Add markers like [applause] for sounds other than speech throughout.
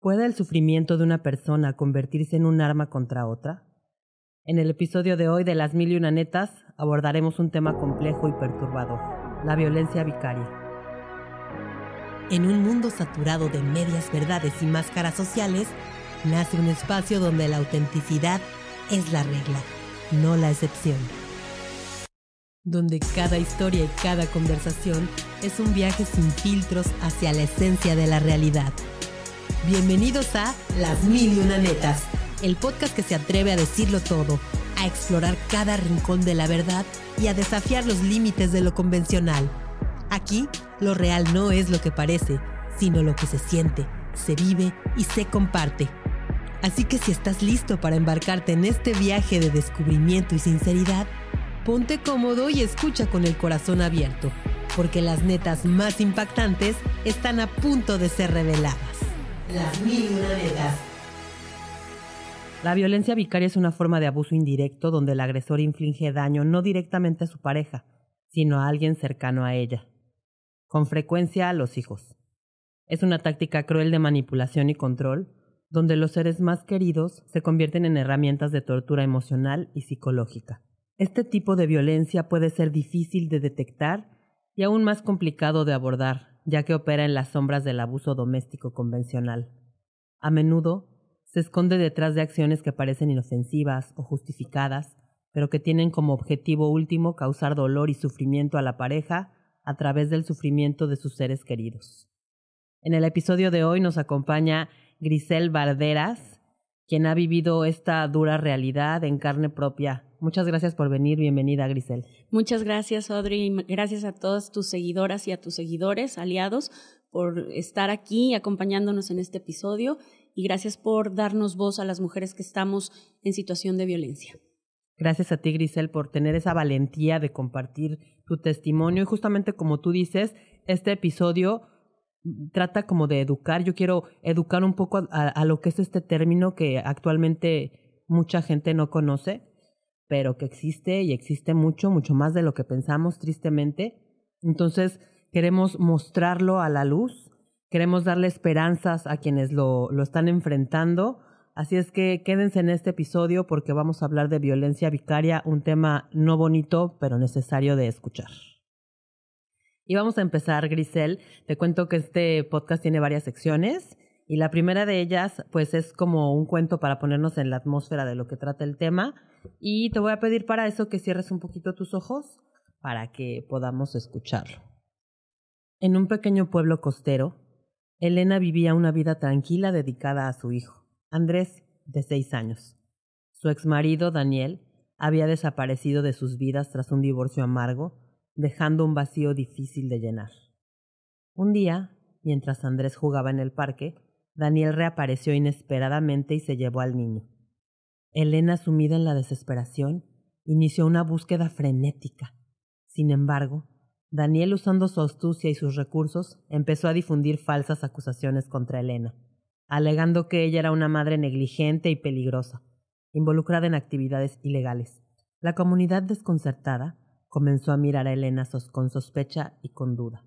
¿Puede el sufrimiento de una persona convertirse en un arma contra otra? En el episodio de hoy de Las Mil y Una Netas abordaremos un tema complejo y perturbador, la violencia vicaria. En un mundo saturado de medias verdades y máscaras sociales, nace un espacio donde la autenticidad es la regla, no la excepción. Donde cada historia y cada conversación es un viaje sin filtros hacia la esencia de la realidad. Bienvenidos a Las Mil y Una Netas, el podcast que se atreve a decirlo todo, a explorar cada rincón de la verdad y a desafiar los límites de lo convencional. Aquí, lo real no es lo que parece, sino lo que se siente, se vive y se comparte. Así que si estás listo para embarcarte en este viaje de descubrimiento y sinceridad, ponte cómodo y escucha con el corazón abierto, porque las netas más impactantes están a punto de ser reveladas. La violencia vicaria es una forma de abuso indirecto donde el agresor inflige daño no directamente a su pareja, sino a alguien cercano a ella. Con frecuencia a los hijos. Es una táctica cruel de manipulación y control, donde los seres más queridos se convierten en herramientas de tortura emocional y psicológica. Este tipo de violencia puede ser difícil de detectar y aún más complicado de abordar, ya que opera en las sombras del abuso doméstico convencional. A menudo se esconde detrás de acciones que parecen inofensivas o justificadas, pero que tienen como objetivo último causar dolor y sufrimiento a la pareja a través del sufrimiento de sus seres queridos. En el episodio de hoy nos acompaña Grisel Valderas, quien ha vivido esta dura realidad en carne propia Muchas gracias por venir. Bienvenida, Grisel. Muchas gracias, Audrey. Gracias a todas tus seguidoras y a tus seguidores, aliados, por estar aquí acompañándonos en este episodio y gracias por darnos voz a las mujeres que estamos en situación de violencia. Gracias a ti, Grisel, por tener esa valentía de compartir tu testimonio. Y justamente como tú dices, este episodio trata como de educar. Yo quiero educar un poco a, a lo que es este término que actualmente mucha gente no conoce pero que existe y existe mucho, mucho más de lo que pensamos tristemente. Entonces queremos mostrarlo a la luz, queremos darle esperanzas a quienes lo, lo están enfrentando. Así es que quédense en este episodio porque vamos a hablar de violencia vicaria, un tema no bonito, pero necesario de escuchar. Y vamos a empezar, Grisel. Te cuento que este podcast tiene varias secciones y la primera de ellas, pues es como un cuento para ponernos en la atmósfera de lo que trata el tema. Y te voy a pedir para eso que cierres un poquito tus ojos para que podamos escucharlo. En un pequeño pueblo costero, Elena vivía una vida tranquila dedicada a su hijo, Andrés, de seis años. Su exmarido, Daniel, había desaparecido de sus vidas tras un divorcio amargo, dejando un vacío difícil de llenar. Un día, mientras Andrés jugaba en el parque, Daniel reapareció inesperadamente y se llevó al niño. Elena, sumida en la desesperación, inició una búsqueda frenética. Sin embargo, Daniel, usando su astucia y sus recursos, empezó a difundir falsas acusaciones contra Elena, alegando que ella era una madre negligente y peligrosa, involucrada en actividades ilegales. La comunidad desconcertada comenzó a mirar a Elena con sospecha y con duda.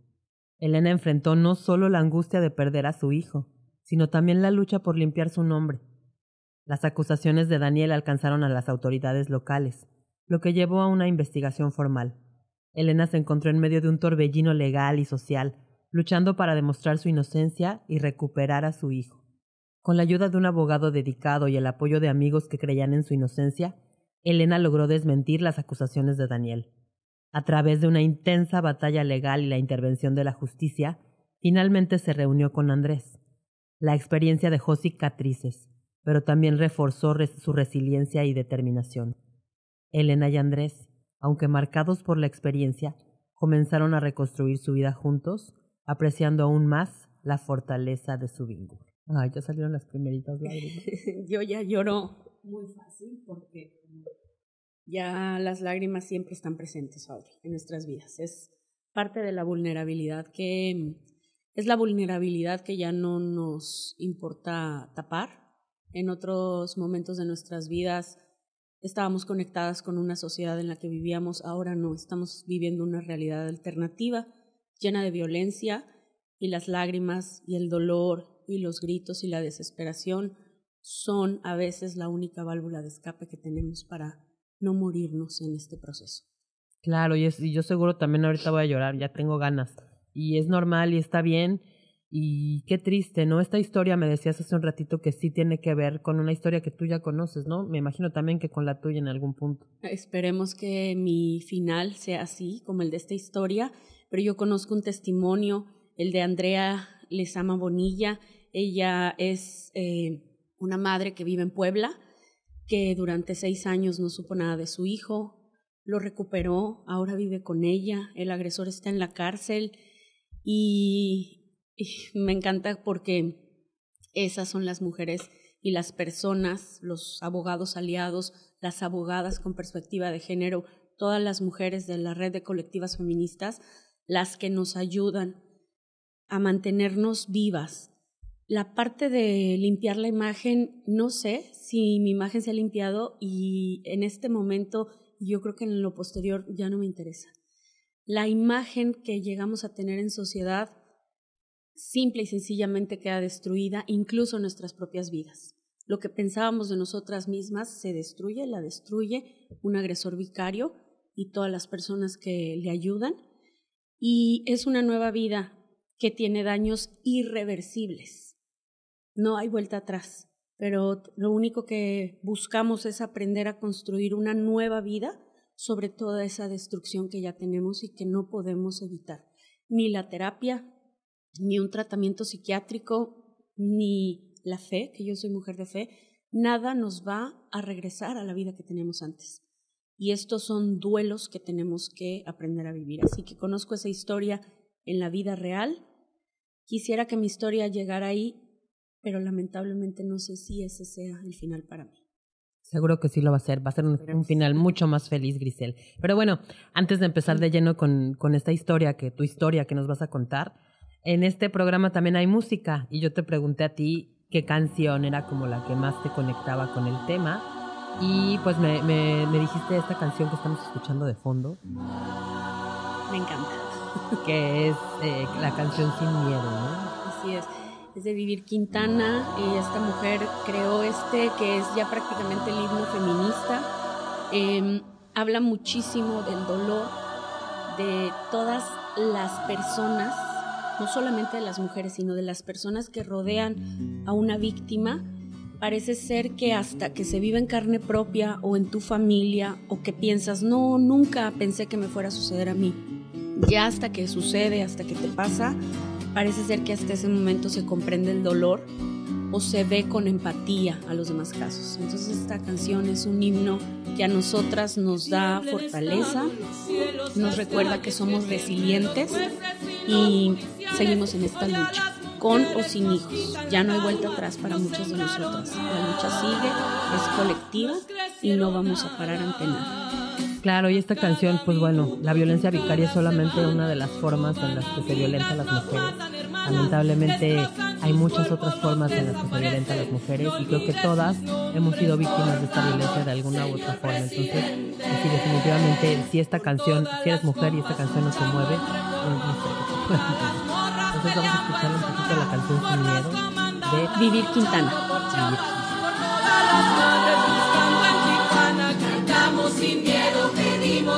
Elena enfrentó no solo la angustia de perder a su hijo, sino también la lucha por limpiar su nombre las acusaciones de Daniel alcanzaron a las autoridades locales, lo que llevó a una investigación formal. Elena se encontró en medio de un torbellino legal y social, luchando para demostrar su inocencia y recuperar a su hijo. Con la ayuda de un abogado dedicado y el apoyo de amigos que creían en su inocencia, Elena logró desmentir las acusaciones de Daniel. A través de una intensa batalla legal y la intervención de la justicia, finalmente se reunió con Andrés. La experiencia dejó cicatrices, pero también reforzó su resiliencia y determinación. Elena y Andrés, aunque marcados por la experiencia, comenzaron a reconstruir su vida juntos, apreciando aún más la fortaleza de su vínculo. Ay, ya salieron las primeritas lágrimas. [laughs] Yo ya lloro muy fácil porque ya las lágrimas siempre están presentes ahora en nuestras vidas. Es parte de la vulnerabilidad que es la vulnerabilidad que ya no nos importa tapar, en otros momentos de nuestras vidas estábamos conectadas con una sociedad en la que vivíamos, ahora no, estamos viviendo una realidad alternativa llena de violencia y las lágrimas y el dolor y los gritos y la desesperación son a veces la única válvula de escape que tenemos para no morirnos en este proceso. Claro, y, yo seguro también ahorita voy a llorar, ya tengo ganas. Y es normal y está bien. Y qué triste, ¿no? Esta historia me decías hace un ratito que sí tiene que ver con una historia que tú ya conoces, ¿no? Me imagino también que con la tuya en algún punto. Esperemos que mi final sea así, como el de esta historia, pero yo conozco un testimonio, el de Andrea Lesama Bonilla. Ella es eh, una madre que vive en Puebla, que durante seis años no supo nada de su hijo, lo recuperó, ahora vive con ella, el agresor está en la cárcel y, me encanta porque esas son las mujeres y las personas, los abogados aliados, las abogadas con perspectiva de género, todas las mujeres de la red de colectivas feministas, las que nos ayudan a mantenernos vivas, la parte de limpiar la imagen, no sé si mi imagen se ha limpiado y en este momento yo creo que en lo posterior ya no me interesa. La imagen que llegamos a tener en sociedad simple y sencillamente queda destruida, incluso nuestras propias vidas. Lo que pensábamos de nosotras mismas se destruye, la destruye un agresor vicario y todas las personas que le ayudan. Y es una nueva vida que tiene daños irreversibles no hay vuelta atrás, pero lo único que buscamos es aprender a construir una nueva vida sobre toda esa destrucción que ya tenemos y que no podemos evitar. Ni la terapia, ni un tratamiento psiquiátrico, ni la fe, que yo soy mujer de fe, nada nos va a regresar a la vida que teníamos antes. Y estos son duelos que tenemos que aprender a vivir. Así que conozco esa historia en la vida real. Quisiera que mi historia llegara ahí pero lamentablemente no sé si ese sea el final para mí. Seguro que sí lo va a ser, va a ser un, final mucho más feliz, Grisel. Pero bueno, antes de empezar de lleno con, con esta historia, que tu historia que nos vas a contar, en este programa también hay música y yo te pregunté a ti qué canción era como la que más te conectaba con el tema y pues me, me, me dijiste esta canción que estamos escuchando de fondo. Me encanta. [laughs] Que es eh, la canción Sin Miedo, ¿no? Así es es de Vivir Quintana y esta mujer creó este que es ya prácticamente el himno feminista. Em, habla muchísimo del dolor de todas las personas, no solamente de las mujeres, sino de las personas que rodean a una víctima. Parece ser que hasta que se vive en carne propia o en tu familia o que piensas, no, nunca pensé que me fuera a suceder a mí. Ya hasta que sucede, hasta que te pasa, Parece ser que hasta ese momento se comprende el dolor o se ve con empatía a los demás casos. Entonces esta canción es un himno que a nosotras nos da fortaleza, nos recuerda que somos resilientes y seguimos en esta lucha, con o sin hijos. Ya no hay vuelta atrás para muchas de nosotras. La lucha sigue, es colectiva y no vamos a parar ante nada. Claro, y esta canción, pues bueno, la violencia vicaria es solamente una de las formas en las que se violenta a las mujeres. Lamentablemente hay muchas otras formas en las que se violenta a las mujeres y creo que todas hemos sido víctimas de esta violencia de alguna u otra forma. Entonces, pues sí, definitivamente, si esta canción, si eres mujer y esta canción no se mueve, no, sé qué Entonces vamos a escuchar un poquito la canción Sin Miedo de Vivir Quintana. Vivir Quintana.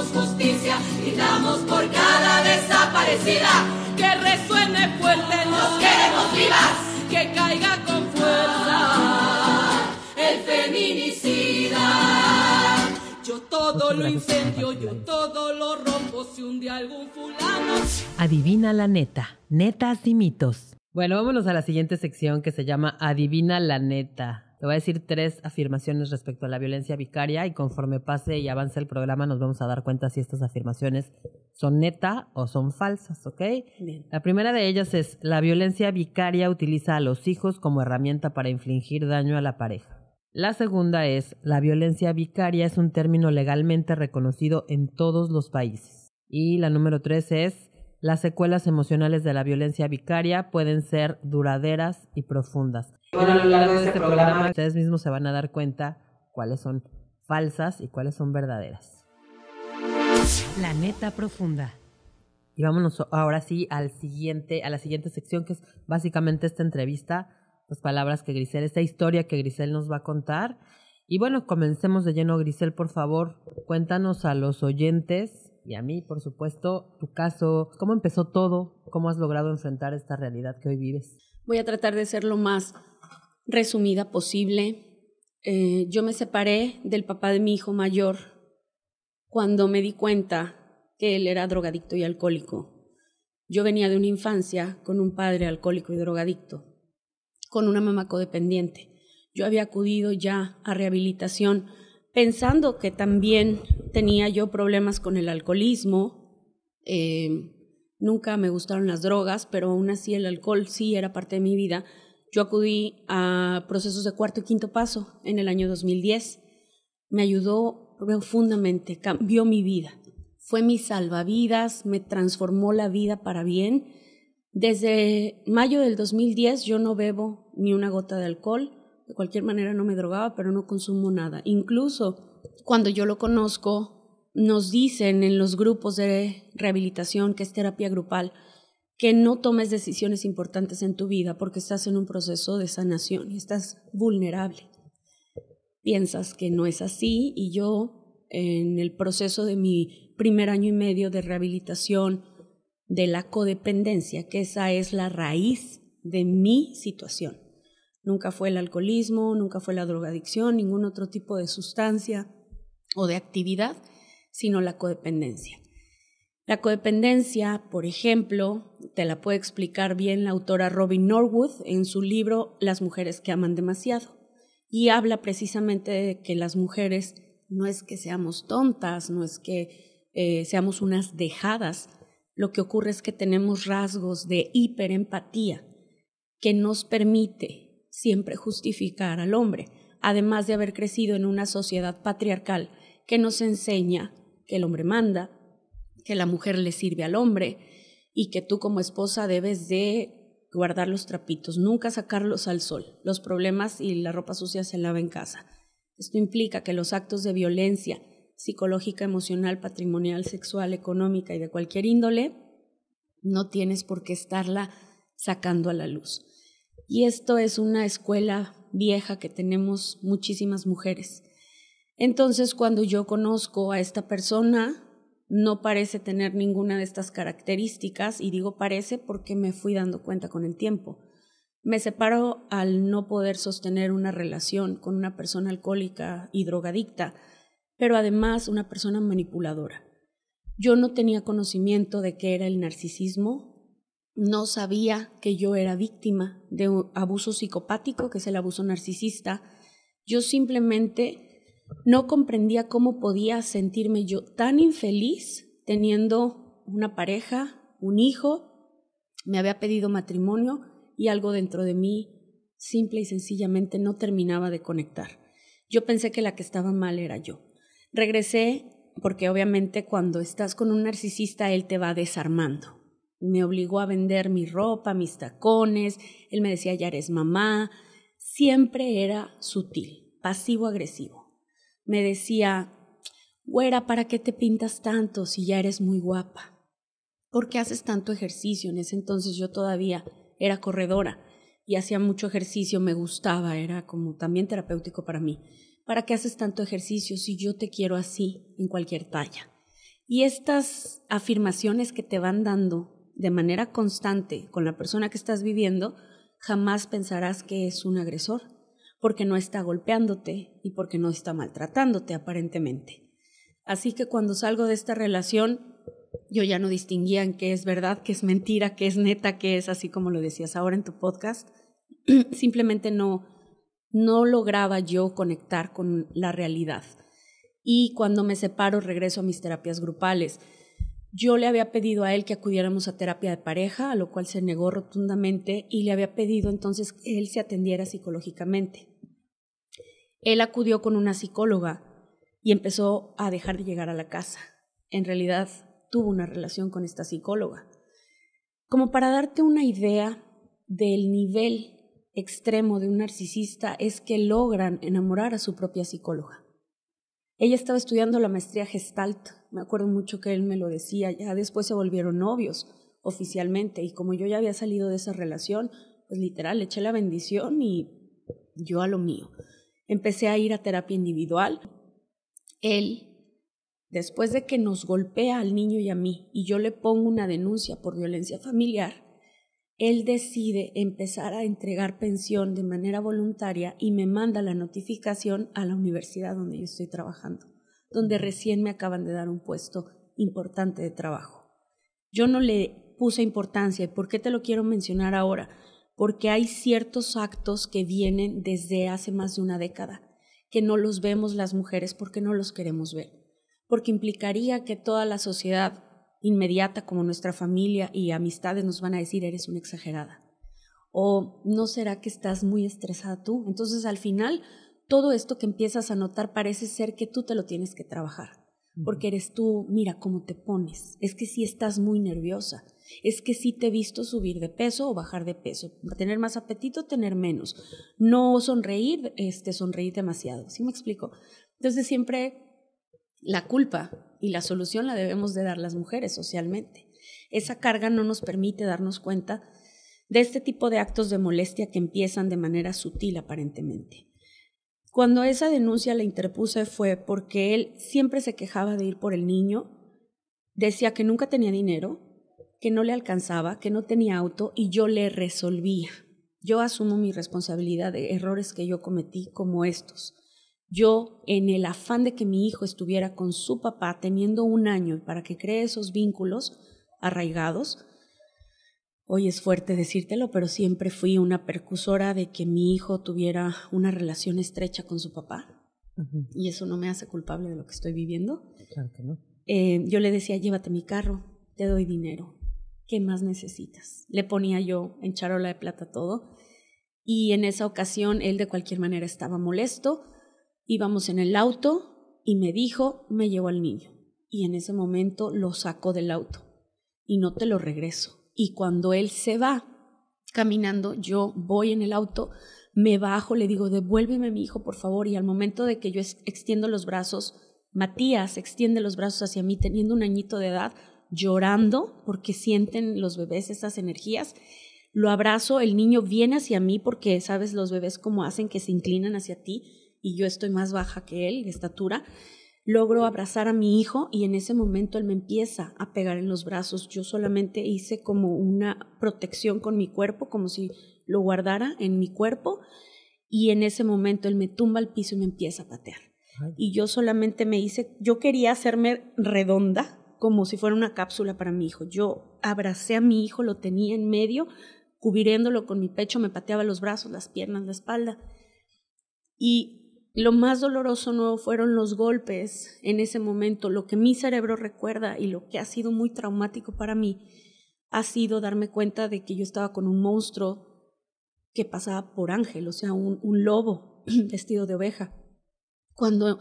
Justicia, gritamos por cada desaparecida. Que resuene fuerte, nos queremos vivas, que caiga con fuerza el feminicida. Yo todo lo incendio, yo todo lo rompo si un día algún fulano. Adivina la neta, netas y mitos. Bueno, vámonos a la siguiente sección que se llama Adivina la neta. Te voy a decir tres afirmaciones respecto a la violencia vicaria y conforme pase y avance el programa nos vamos a dar cuenta si estas afirmaciones son neta o son falsas, ¿ok? La primera de ellas es, la violencia vicaria utiliza a los hijos como herramienta para infligir daño a la pareja. La segunda es, la violencia vicaria es un término legalmente reconocido en todos los países. Y la número tres es, las secuelas emocionales de la violencia vicaria pueden ser duraderas y profundas. Bueno, a lo largo de este programa ustedes mismos se van a dar cuenta cuáles son falsas y cuáles son verdaderas. La neta profunda. Y vámonos ahora sí al siguiente, a la siguiente sección, que es básicamente esta entrevista, las palabras que Grisel, esta historia que Grisel nos va a contar. Y bueno, comencemos de lleno, Grisel, por favor, cuéntanos a los oyentes y a mí, por supuesto, tu caso, cómo empezó todo, cómo has logrado enfrentar esta realidad que hoy vives. Voy a tratar de ser lo más resumida posible. Eh, yo me separé del papá de mi hijo mayor cuando me di cuenta que él era drogadicto y alcohólico. Yo venía de una infancia con un padre alcohólico y drogadicto, con una mamá codependiente. Yo había acudido ya a rehabilitación pensando que también tenía yo problemas con el alcoholismo. Eh, nunca me gustaron las drogas, pero aún así el alcohol sí era parte de mi vida. Yo acudí a procesos de cuarto y quinto paso en el año 2010. Me ayudó profundamente, cambió mi vida fue mi salvavidas, me transformó la vida para bien. Desde mayo del 2010 yo no bebo ni una gota de alcohol, de cualquier manera no me drogaba, pero no consumo nada. Incluso cuando yo lo conozco, nos dicen en los grupos de rehabilitación, que es terapia grupal, que no tomes decisiones importantes en tu vida porque estás en un proceso de sanación y estás vulnerable. Piensas que no es así y yo en el proceso de mi primer año y medio de rehabilitación de la codependencia, que esa es la raíz de mi situación. Nunca fue el alcoholismo, nunca fue la drogadicción, ningún otro tipo de sustancia o de actividad, sino la codependencia. La codependencia, por ejemplo, te la puede explicar bien la autora Robin Norwood en su libro Las mujeres que aman demasiado. Y habla precisamente de que las mujeres no es que seamos tontas, no es que eh, seamos unas dejadas, lo que ocurre es que tenemos rasgos de hiperempatía que nos permite siempre justificar al hombre, además de haber crecido en una sociedad patriarcal que nos enseña que el hombre manda, que la mujer le sirve al hombre y que tú como esposa debes de guardar los trapitos, nunca sacarlos al sol. Los problemas y la ropa sucia se lava en casa. Esto implica que los actos de violencia psicológica, emocional, patrimonial, sexual, económica y de cualquier índole, no tienes por qué estarla sacando a la luz. Y esto es una escuela vieja que tenemos muchísimas mujeres. Entonces, cuando yo conozco a esta persona, no parece tener ninguna de estas características, y digo parece porque me fui dando cuenta con el tiempo. Me separo al no poder sostener una relación con una persona alcohólica y drogadicta, pero además una persona manipuladora. Yo no tenía conocimiento de qué era el narcisismo, no sabía que yo era víctima de un abuso psicopático, que es el abuso narcisista. Yo simplemente no comprendía cómo podía sentirme yo tan infeliz teniendo una pareja, un hijo, me había pedido matrimonio y algo dentro de mí simple y sencillamente no terminaba de conectar. Yo pensé que la que estaba mal era yo. Regresé porque obviamente cuando estás con un narcisista, él te va desarmando. Me obligó a vender mi ropa, mis tacones, él me decía, ya eres mamá. Siempre era sutil, pasivo-agresivo. Me decía, güera, ¿para qué te pintas tanto si ya eres muy guapa? ¿Por qué haces tanto ejercicio? En ese entonces yo todavía era corredora y hacía mucho ejercicio, me gustaba, era como también terapéutico para mí. ¿para qué haces tanto ejercicio si yo te quiero así en cualquier talla? Y estas afirmaciones que te van dando de manera constante con la persona que estás viviendo, jamás pensarás que es un agresor, porque no está golpeándote y porque no está maltratándote aparentemente. Así que cuando salgo de esta relación, yo ya no distinguía en qué es verdad, qué es mentira, qué es neta, qué es así como lo decías ahora en tu podcast. [clears throat] Simplemente no, no lograba yo conectar con la realidad. Y cuando me separo regreso a mis terapias grupales. Yo le había pedido a él que acudiéramos a terapia de pareja, a lo cual se negó rotundamente y le había pedido entonces que él se atendiera psicológicamente. Él acudió con una psicóloga y empezó a dejar de llegar a la casa. En realidad tuvo una relación con esta psicóloga. Como para darte una idea del nivel extremo de un narcisista es que logran enamorar a su propia psicóloga. Ella estaba estudiando la maestría Gestalt, me acuerdo mucho que él me lo decía, ya después se volvieron novios oficialmente y como yo ya había salido de esa relación, pues literal, le eché la bendición y yo a lo mío. Empecé a ir a terapia individual. Él, después de que nos golpea al niño y a mí y yo le pongo una denuncia por violencia familiar, él decide empezar a entregar pensión de manera voluntaria y me manda la notificación a la universidad donde yo estoy trabajando, donde recién me acaban de dar un puesto importante de trabajo. Yo no le puse importancia. ¿Y por qué te lo quiero mencionar ahora? Porque hay ciertos actos que vienen desde hace más de una década, que no los vemos las mujeres porque no los queremos ver, porque implicaría que toda la sociedad inmediata como nuestra familia y amistades nos van a decir eres una exagerada. O no será que estás muy estresada tú. Entonces al final todo esto que empiezas a notar parece ser que tú te lo tienes que trabajar. Porque eres tú, mira cómo te pones. Es que si estás muy nerviosa. Es que si te he visto subir de peso o bajar de peso. Tener más apetito, tener menos. No sonreír, este, sonreír demasiado. ¿Sí me explico? Entonces siempre la culpa y la solución la debemos de dar las mujeres socialmente. Esa carga no nos permite darnos cuenta de este tipo de actos de molestia que empiezan de manera sutil aparentemente. Cuando esa denuncia la interpuse fue porque él siempre se quejaba de ir por el niño, decía que nunca tenía dinero, que no le alcanzaba, que no tenía auto y yo le resolvía. Yo asumo mi responsabilidad de errores que yo cometí como estos. Yo, en el afán de que mi hijo estuviera con su papá teniendo un año para que cree esos vínculos arraigados, hoy es fuerte decírtelo, pero siempre fui una percusora de que mi hijo tuviera una relación estrecha con su papá. Y eso no me hace culpable de lo que estoy viviendo. Claro que no. Eh, yo le decía, llévate mi carro, te doy dinero. ¿Qué más necesitas? Le ponía yo en charola de plata todo. Y en esa ocasión él de cualquier manera estaba molesto Íbamos en el auto y me dijo, me llevo al niño. Y en ese momento lo saco del auto y no te lo regreso. Y cuando él se va caminando, yo voy en el auto, me bajo, le digo, devuélveme a mi hijo, por favor. Y al momento de que yo extiendo los brazos, Matías extiende los brazos hacia mí teniendo un añito de edad, llorando porque sienten los bebés esas energías. Lo abrazo, el niño viene hacia mí porque, sabes, los bebés como hacen que se inclinan hacia ti y yo estoy más baja que él de estatura, logro abrazar a mi hijo y en ese momento él me empieza a pegar en los brazos. Yo solamente hice como una protección con mi cuerpo, como si lo guardara en mi cuerpo y en ese momento él me tumba al piso y me empieza a patear. Y yo solamente me hice, yo quería hacerme redonda, como si fuera una cápsula para mi hijo. Yo abracé a mi hijo, lo tenía en medio, cubriéndolo con mi pecho, me pateaba los brazos, las piernas, la espalda. Y lo más doloroso no fueron los golpes en ese momento, lo que mi cerebro recuerda y lo que ha sido muy traumático para mí ha sido darme cuenta de que yo estaba con un monstruo que pasaba por ángel, o sea, un, lobo [clears throat] vestido de oveja. Cuando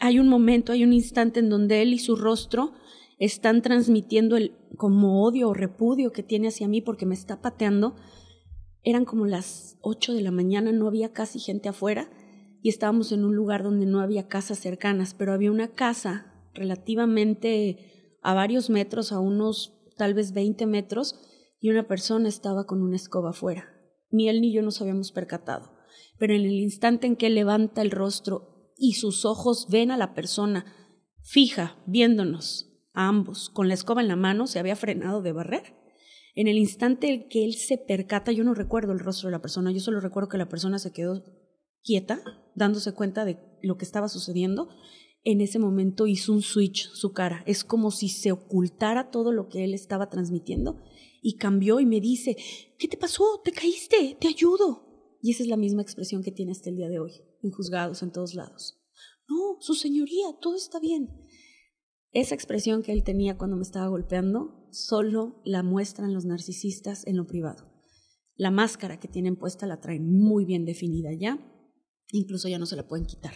hay un momento, hay un instante en donde él y su rostro están transmitiendo el como odio o repudio que tiene hacia mí porque me está pateando, eran como las ocho de la mañana, no había casi gente afuera y estábamos en un lugar donde no había casas cercanas, pero había una casa relativamente a varios metros, a unos tal vez 20 metros, y una persona estaba con una escoba afuera. Ni él ni yo nos habíamos percatado. Pero en el instante en que levanta el rostro y sus ojos ven a la persona fija, viéndonos a ambos, con la escoba en la mano, se había frenado de barrer. En el instante en que él se percata, yo no recuerdo el rostro de la persona, yo solo recuerdo que la persona se quedó quieta, dándose cuenta de lo que estaba sucediendo, en ese momento hizo un switch su cara. Es como si se ocultara todo lo que él estaba transmitiendo y cambió y me dice, ¿qué te pasó? ¿Te caíste? ¿Te ayudo? Y esa es la misma expresión que tiene hasta el día de hoy, en juzgados en todos lados. No, su señoría, todo está bien. Esa expresión que él tenía cuando me estaba golpeando solo la muestran los narcisistas en lo privado. La máscara que tienen puesta la traen muy bien definida ya incluso ya no se la pueden quitar,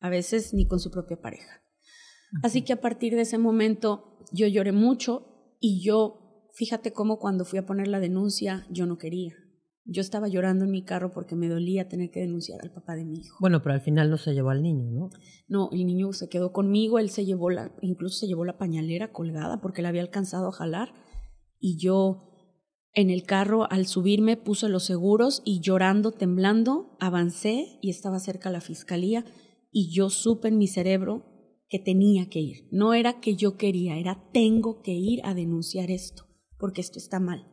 a veces ni con su propia pareja. Así que a partir de ese momento yo lloré mucho y yo, fíjate cómo cuando fui a poner la denuncia yo no quería. Yo estaba llorando en mi carro porque me dolía tener que denunciar al papá de mi hijo. Bueno, pero al final no se llevó al niño, ¿no? No, el niño se quedó conmigo, él se llevó la, incluso se llevó la pañalera colgada porque la había alcanzado a jalar y yo en el carro al subirme puse los seguros y llorando, temblando, avancé y estaba cerca la fiscalía y yo supe en mi cerebro que tenía que ir. No era que yo quería, era tengo que ir a denunciar esto porque esto está mal.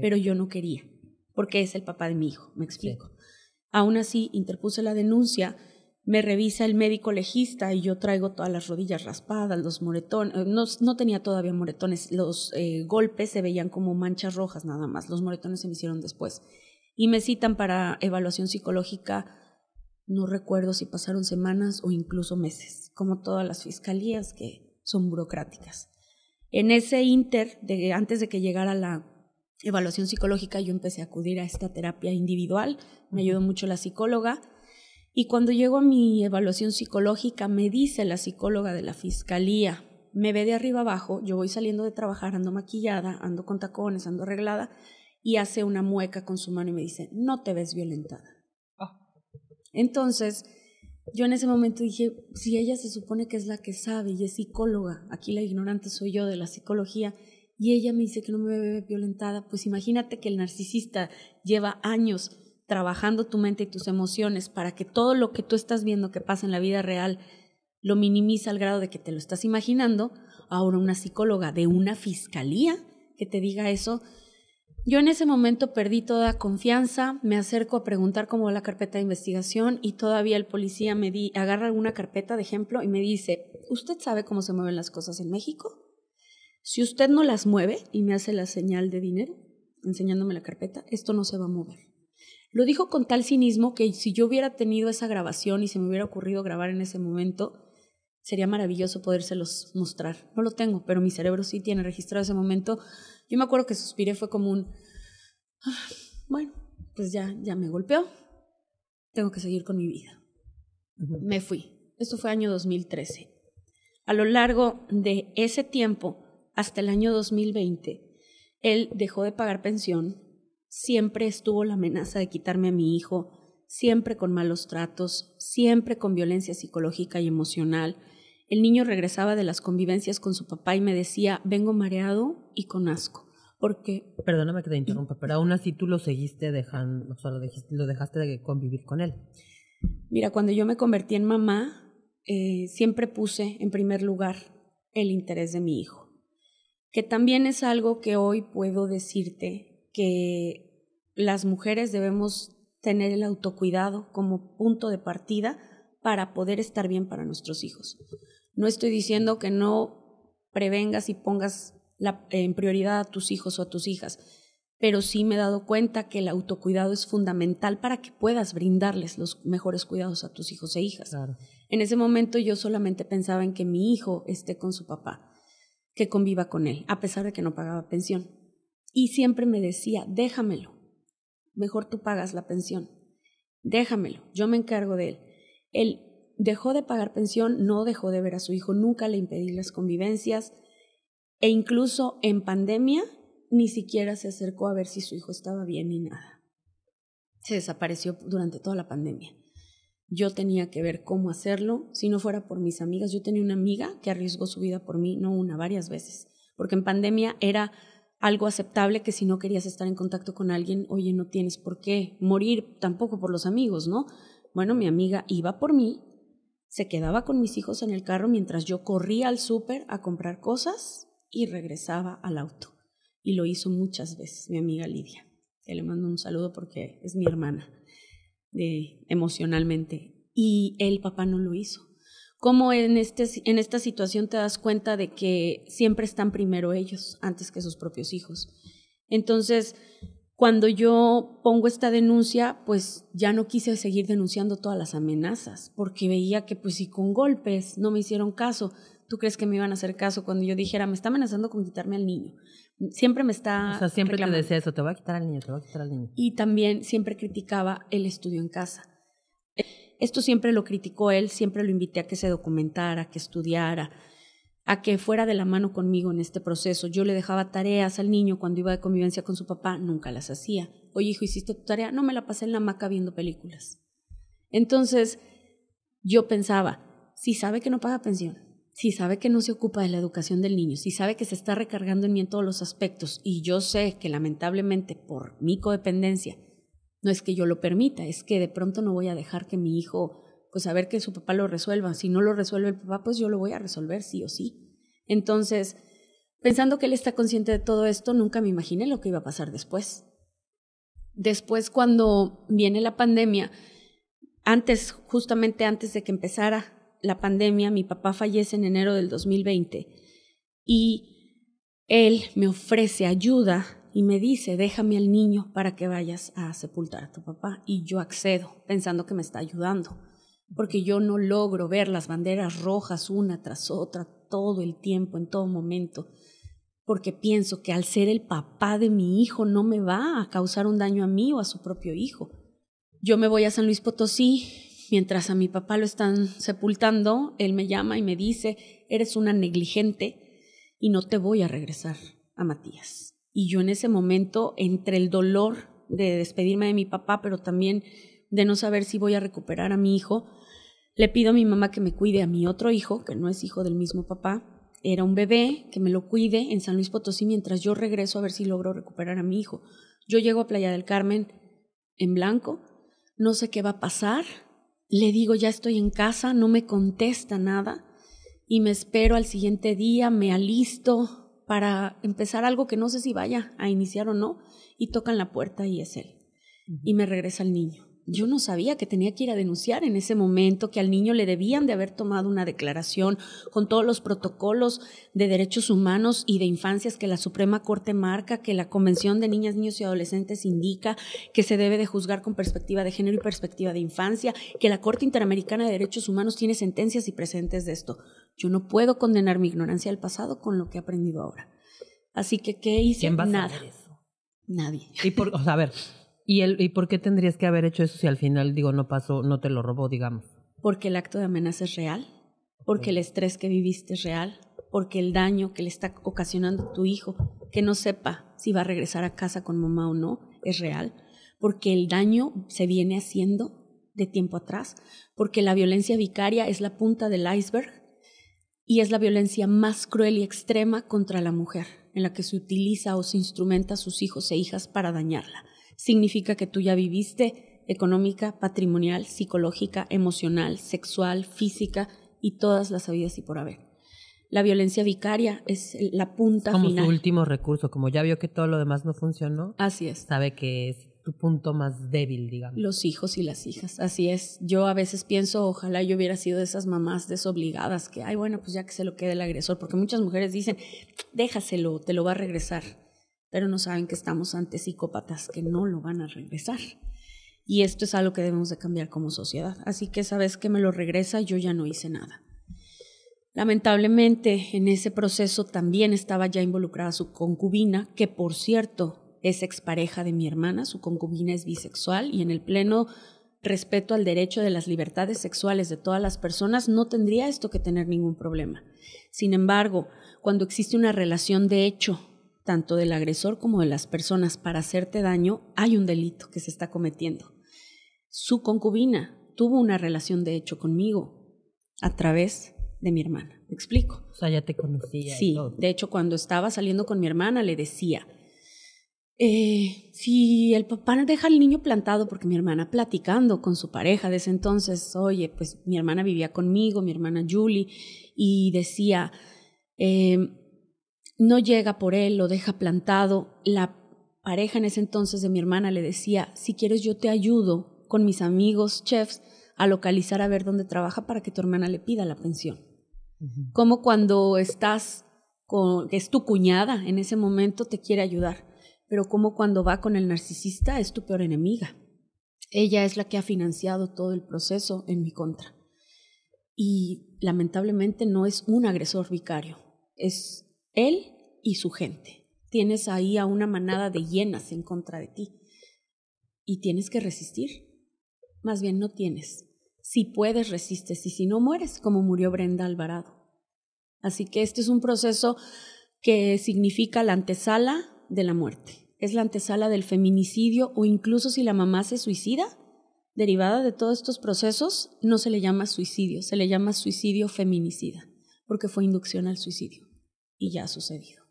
Pero yo no quería porque es el papá de mi hijo, me explico. Aún así, interpuse la denuncia, me revisa el médico legista y yo traigo todas las rodillas raspadas, los moretones, eh, no, no tenía todavía moretones, los eh, golpes se veían como manchas rojas nada más, los moretones se me hicieron después. Y me citan para evaluación psicológica, no recuerdo si pasaron semanas o incluso meses, como todas las fiscalías que son burocráticas. En ese inter, de, antes de que llegara la evaluación psicológica, yo empecé a acudir a esta terapia individual, me ayudó mucho la psicóloga. Y cuando llego a mi evaluación psicológica, me dice la psicóloga de la fiscalía, me ve de arriba abajo, yo voy saliendo de trabajar, ando maquillada, ando con tacones, ando arreglada, y hace una mueca con su mano y me dice, no te ves violentada. Ah. Entonces, yo en ese momento dije, si ella se supone que es la que sabe y es psicóloga, aquí la ignorante soy yo de la psicología, y ella me dice que no me ve violentada, pues imagínate que el narcisista lleva años trabajando tu mente y tus emociones para que todo lo que tú estás viendo que pasa en la vida real lo minimiza al grado de que te lo estás imaginando. Ahora una psicóloga de una fiscalía que te diga eso. Yo en ese momento perdí toda confianza, me acerco a preguntar cómo va la carpeta de investigación y todavía el policía me di, agarra alguna carpeta de ejemplo y me dice, ¿usted sabe cómo se mueven las cosas en México? Si usted no las mueve y me hace la señal de dinero, enseñándome la carpeta, esto no se va a mover. Lo dijo con tal cinismo que si yo hubiera tenido esa grabación y se me hubiera ocurrido grabar en ese momento, sería maravilloso podérselos mostrar. No lo tengo, pero mi cerebro sí tiene registrado ese momento. Yo me acuerdo que suspiré, fue como un, ah, bueno, pues ya, ya me golpeó, tengo que seguir con mi vida. Me fui. Esto fue año 2013. A lo largo de ese tiempo, hasta el año 2020, él dejó de pagar pensión, siempre estuvo la amenaza de quitarme a mi hijo, siempre con malos tratos, siempre con violencia psicológica y emocional. El niño regresaba de las convivencias con su papá y me decía, vengo mareado y con asco. Porque... Perdóname que te interrumpa, pero aún así tú lo seguiste dejando, o sea, lo, dejaste de convivir con él. Mira, cuando yo me convertí en mamá, eh, siempre puse en primer lugar el interés de mi hijo que también es algo que hoy puedo decirte que las mujeres debemos tener el autocuidado como punto de partida para poder estar bien para nuestros hijos. No estoy diciendo que no prevengas y pongas en prioridad a tus hijos o a tus hijas, pero sí me he dado cuenta que el autocuidado es fundamental para que puedas brindarles los mejores cuidados a tus hijos e hijas. En ese momento yo solamente pensaba en que mi hijo esté con su papá que conviva con él, a pesar de que no pagaba pensión. Y siempre me decía, déjamelo, mejor tú pagas la pensión, déjamelo, yo me encargo de él. Él dejó de pagar pensión, no dejó de ver a su hijo, nunca le impedí las convivencias e incluso en pandemia ni siquiera se acercó a ver si su hijo estaba bien ni nada. Se desapareció durante toda la pandemia yo tenía que ver cómo hacerlo, si no fuera por mis amigas. Yo tenía una amiga que arriesgó su vida por mí, no una, varias veces, porque en pandemia era algo aceptable que si no querías estar en contacto con alguien, oye, no tienes por qué morir tampoco por los amigos, ¿no? Bueno, mi amiga iba por mí, se quedaba con mis hijos en el carro mientras yo corría al súper a comprar cosas y regresaba al auto. Y lo hizo muchas veces, mi amiga Lidia, que le mando un saludo porque es mi hermana de, emocionalmente. Y el papá no lo hizo. ¿Cómo en, este, en esta situación te das cuenta de que siempre están primero ellos antes que sus propios hijos? Entonces, cuando yo pongo esta denuncia, pues ya no quise seguir denunciando todas las amenazas, porque veía que pues si con golpes no me hicieron caso, ¿tú crees que me iban a hacer caso cuando yo dijera, me está amenazando con quitarme al niño? Siempre me está... O sea, siempre te decía eso, te voy a quitar al niño, te voy a quitar al niño. Y también siempre criticaba el estudio en casa. Esto siempre lo criticó él, siempre lo invité a que se documentara, que estudiara. a que fuera de la mano conmigo en este proceso. Yo le dejaba tareas al niño cuando iba de convivencia con su papá, nunca las hacía. Oye, hijo, ¿hiciste tu tarea? No me la pasé en la hamaca viendo películas. Entonces, yo pensaba, si sabe que no paga pensión, si sabe que no se ocupa de la educación del niño, si sabe que se está recargando en mí en todos los aspectos, y yo sé que lamentablemente por mi codependencia, no es que yo lo permita, es que de pronto no voy a dejar que mi hijo pues a ver que su papá lo resuelva. Si no lo resuelve el papá, pues yo lo voy a resolver sí o sí. Entonces, pensando que él está consciente de todo esto, nunca me imaginé lo que iba a pasar después. Después, cuando viene la pandemia, antes, justamente antes de que empezara la pandemia, mi papá fallece en enero del 2020 y él me ofrece ayuda y me dice, déjame al niño para que vayas a sepultar a tu papá. Y yo accedo, pensando que me está ayudando porque yo no logro ver las banderas rojas una tras otra todo el tiempo, en todo momento, porque pienso que al ser el papá de mi hijo no me va a causar un daño a mí o a su propio hijo. Yo me voy a San Luis Potosí, mientras a mi papá lo están sepultando, él me llama y me dice, eres una negligente y no te voy a regresar a Matías. Y yo en ese momento, entre el dolor de despedirme de mi papá, pero también de no saber si voy a recuperar a mi hijo, le pido a mi mamá que me cuide a mi otro hijo, que no es hijo del mismo papá. Era un bebé, que me lo cuide en San Luis Potosí mientras yo regreso a ver si logro recuperar a mi hijo. Yo llego a Playa del Carmen en blanco, no sé qué va a pasar. Le digo, ya estoy en casa, no me contesta nada y me espero al siguiente día, me alisto para empezar algo que no sé si vaya a iniciar o no y tocan la puerta y es él. Y me regresa el niño. Yo no sabía que tenía que ir a denunciar en ese momento, que al niño le debían de haber tomado una declaración con todos los protocolos de derechos humanos y de infancias que la Suprema Corte marca, que la Convención de Niñas, Niños y Adolescentes indica que se debe de juzgar con perspectiva de género y perspectiva de infancia, que la Corte Interamericana de Derechos Humanos tiene sentencias y presentes de esto. Yo no puedo condenar mi ignorancia del pasado con lo que he aprendido ahora. Así que, ¿qué hice? Nada. Nadie. Y por, o sea, a ver, ¿Y, el, ¿Y por qué tendrías que haber hecho eso si al final, digo, no pasó, no te lo robó, digamos? Porque el acto de amenaza es real, porque el estrés que viviste es real, porque el daño que le está ocasionando a tu hijo, que no sepa si va a regresar a casa con mamá o no, es real, porque el daño se viene haciendo de tiempo atrás, porque la violencia vicaria es la punta del iceberg y es la violencia más cruel y extrema contra la mujer, en la que se utiliza o se instrumenta a sus hijos e hijas para dañarla significa que tú ya viviste económica, patrimonial, psicológica, emocional, sexual, física y todas las habidas y por haber. La violencia vicaria es la punta como final. su último recurso, como ya vio que todo lo demás no funcionó. Así es. Sabe que es tu punto más débil, digamos. Los hijos y las hijas, así es. Yo a veces pienso, ojalá yo hubiera sido de esas mamás desobligadas que, ay, bueno, pues ya que se lo quede el agresor, porque muchas mujeres dicen, déjaselo, te lo va a regresar pero no saben que estamos ante psicópatas que no lo van a regresar. Y esto es algo que debemos de cambiar como sociedad. Así que esa vez que me lo regresa, yo ya no hice nada. Lamentablemente, en ese proceso también estaba ya involucrada su concubina, que por cierto es expareja de mi hermana, su concubina es bisexual y en el pleno respeto al derecho de las libertades sexuales de todas las personas, no tendría esto que tener ningún problema. Sin embargo, cuando existe una relación de hecho tanto del agresor como de las personas para hacerte daño, hay un delito que se está cometiendo. Su concubina tuvo una relación de hecho conmigo a través de mi hermana. ¿Me explico? O sea, ya te conocía. Sí, de hecho cuando estaba saliendo con mi hermana le decía, eh, si el papá deja al niño plantado, porque mi hermana platicando con su pareja de ese entonces, oye, pues mi hermana vivía conmigo, mi hermana Julie, y decía, eh, no llega por él, lo deja plantado. La pareja en ese entonces de mi hermana le decía, si quieres yo te ayudo con mis amigos chefs a localizar a ver dónde trabaja para que tu hermana le pida la pensión. Como cuando estás con, es tu cuñada en ese momento te quiere ayudar, pero como cuando va con el narcisista es tu peor enemiga. Ella es la que ha financiado todo el proceso en mi contra. Y lamentablemente no es un agresor vicario, es él y su gente. Tienes ahí a una manada de hienas en contra de ti. Y tienes que resistir. Más bien no tienes. Si puedes, resistes. Y si no mueres, como murió Brenda Alvarado. Así que este es un proceso que significa la antesala de la muerte. Es la antesala del feminicidio o incluso si la mamá se suicida, derivada de todos estos procesos, no se le llama suicidio, se le llama suicidio feminicida, porque fue inducción al suicidio y ya ha sucedido.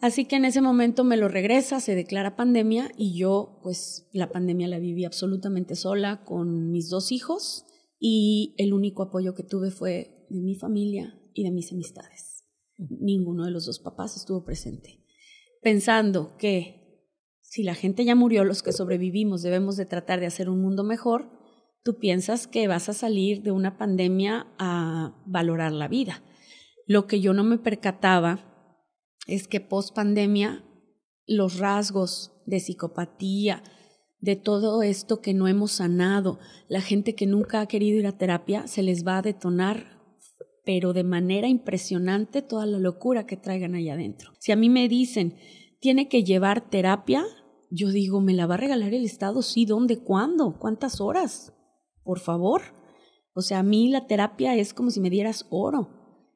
Así que en ese momento me lo regresa, se declara pandemia y yo pues la pandemia la viví absolutamente sola con mis dos hijos y el único apoyo que tuve fue de mi familia y de mis amistades. Ninguno de los dos papás estuvo presente. Pensando que si la gente ya murió, los que sobrevivimos debemos de tratar de hacer un mundo mejor, tú piensas que vas a salir de una pandemia a valorar la vida. Lo que yo no me percataba es que post pandemia los rasgos de psicopatía, de todo esto que no hemos sanado, la gente que nunca ha querido ir a terapia, se les va a detonar, pero de manera impresionante, toda la locura que traigan allá adentro. Si a mí me dicen, tiene que llevar terapia, yo digo, ¿me la va a regalar el Estado? Sí, ¿dónde? ¿Cuándo? ¿Cuántas horas? Por favor. O sea, a mí la terapia es como si me dieras oro.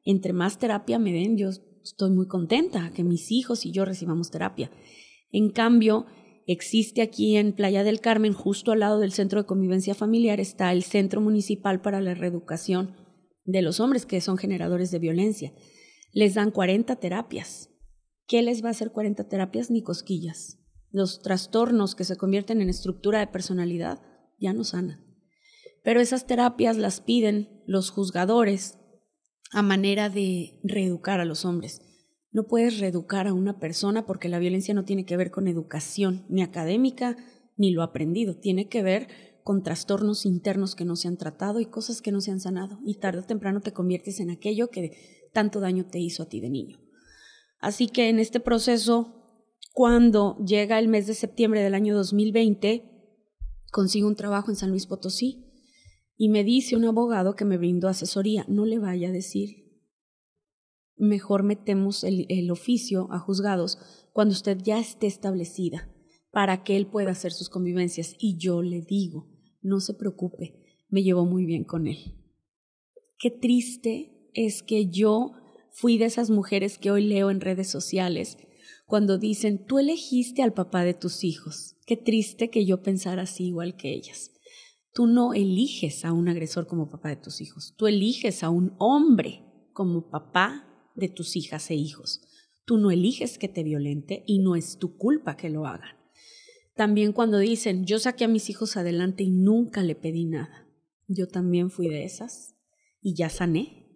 Entre más terapia me den, yo estoy muy contenta que mis hijos y yo recibamos terapia. En cambio, existe aquí en Playa del Carmen, justo al lado del Centro de Convivencia Familiar, está el Centro Municipal para la Reeducación de los Hombres, que son generadores de violencia. Les dan 40 terapias. ¿Qué les va a hacer 40 terapias? Ni cosquillas. Los trastornos que se convierten en estructura de personalidad ya no sanan. Pero esas terapias las piden los juzgadores a manera de reeducar a los hombres. No puedes reeducar a una persona porque la violencia no tiene que ver con educación, ni académica, ni lo aprendido. Tiene que ver con trastornos internos que no se han tratado y cosas que no se han sanado. Y tarde o temprano te conviertes en aquello que tanto daño te hizo a ti de niño. Así que en este proceso, cuando llega el mes de septiembre del año 2020, consigo un trabajo en San Luis Potosí y me dice un abogado que me brindó asesoría, no le vaya a decir, mejor metemos el, el oficio a juzgados cuando usted ya esté establecida para que él pueda hacer sus convivencias. Y yo le digo, no se preocupe, me llevo muy bien con él. Qué triste es que yo fui de esas mujeres que hoy leo en redes sociales cuando dicen, tú elegiste al papá de tus hijos. Qué triste que yo pensara así igual que ellas. Tú no eliges a un agresor como papá de tus hijos, tú eliges a un hombre como papá de tus hijas e hijos. Tú no eliges que te violente y no es tu culpa que lo hagan. También cuando dicen, yo saqué a mis hijos adelante y nunca le pedí nada. Yo también fui de esas y ya sané,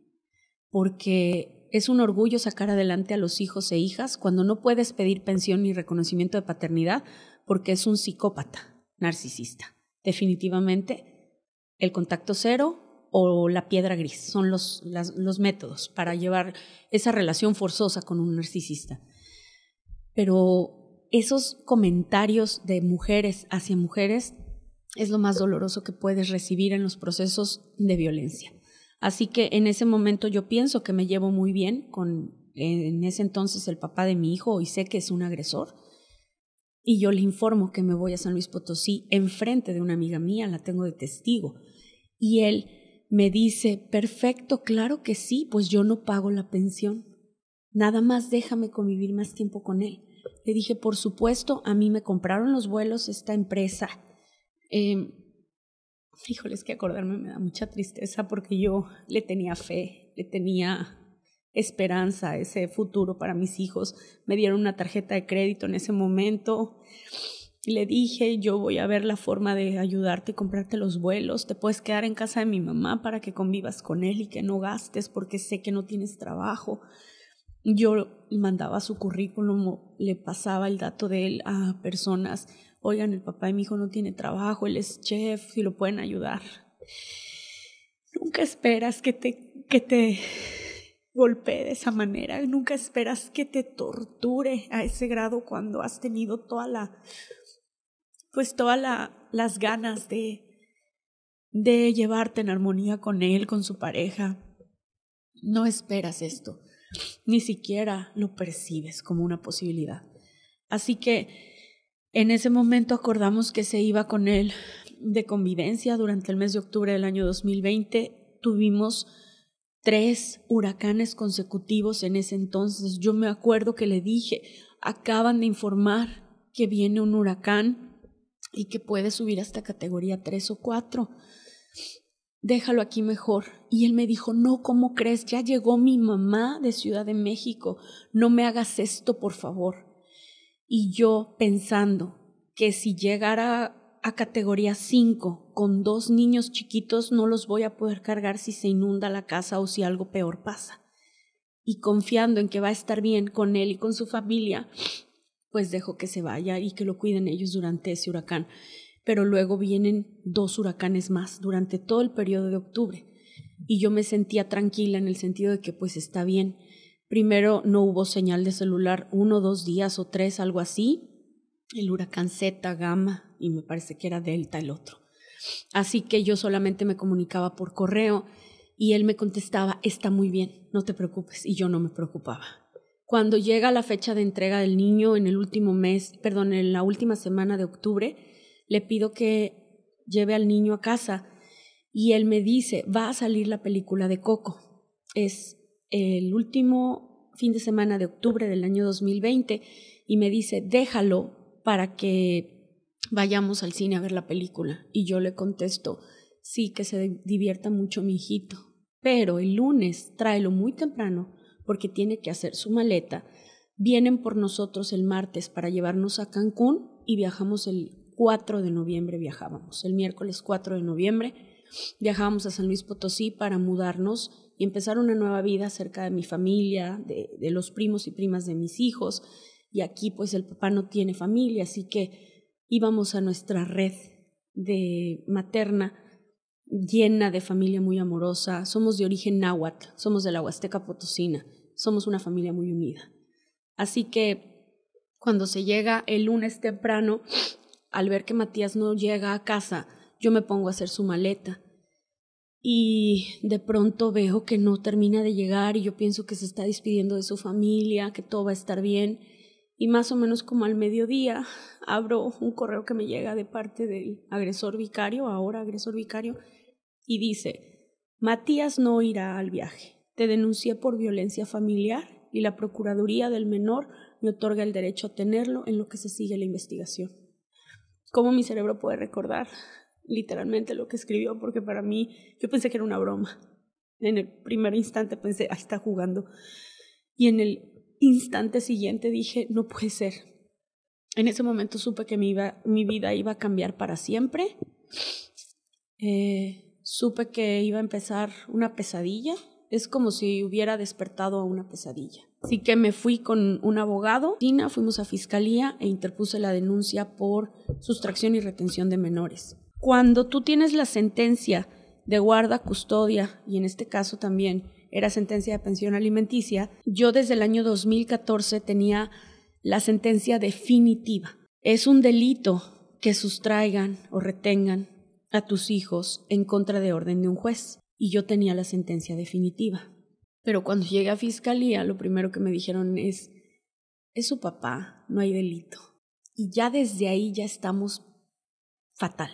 porque es un orgullo sacar adelante a los hijos e hijas cuando no puedes pedir pensión ni reconocimiento de paternidad porque es un psicópata narcisista definitivamente el contacto cero o la piedra gris. Son los, los métodos para llevar esa relación forzosa con un narcisista. Pero esos comentarios de mujeres hacia mujeres es lo más doloroso que puedes recibir en los procesos de violencia. Así que en ese momento yo pienso que me llevo muy bien con en ese entonces el papá de mi hijo y sé que es un agresor y yo le informo que me voy a San Luis Potosí enfrente de una amiga mía, la tengo de testigo. Y él me dice, perfecto, claro que sí, pues yo no pago la pensión. Nada más déjame convivir más tiempo con él. Le dije, por supuesto, a mí me compraron los vuelos esta empresa. Eh, híjoles, que acordarme me da mucha tristeza porque yo le tenía fe, le tenía esperanza, ese futuro para mis hijos. Me dieron una tarjeta de crédito en ese momento. Le dije, yo voy a ver la forma de ayudarte comprarte los vuelos. Te puedes quedar en casa de mi mamá para que convivas con él y que no gastes porque sé que no tienes trabajo. Yo mandaba su currículum, le pasaba el dato de él a personas. Oigan, el papá de mi hijo no tiene trabajo, él es chef, si lo pueden ayudar. Nunca esperas que te, que te golpee de esa manera. Nunca esperas que te torture a ese grado cuando has tenido toda la, pues todas las ganas de, de llevarte en armonía con él, con su pareja. No esperas esto, ni siquiera lo percibes como una posibilidad. Así que en ese momento acordamos que se iba con él de convivencia durante el mes de octubre del año 2020. Tuvimos tres huracanes consecutivos en ese entonces. Yo me acuerdo que le dije, acaban de informar que viene un huracán y que puede subir hasta categoría 3 o 4. Déjalo aquí mejor. Y él me dijo, no, ¿cómo crees? Ya llegó mi mamá de Ciudad de México. No me hagas esto, por favor. Y yo pensando que si llegara a categoría 5 con dos niños chiquitos no los voy a poder cargar si se inunda la casa o si algo peor pasa. Y confiando en que va a estar bien con él y con su familia, pues dejo que se vaya y que lo cuiden ellos durante ese huracán. Pero luego vienen dos huracanes más durante todo el periodo de octubre. Y yo me sentía tranquila en el sentido de que pues está bien. Primero no hubo señal de celular uno, dos días o tres, algo así. El huracán Z, Gamma, y me parece que era Delta el otro. Así que yo solamente me comunicaba por correo y él me contestaba, está muy bien, no te preocupes, y yo no me preocupaba. Cuando llega la fecha de entrega del niño en el último mes, perdón, en la última semana de octubre, le pido que lleve al niño a casa y él me dice, va a salir la película de Coco. Es el último fin de semana de octubre del año 2020 y me dice, déjalo para que vayamos al cine a ver la película. Y yo le contesto, sí, que se divierta mucho mi hijito, pero el lunes tráelo muy temprano porque tiene que hacer su maleta. Vienen por nosotros el martes para llevarnos a Cancún y viajamos el 4 de noviembre, viajábamos, el miércoles 4 de noviembre, viajábamos a San Luis Potosí para mudarnos y empezar una nueva vida cerca de mi familia, de, los primos y primas de mis hijos. Y aquí pues el papá no tiene familia, así que íbamos a nuestra red de materna llena de familia muy amorosa. Somos de origen náhuatl, somos de la Huasteca Potosina, somos una familia muy unida. Así que cuando se llega el lunes temprano, al ver que Matías no llega a casa, yo me pongo a hacer su maleta. Y de pronto veo que no termina de llegar y yo pienso que se está despidiendo de su familia, que todo va a estar bien y más o menos como al mediodía abro un correo que me llega de parte del agresor vicario, ahora agresor vicario, y dice, Matías no irá al viaje. Te denuncié por violencia familiar y la Procuraduría del Menor me otorga el derecho a tenerlo en lo que se sigue la investigación. ¿Cómo mi cerebro puede recordar literalmente lo que escribió? Porque para mí yo pensé que era una broma. En el primer instante pensé, ahí está jugando. Y en el instante siguiente dije, no puede ser. En ese momento supe que mi, mi vida iba a cambiar para siempre. Eh, supe que iba a empezar una pesadilla. Es como si hubiera despertado a una pesadilla. Así que me fui con un abogado, Tina, fuimos a fiscalía e interpuse la denuncia por sustracción y retención de menores. Cuando tú tienes la sentencia de guarda, custodia y en este caso también era sentencia de pensión alimenticia, yo desde el año 2014 tenía la sentencia definitiva. Es un delito que sustraigan o retengan a tus hijos en contra de orden de un juez. Y yo tenía la sentencia definitiva. Pero cuando llegué a fiscalía, lo primero que me dijeron es, es su papá, no hay delito. Y ya desde ahí ya estamos fatal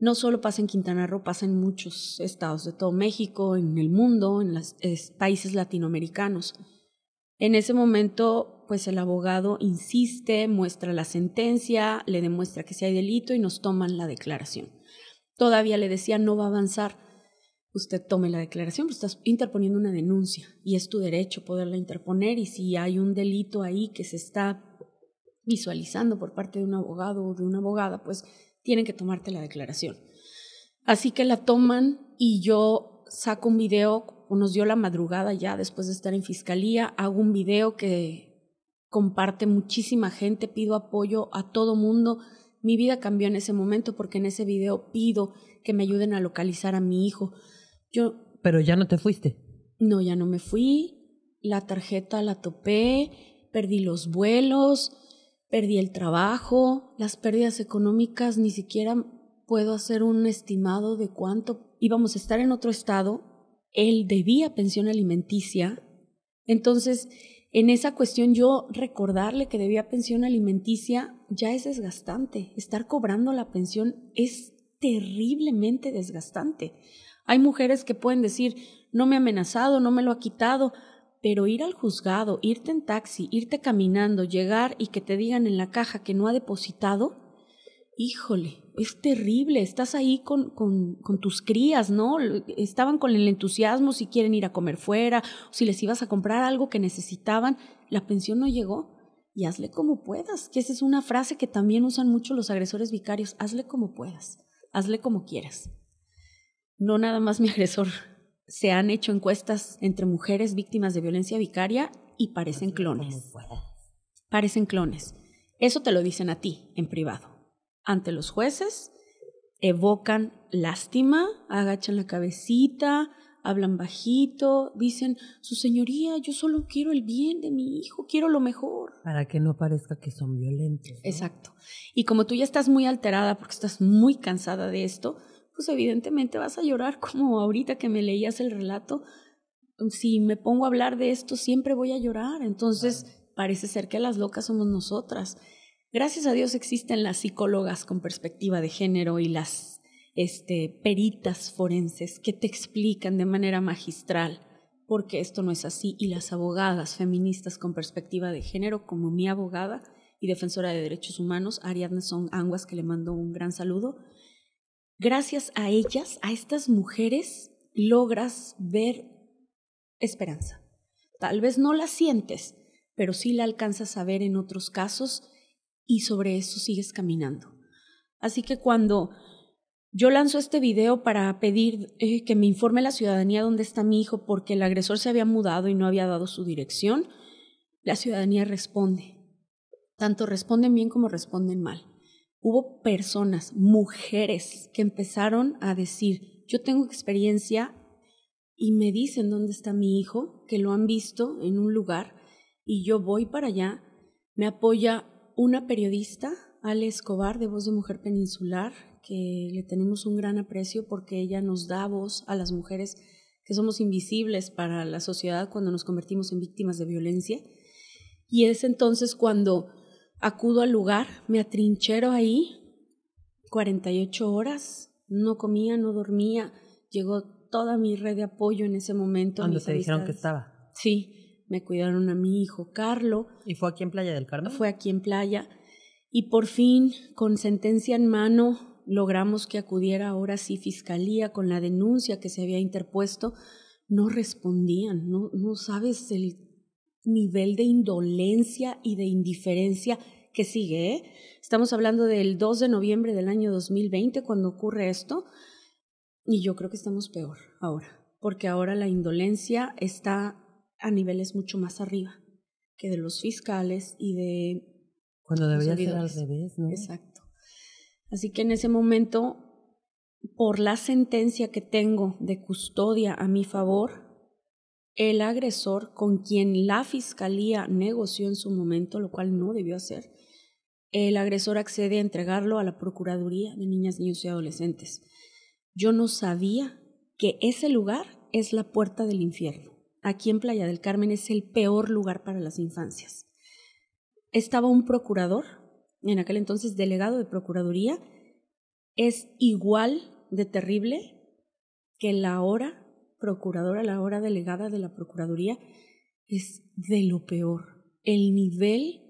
no solo pasa en Quintana Roo, pasa en muchos estados de todo México, en el mundo, en los países latinoamericanos. En ese momento, pues el abogado insiste, muestra la sentencia, le demuestra que sí hay delito y nos toman la declaración. Todavía le decía, no va a avanzar. Usted tome la declaración, pues estás interponiendo una denuncia y es tu derecho poderla interponer y si hay un delito ahí que se está visualizando por parte de un abogado o de una abogada, pues tienen que tomarte la declaración. Así que la toman y yo saco un video, nos dio la madrugada ya después de estar en fiscalía, hago un video que comparte muchísima gente, pido apoyo a todo mundo. Mi vida cambió en ese momento porque en ese video pido que me ayuden a localizar a mi hijo. Yo Pero ya no te fuiste. No, ya no me fui. La tarjeta la topé, perdí los vuelos, perdí el trabajo, las pérdidas económicas, ni siquiera puedo hacer un estimado de cuánto íbamos a estar en otro estado, él debía pensión alimenticia, entonces en esa cuestión yo recordarle que debía pensión alimenticia ya es desgastante, estar cobrando la pensión es terriblemente desgastante. Hay mujeres que pueden decir, no me ha amenazado, no me lo ha quitado, pero ir al juzgado, irte en taxi, irte caminando, llegar y que te digan en la caja que no ha depositado, híjole, es terrible, estás ahí con, con, tus crías, ¿no? Estaban con el entusiasmo si quieren ir a comer fuera, si les ibas a comprar algo que necesitaban, la pensión no llegó. Y hazle como puedas, que esa es una frase que también usan mucho los agresores vicarios, hazle como puedas, hazle como quieras. No nada más mi [laughs] agresor, se han hecho encuestas entre mujeres víctimas de violencia vicaria y parecen clones. Parecen clones. Eso te lo dicen a ti, en privado ante los jueces, evocan lástima, agachan la cabecita, hablan bajito, dicen, Su señoría, yo solo quiero el bien de mi hijo, quiero lo mejor. Para que no parezca que son violentos. Exacto. Y como tú ya estás muy alterada porque estás muy cansada de esto, pues evidentemente vas a llorar como ahorita que me leías el relato. Si me pongo a hablar de esto, siempre voy a llorar. Entonces, parece ser que las locas somos nosotras. Gracias a Dios existen las psicólogas con perspectiva de género y las este, peritas forenses que te explican de manera magistral por qué esto no es así y las abogadas feministas con perspectiva de género como mi abogada y defensora de derechos humanos, Ariadne Son Anguas, que le mando un gran saludo. Gracias a ellas, a estas mujeres, logras ver esperanza. Tal vez no la sientes, pero sí la alcanzas a ver en otros casos y sobre eso sigues caminando. Así que cuando yo lanzo este video para pedir eh, que me informe la ciudadanía dónde está mi hijo porque el agresor se había mudado y no había dado su dirección, la ciudadanía responde. Tanto responden bien como responden mal. Hubo personas, mujeres, que empezaron a decir, yo tengo experiencia y me dicen dónde está mi hijo, que lo han visto en un lugar y yo voy para allá, me apoya una periodista, Ale Escobar, de Voz de Mujer Peninsular, que le tenemos un gran aprecio porque ella nos da voz a las mujeres que somos invisibles para la sociedad cuando nos convertimos en víctimas de violencia. Y es entonces cuando acudo al lugar, me atrinchero ahí 48 horas, no comía, no dormía, llegó toda mi red de apoyo en ese momento. Cuando te dijeron que estaba. Sí, me cuidaron a mi hijo Carlo. ¿Y fue aquí en Playa del Carmen? Fue aquí en Playa. Y por fin, con sentencia en mano, logramos que acudiera ahora sí Fiscalía con la denuncia que se había interpuesto. No respondían, no, no sabes el nivel de indolencia y de indiferencia que sigue. ¿eh? Estamos hablando del 2 de noviembre del año 2020 cuando ocurre esto. Y yo creo que estamos peor ahora, porque ahora la indolencia está a niveles mucho más arriba que de los fiscales y de... Cuando debería ser al revés, ¿no? Exacto. Así que en ese momento, por la sentencia que tengo de custodia a mi favor, el agresor con quien la fiscalía negoció en su momento, lo cual no debió hacer, el agresor accede a entregarlo a la Procuraduría de Niñas, Niños y Adolescentes. Yo no sabía que ese lugar es la puerta del infierno aquí en Playa del Carmen es el peor lugar para las infancias. Estaba un procurador, en aquel entonces delegado de Procuraduría, es igual de terrible que la hora procuradora, la hora delegada de la Procuraduría, es de lo peor. El nivel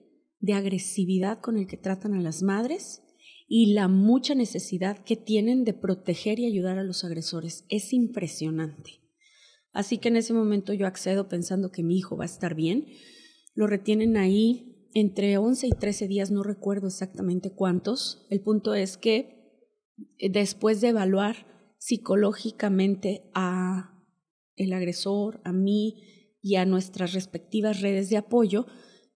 de agresividad con el que tratan a las madres y la mucha necesidad que tienen de proteger y ayudar a los agresores es impresionante. Así que en ese momento yo accedo pensando que mi hijo va a estar bien. Lo retienen ahí entre 11 y 13 días, no recuerdo exactamente cuántos. El punto es que eh, después de evaluar psicológicamente a el agresor, a mí y a nuestras respectivas redes de apoyo,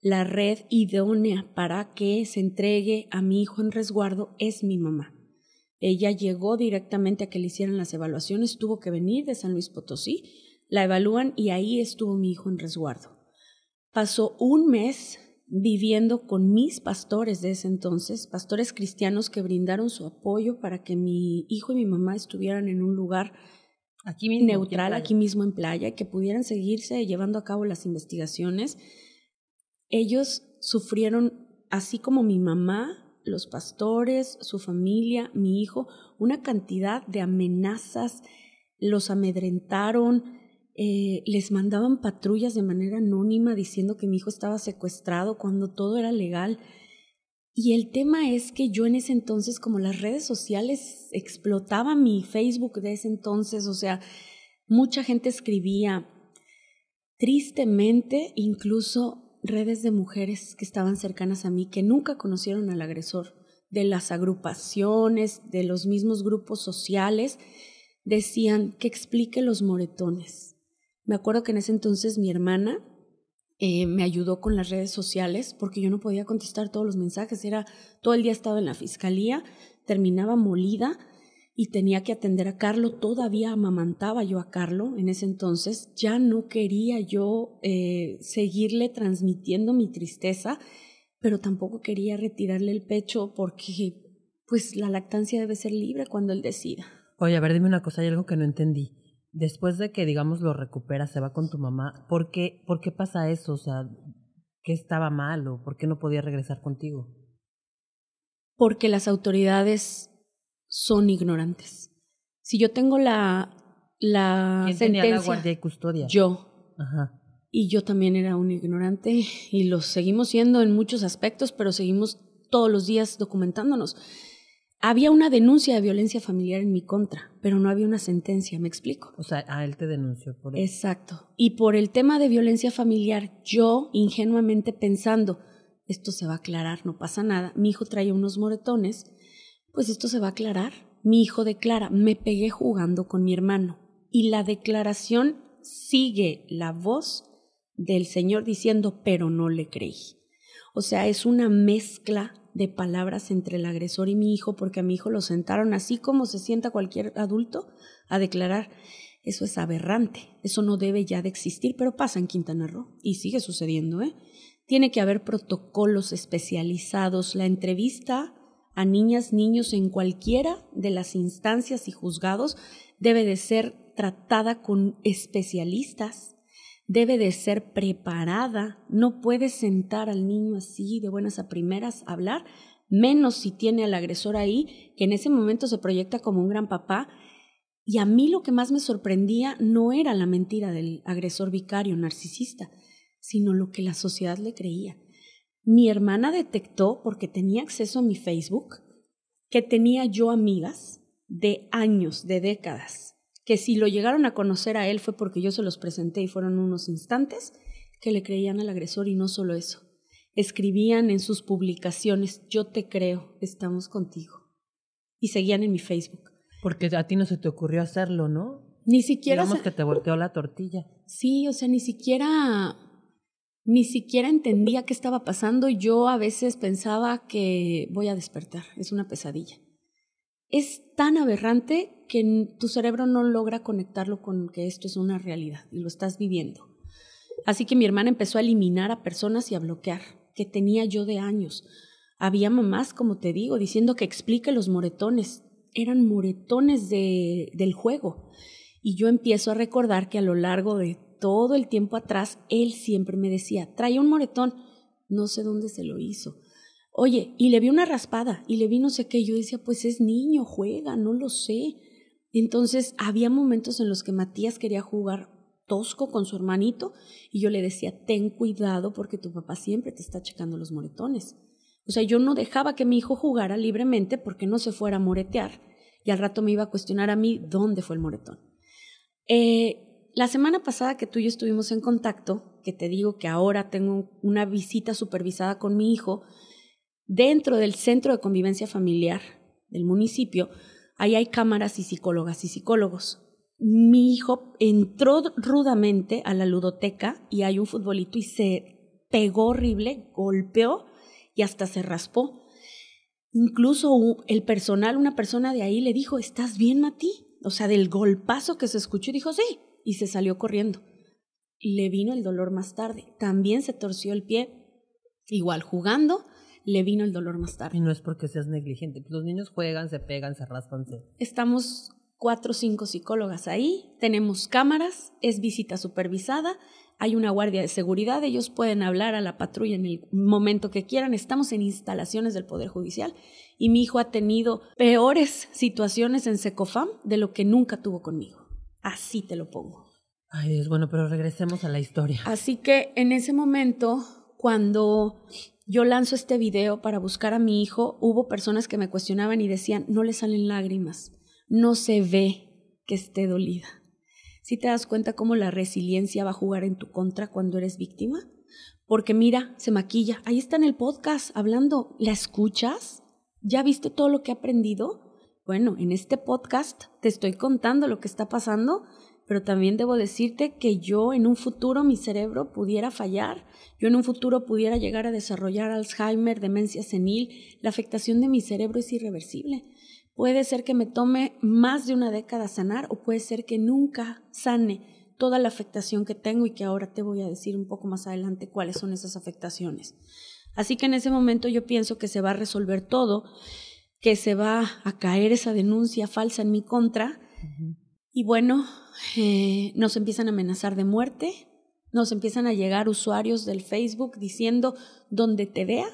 la red idónea para que se entregue a mi hijo en resguardo es mi mamá. Ella llegó directamente a que le hicieran las evaluaciones, tuvo que venir de San Luis Potosí la evalúan y ahí estuvo mi hijo en resguardo. Pasó un mes viviendo con mis pastores de ese entonces, pastores cristianos que brindaron su apoyo para que mi hijo y mi mamá estuvieran en un lugar aquí neutral, aquí mismo en playa, que pudieran seguirse llevando a cabo las investigaciones. Ellos sufrieron, así como mi mamá, los pastores, su familia, mi hijo, una cantidad de amenazas, los amedrentaron, eh, les mandaban patrullas de manera anónima diciendo que mi hijo estaba secuestrado cuando todo era legal. Y el tema es que yo en ese entonces, como las redes sociales, explotaba mi Facebook de ese entonces, o sea, mucha gente escribía. Tristemente, incluso redes de mujeres que estaban cercanas a mí, que nunca conocieron al agresor, de las agrupaciones, de los mismos grupos sociales, decían que explique los moretones. Me acuerdo que en ese entonces mi hermana eh, me ayudó con las redes sociales porque yo no podía contestar todos los mensajes. Era todo el día estaba en la fiscalía, terminaba molida y tenía que atender a Carlo. Todavía amamantaba yo a Carlo en ese entonces. Ya no quería yo eh, seguirle transmitiendo mi tristeza, pero tampoco quería retirarle el pecho porque pues la lactancia debe ser libre cuando él decida. Oye, a ver, dime una cosa, hay algo que no entendí después de que, digamos, lo recupera, se va con tu mamá, ¿por qué, ¿por qué pasa eso? O sea, ¿qué estaba mal o por qué no podía regresar contigo? Porque las autoridades son ignorantes. Si yo tengo la, la ¿Quién sentencia, tenía la guardia y custodia? yo. Ajá. Y yo también era un ignorante y lo seguimos siendo en muchos aspectos, pero seguimos todos los días documentándonos. Había una denuncia de violencia familiar en mi contra, pero no había una sentencia, ¿me explico? O sea, a él te denunció por eso. Exacto. Y por el tema de violencia familiar, yo ingenuamente pensando, esto se va a aclarar, no pasa nada, mi hijo trae unos moretones, pues esto se va a aclarar. Mi hijo declara, me pegué jugando con mi hermano. Y la declaración sigue la voz del Señor diciendo, pero no le creí. O sea, es una mezcla de palabras entre el agresor y mi hijo, porque a mi hijo lo sentaron así como se sienta cualquier adulto a declarar. Eso es aberrante, eso no debe ya de existir, pero pasa en Quintana Roo y sigue sucediendo. ¿eh? Tiene que haber protocolos especializados. La entrevista a niñas, niños en cualquiera de las instancias y juzgados debe de ser tratada con especialistas debe de ser preparada, no puede sentar al niño así de buenas a primeras a hablar, menos si tiene al agresor ahí, que en ese momento se proyecta como un gran papá. Y a mí lo que más me sorprendía no era la mentira del agresor vicario narcisista, sino lo que la sociedad le creía. Mi hermana detectó, porque tenía acceso a mi Facebook, que tenía yo amigas de años, de décadas, que si lo llegaron a conocer a él fue porque yo se los presenté y fueron unos instantes que le creían al agresor y no solo eso. Escribían en sus publicaciones, yo te creo, estamos contigo. Y seguían en mi Facebook. Porque a ti no se te ocurrió hacerlo, ¿no? Ni siquiera... Digamos que te volteó la tortilla. Sí, o sea, ni siquiera... Ni siquiera entendía qué estaba pasando. Yo a veces pensaba que voy a despertar. Es una pesadilla es tan aberrante que tu cerebro no logra conectarlo con que esto es una realidad y lo estás viviendo. Así que mi hermana empezó a eliminar a personas y a bloquear, que tenía yo de años. Había mamás, como te digo, diciendo que explique los moretones. Eran moretones de, del juego. Y yo empiezo a recordar que a lo largo de todo el tiempo atrás, él siempre me decía, trae un moretón. No sé dónde se lo hizo. Oye, y le vi una raspada y le vi no sé qué. Yo decía, pues es niño, juega, no lo sé. Entonces había momentos en los que Matías quería jugar tosco con su hermanito y yo le decía, ten cuidado porque tu papá siempre te está checando los moretones. O sea, yo no dejaba que mi hijo jugara libremente porque no se fuera a moretear y al rato me iba a cuestionar a mí dónde fue el moretón. Eh, la semana pasada que tú y yo estuvimos en contacto, que te digo que ahora tengo una visita supervisada con mi hijo, Dentro del centro de convivencia familiar del municipio, ahí hay cámaras y psicólogas y psicólogos. Mi hijo entró rudamente a la ludoteca y hay un futbolito y se pegó horrible, golpeó y hasta se raspó. Incluso el personal, una persona de ahí le dijo, ¿estás bien, Mati? O sea, del golpazo que se escuchó, dijo, sí, y se salió corriendo. Le vino el dolor más tarde. También se torció el pie, igual jugando, le vino el dolor más tarde. Y no es porque seas negligente. Pues los niños juegan, se pegan, se raspan. Se... Estamos cuatro o cinco psicólogas ahí, tenemos cámaras, es visita supervisada, hay una guardia de seguridad, ellos pueden hablar a la patrulla en el momento que quieran, estamos en instalaciones del Poder Judicial y mi hijo ha tenido peores situaciones en Secofam de lo que nunca tuvo conmigo. Así te lo pongo. Ay Dios, bueno, pero regresemos a la historia. Así que en ese momento, cuando yo lanzo este video para buscar a mi hijo, hubo personas que me cuestionaban y decían, no le salen lágrimas, no se ve que esté dolida. Si te das cuenta cómo la resiliencia va a jugar en tu contra cuando eres víctima? Porque mira, se maquilla, ahí está en el podcast hablando, ¿la escuchas? ¿Ya viste todo lo que ha aprendido? Bueno, en este podcast te estoy contando lo que está pasando pero también debo decirte que yo en un futuro mi cerebro pudiera fallar, yo en un futuro pudiera llegar a desarrollar Alzheimer, demencia senil, la afectación de mi cerebro es irreversible. Puede ser que me tome más de una década sanar o puede ser que nunca sane toda la afectación que tengo y que ahora te voy a decir un poco más adelante cuáles son esas afectaciones. Así que en ese momento yo pienso que se va a resolver todo, que se va a caer esa denuncia falsa en mi contra. Y bueno, eh, nos empiezan a amenazar de muerte, nos empiezan a llegar usuarios del Facebook diciendo, donde te vea,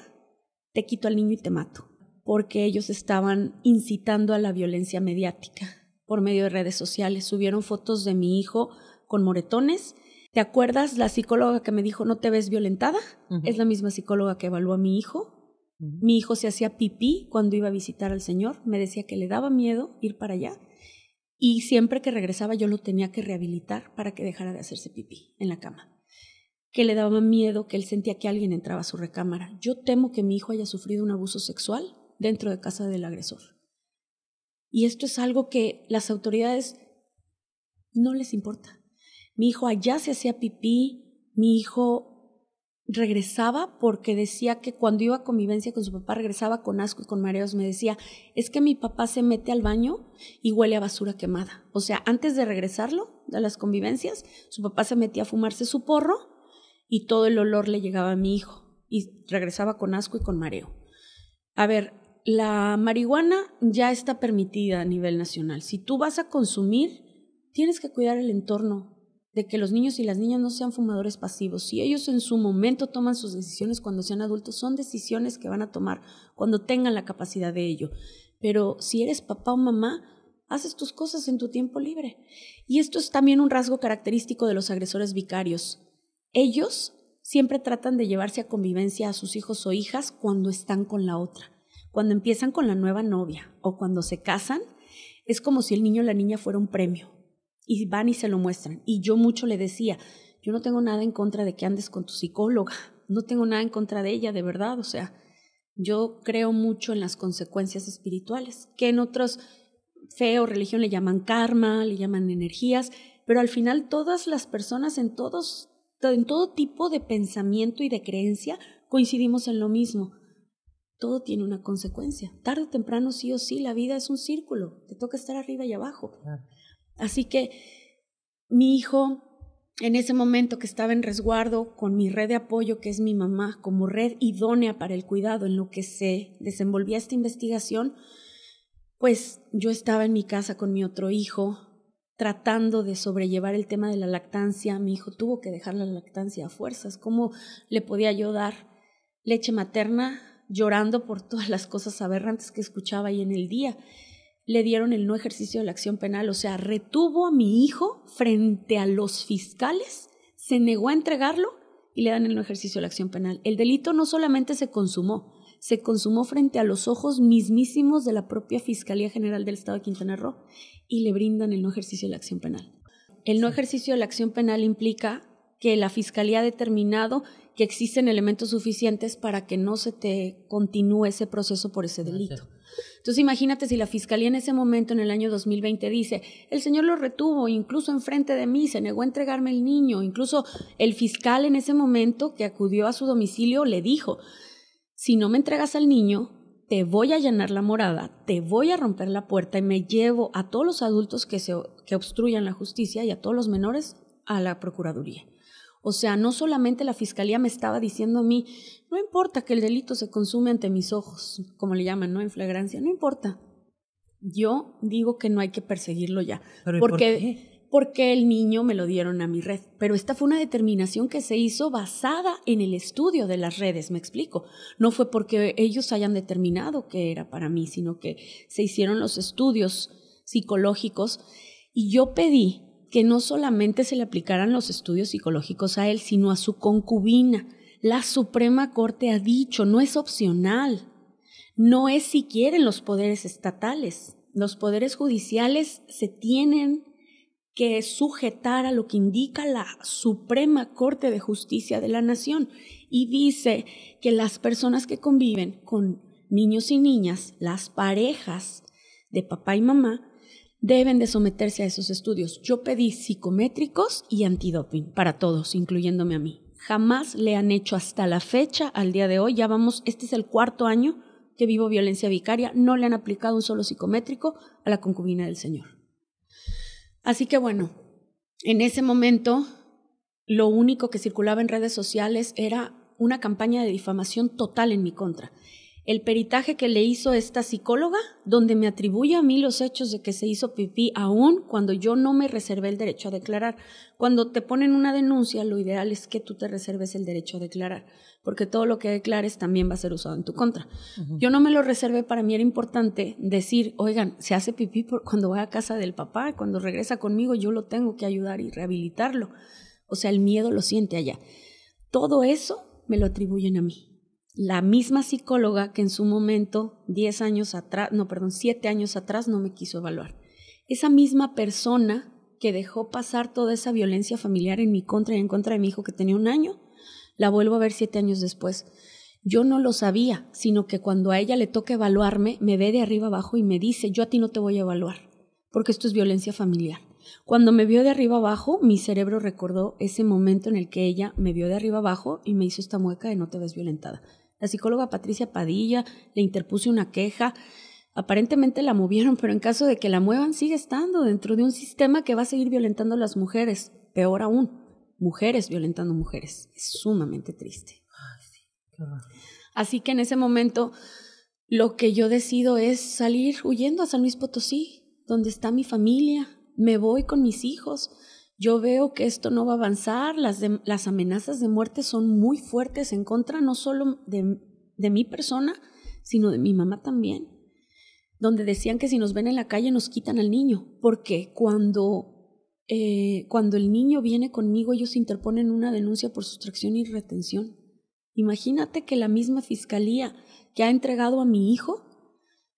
te quito al niño y te mato, porque ellos estaban incitando a la violencia mediática por medio de redes sociales. Subieron fotos de mi hijo con moretones. ¿Te acuerdas la psicóloga que me dijo no te ves violentada? Es la misma psicóloga que evaluó a mi hijo. Mi hijo se hacía pipí cuando iba a visitar al Señor. Me decía que le daba miedo ir para allá y siempre que regresaba yo lo tenía que rehabilitar para que dejara de hacerse pipí en la cama. Que le daba miedo que él sentía que alguien entraba a su recámara. Yo temo que mi hijo haya sufrido un abuso sexual dentro de casa del agresor. Y esto es algo que las autoridades no les importa. Mi hijo allá se hacía pipí, mi hijo regresaba porque decía que cuando iba a convivencia con su papá regresaba con asco y con mareos. Me decía, es que mi papá se mete al baño y huele a basura quemada. O sea, antes de regresarlo de las convivencias, su papá se metía a fumarse su porro y todo el olor le llegaba a mi hijo y regresaba con asco y con mareo. A ver, la marihuana ya está permitida a nivel nacional. Si tú vas a consumir, tienes que cuidar el entorno de que los niños y las niñas no sean fumadores pasivos. Si ellos en su momento toman sus decisiones cuando sean adultos, son decisiones que van a tomar cuando tengan la capacidad de ello. Pero si eres papá o mamá, haces tus cosas en tu tiempo libre. Y esto es también un rasgo característico de los agresores vicarios. Ellos siempre tratan de llevarse a convivencia a sus hijos o hijas cuando están con la otra. Cuando empiezan con la nueva novia o cuando se casan, es como si el niño o la niña fuera un premio y van y se lo muestran. Y yo mucho le decía, yo no tengo nada en contra de que andes con tu psicóloga, no tengo nada en contra de ella, de verdad, o sea, yo creo mucho en las consecuencias espirituales, que en otros fe o religión le llaman karma, le llaman energías, pero al final todas las personas en todos en todo tipo de pensamiento y de creencia coincidimos en lo mismo. Todo tiene una consecuencia. Tarde o temprano, sí o sí, la vida es un círculo. Te toca estar arriba y abajo. Así que mi hijo, en ese momento que estaba en resguardo con mi red de apoyo, que es mi mamá, como red idónea para el cuidado en lo que se desenvolvía esta investigación, pues yo estaba en mi casa con mi otro hijo, tratando de sobrellevar el tema de la lactancia. Mi hijo tuvo que dejar la lactancia a fuerzas. ¿Cómo le podía yo dar leche materna llorando por todas las cosas aberrantes que escuchaba ahí en el día? Le dieron el no ejercicio de la acción penal, o sea, retuvo a mi hijo frente a los fiscales, se negó a entregarlo y le dan el no ejercicio de la acción penal. El delito no solamente se consumó, se consumó frente a los ojos mismísimos de la propia Fiscalía General del Estado de Quintana Roo y le brindan el no ejercicio de la acción penal. El no ejercicio de la acción penal implica que la Fiscalía ha determinado que existen elementos suficientes para que no se te continúe ese proceso por ese delito. Entonces imagínate si la fiscalía en ese momento, en el año 2020, dice, el señor lo retuvo, incluso enfrente de mí, se negó a entregarme el niño, incluso el fiscal en ese momento que acudió a su domicilio le dijo, si no me entregas al niño, te voy a allanar la morada, te voy a romper la puerta y me llevo a todos los adultos que, se, que obstruyan la justicia y a todos los menores a la Procuraduría. O sea, no solamente la fiscalía me estaba diciendo a mí, no importa que el delito se consume ante mis ojos, como le llaman, ¿no? En flagrancia, no importa. Yo digo que no hay que perseguirlo ya. porque, ¿por qué? Porque el niño me lo dieron a mi red. Pero esta fue una determinación que se hizo basada en el estudio de las redes, me explico. No fue porque ellos hayan determinado que era para mí, sino que se hicieron los estudios psicológicos y yo pedí que no solamente se le aplicaran los estudios psicológicos a él, sino a su concubina. La Suprema Corte ha dicho, no es opcional, no es si quieren los poderes estatales. Los poderes judiciales se tienen que sujetar a lo que indica la Suprema Corte de Justicia de la Nación y dice que las personas que conviven con niños y niñas, las parejas de papá y mamá, deben de someterse a esos estudios. Yo pedí psicométricos y antidoping para todos, incluyéndome a mí. Jamás le han hecho hasta la fecha, al día de hoy, ya vamos, este es el cuarto año que vivo violencia vicaria, no le han aplicado un solo psicométrico a la concubina del Señor. Así que bueno, en ese momento lo único que circulaba en redes sociales era una campaña de difamación total en mi contra el peritaje que le hizo esta psicóloga, donde me atribuye a mí los hechos de que se hizo pipí, aún cuando yo no me reservé el derecho a declarar. Cuando te ponen una denuncia, lo ideal es que tú te reserves el derecho a declarar, porque todo lo que declares también va a ser usado en tu contra. Yo no me lo reservé, para mí era importante decir, oigan, se hace pipí cuando voy a casa del papá, cuando regresa conmigo yo lo tengo que ayudar y rehabilitarlo. O sea, el miedo lo siente allá. Todo eso me lo atribuyen a mí la misma psicóloga que en su momento, 10 años atrás, no, perdón, 7 años atrás no me quiso evaluar. Esa misma persona que dejó pasar toda esa violencia familiar en mi contra y en contra de mi hijo que tenía un año, la vuelvo a ver siete años después. Yo no lo sabía, sino que cuando a ella le toca evaluarme, me ve de arriba abajo y me dice, yo a ti no te voy a evaluar, porque esto es violencia familiar. Cuando me vio de arriba abajo, mi cerebro recordó ese momento en el que ella me vio de arriba abajo y me hizo esta mueca de no te ves violentada. La psicóloga Patricia Padilla le interpuse una queja. Aparentemente la movieron, pero en caso de que la muevan, sigue estando dentro de un sistema que va a seguir violentando a las mujeres. Peor aún, mujeres violentando mujeres. Es sumamente triste. Así que en ese momento lo que yo decido es salir huyendo a San Luis Potosí, donde está mi familia. Me voy con mis hijos yo veo que esto no va a avanzar, las, amenazas de muerte son muy fuertes en contra no solo de, de mi persona, sino de mi mamá también, donde decían que si nos ven en la calle nos quitan al niño, porque cuando, eh, cuando el niño viene conmigo ellos interponen una denuncia por sustracción y retención. Imagínate que la misma fiscalía que ha entregado a mi hijo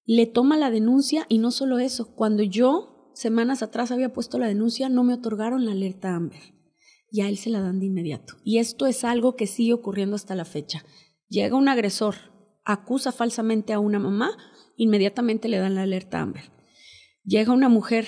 le toma la denuncia y no solo eso, cuando yo semanas atrás había puesto la denuncia, no me otorgaron la alerta Amber. Y a él se la dan de inmediato. Y esto es algo que sigue ocurriendo hasta la fecha. Llega un agresor, acusa falsamente a una mamá, inmediatamente le dan la alerta Amber. Llega una mujer,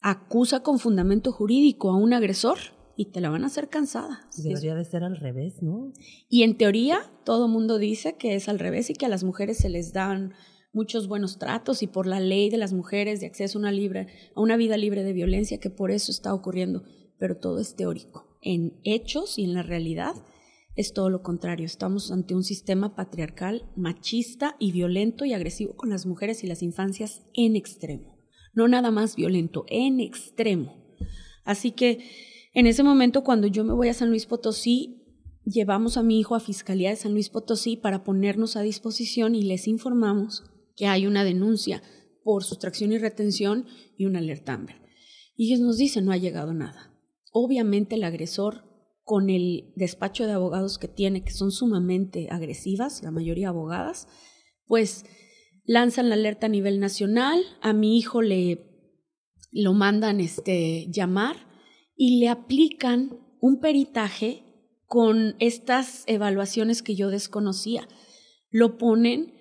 acusa con fundamento jurídico a un agresor y te la van a hacer cansada. Debería de ser al revés, ¿no? Y en teoría todo mundo dice que es al revés y que a las mujeres se les dan muchos buenos tratos y por la ley de las mujeres de acceso a una, libre, a una vida libre de violencia, que por eso está ocurriendo, pero todo es teórico. En hechos y en la realidad es todo lo contrario. Estamos ante un sistema patriarcal, machista y violento y agresivo con las mujeres y las infancias en extremo. No nada más violento, en extremo. Así que en ese momento cuando yo me voy a San Luis Potosí, llevamos a mi hijo a Fiscalía de San Luis Potosí para ponernos a disposición y les informamos que hay una denuncia por sustracción y retención y una alerta Amber. Y ellos nos dicen, no ha llegado nada. Obviamente el agresor, con el despacho de abogados que tiene, que son sumamente agresivas, la mayoría abogadas, pues lanzan la alerta a nivel nacional, a mi hijo le lo mandan este llamar y le aplican un peritaje con estas evaluaciones que yo desconocía. Lo ponen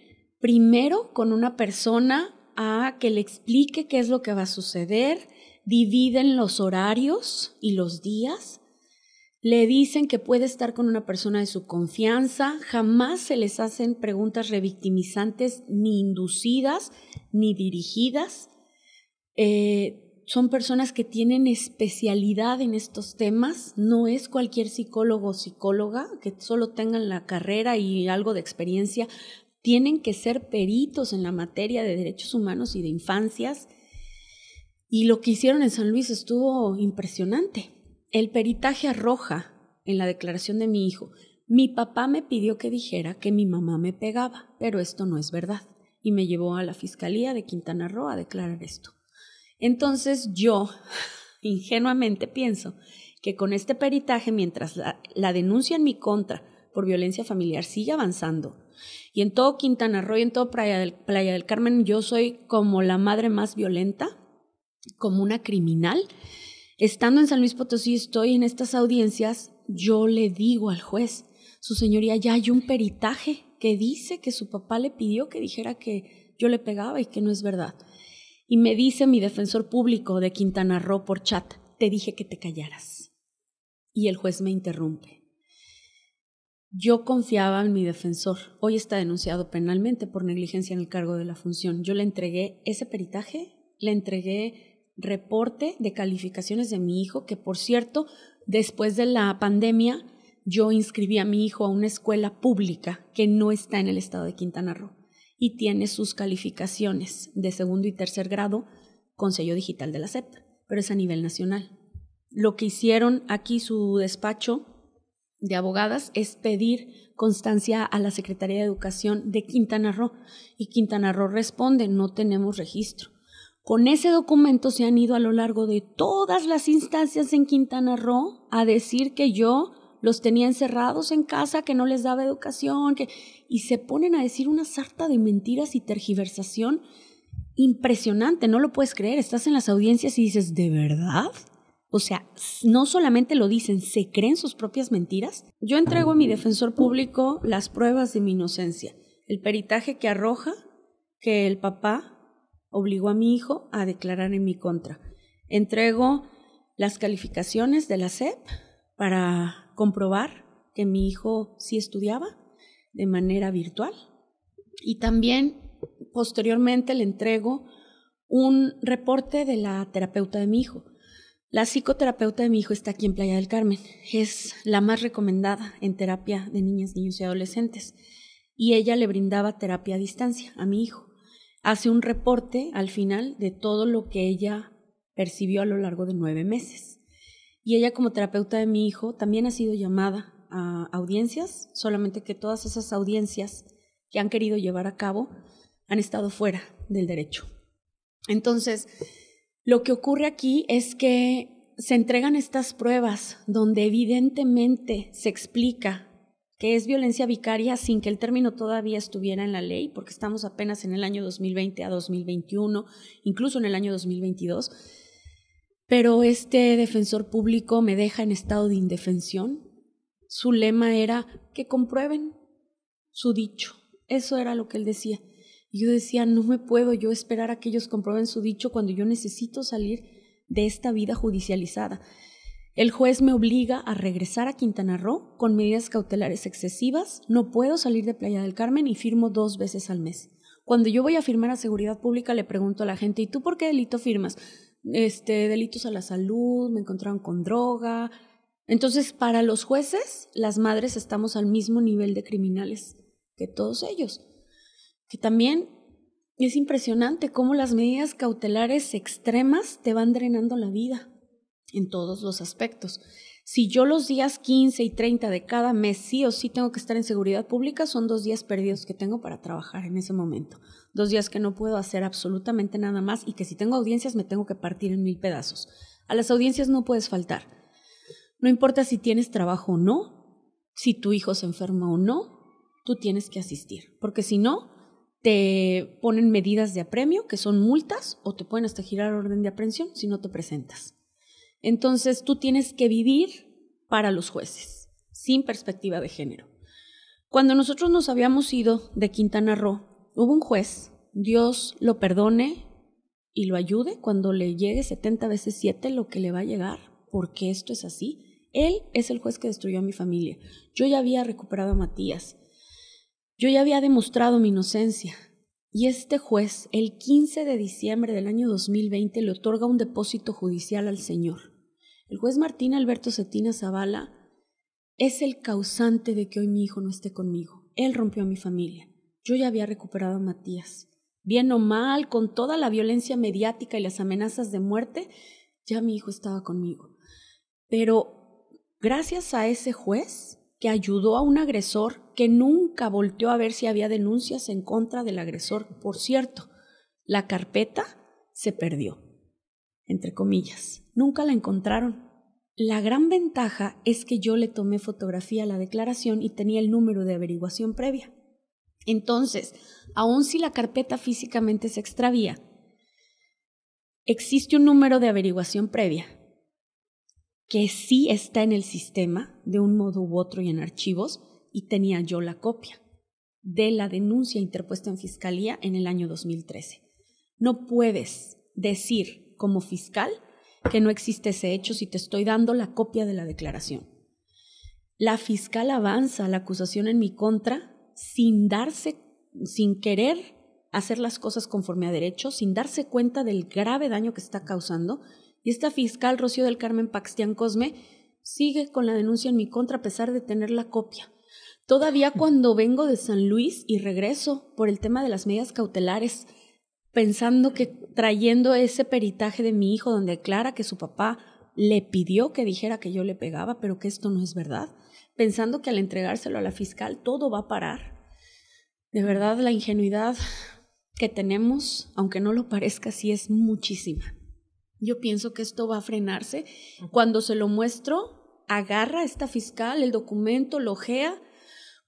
primero con una persona a que le explique qué es lo que va a suceder, dividen los horarios y los días, le dicen que puede estar con una persona de su confianza, jamás se les hacen preguntas revictimizantes ni inducidas ni dirigidas. Eh, son personas que tienen especialidad en estos temas, no es cualquier psicólogo o psicóloga que solo tengan la carrera y algo de experiencia tienen que ser peritos en la materia de derechos humanos y de infancias. Y lo que hicieron en San Luis estuvo impresionante. El peritaje arroja en la declaración de mi hijo, mi papá me pidió que dijera que mi mamá me pegaba, pero esto no es verdad. Y me llevó a la Fiscalía de Quintana Roo a declarar esto. Entonces yo, [laughs] ingenuamente pienso que con este peritaje, mientras la, denuncia en mi contra por violencia familiar sigue avanzando, y en todo Quintana Roo y en todo Playa del, Carmen yo soy como la madre más violenta, como una criminal, estando en San Luis Potosí, estoy en estas audiencias, yo le digo al juez, su señoría, ya hay un peritaje que dice que su papá le pidió que dijera que yo le pegaba y que no es verdad. Y me dice mi defensor público de Quintana Roo por chat, te dije que te callaras. Y el juez me interrumpe. Yo confiaba en mi defensor. Hoy está denunciado penalmente por negligencia en el cargo de la función. Yo le entregué ese peritaje, le entregué reporte de calificaciones de mi hijo, que por cierto, después de la pandemia, yo inscribí a mi hijo a una escuela pública que no está en el estado de Quintana Roo y tiene sus calificaciones de segundo y tercer grado con sello digital de la SEP, pero es a nivel nacional. Lo que hicieron aquí su despacho de abogadas es pedir constancia a la Secretaría de Educación de Quintana Roo y Quintana Roo responde, no tenemos registro. Con ese documento se han ido a lo largo de todas las instancias en Quintana Roo a decir que yo los tenía encerrados en casa, que no les daba educación, que... y se ponen a decir una sarta de mentiras y tergiversación impresionante, no lo puedes creer, estás en las audiencias y dices, ¿de verdad? O sea, no solamente lo dicen, se creen sus propias mentiras. Yo entrego a mi defensor público las pruebas de mi inocencia, el peritaje que arroja que el papá obligó a mi hijo a declarar en mi contra. Entrego las calificaciones de la SEP para comprobar que mi hijo sí estudiaba de manera virtual y también posteriormente le entrego un reporte de la terapeuta de mi hijo. La psicoterapeuta de mi hijo está aquí en Playa del Carmen. Es la más recomendada en terapia de niñas, niños y adolescentes. Y ella le brindaba terapia a distancia a mi hijo. Hace un reporte al final de todo lo que ella percibió a lo largo de nueve meses. Y ella como terapeuta de mi hijo también ha sido llamada a audiencias, solamente que todas esas audiencias que han querido llevar a cabo han estado fuera del derecho. Entonces, lo que ocurre aquí es que se entregan estas pruebas donde evidentemente se explica que es violencia vicaria sin que el término todavía estuviera en la ley, porque estamos apenas en el año 2020 a 2021, incluso en el año 2022 pero este defensor público me deja en estado de indefensión. Su lema era que comprueben su dicho. Eso era lo que él decía. Yo decía, no me puedo yo esperar a que ellos comprueben su dicho cuando yo necesito salir de esta vida judicializada. El juez me obliga a regresar a Quintana Roo con medidas cautelares excesivas. No puedo salir de Playa del Carmen y firmo dos veces al mes. Cuando yo voy a firmar a seguridad pública le pregunto a la gente, ¿y tú por qué delito firmas? este, delitos a la salud, me encontraron con droga. Entonces, para los jueces, las madres estamos al mismo nivel de criminales que todos ellos. Que también es impresionante cómo las medidas cautelares extremas te van drenando la vida en todos los aspectos. Si yo los días 15 y 30 de cada mes sí o sí tengo que estar en seguridad pública, son dos días perdidos que tengo para trabajar en ese momento. Dos días que no puedo hacer absolutamente nada más y que si tengo audiencias me tengo que partir en mil pedazos. A las audiencias no puedes faltar. No importa si tienes trabajo o no, si tu hijo se enferma o no, tú tienes que asistir, porque si no, te ponen medidas de apremio, que son multas, o te pueden hasta girar orden de aprehensión si no te presentas. Entonces tú tienes que vivir para los jueces, sin perspectiva de género. Cuando nosotros nos habíamos ido de Quintana Roo, hubo un juez, Dios lo perdone y lo ayude cuando le llegue 70 veces 7 lo que le va a llegar, porque esto es así. Él es el juez que destruyó a mi familia. Yo ya había recuperado a Matías. Yo ya había demostrado mi inocencia. Y este juez, el 15 de diciembre del año 2020, le otorga un depósito judicial al señor. El juez Martín Alberto Cetina Zavala es el causante de que hoy mi hijo no esté conmigo. Él rompió a mi familia. Yo ya había recuperado a Matías. Bien o mal, con toda la violencia mediática y las amenazas de muerte, ya mi hijo estaba conmigo. Pero gracias a ese juez que ayudó a un agresor que nunca volteó a ver si había denuncias en contra del agresor, por cierto, la carpeta se perdió. entre comillas. Nunca la encontraron. La gran ventaja es que yo le tomé fotografía a la declaración y tenía el número de averiguación previa. Entonces, aun si la carpeta físicamente se extravía, existe un número de averiguación previa que sí está en el sistema de un modo u otro y en archivos y tenía yo la copia de la denuncia interpuesta en fiscalía en el año 2013. No puedes decir como fiscal que no existe ese hecho si te estoy dando la copia de la declaración. La fiscal avanza la acusación en mi contra sin darse, sin querer hacer las cosas conforme a derecho, sin darse cuenta del grave daño que está causando. Y esta fiscal, Rocío del Carmen Paxtián Cosme, sigue con la denuncia en mi contra a pesar de tener la copia. Todavía cuando vengo de San Luis y regreso por el tema de las medidas cautelares, pensando que trayendo ese peritaje de mi hijo donde declara que su papá le pidió que dijera que yo le pegaba, pero que esto no es verdad, pensando que al entregárselo a la fiscal todo va a parar. De verdad, la ingenuidad que tenemos, aunque no lo parezca, sí es muchísima. Yo pienso que esto va a frenarse. Cuando se lo muestro, agarra a esta fiscal el documento, lo ojea.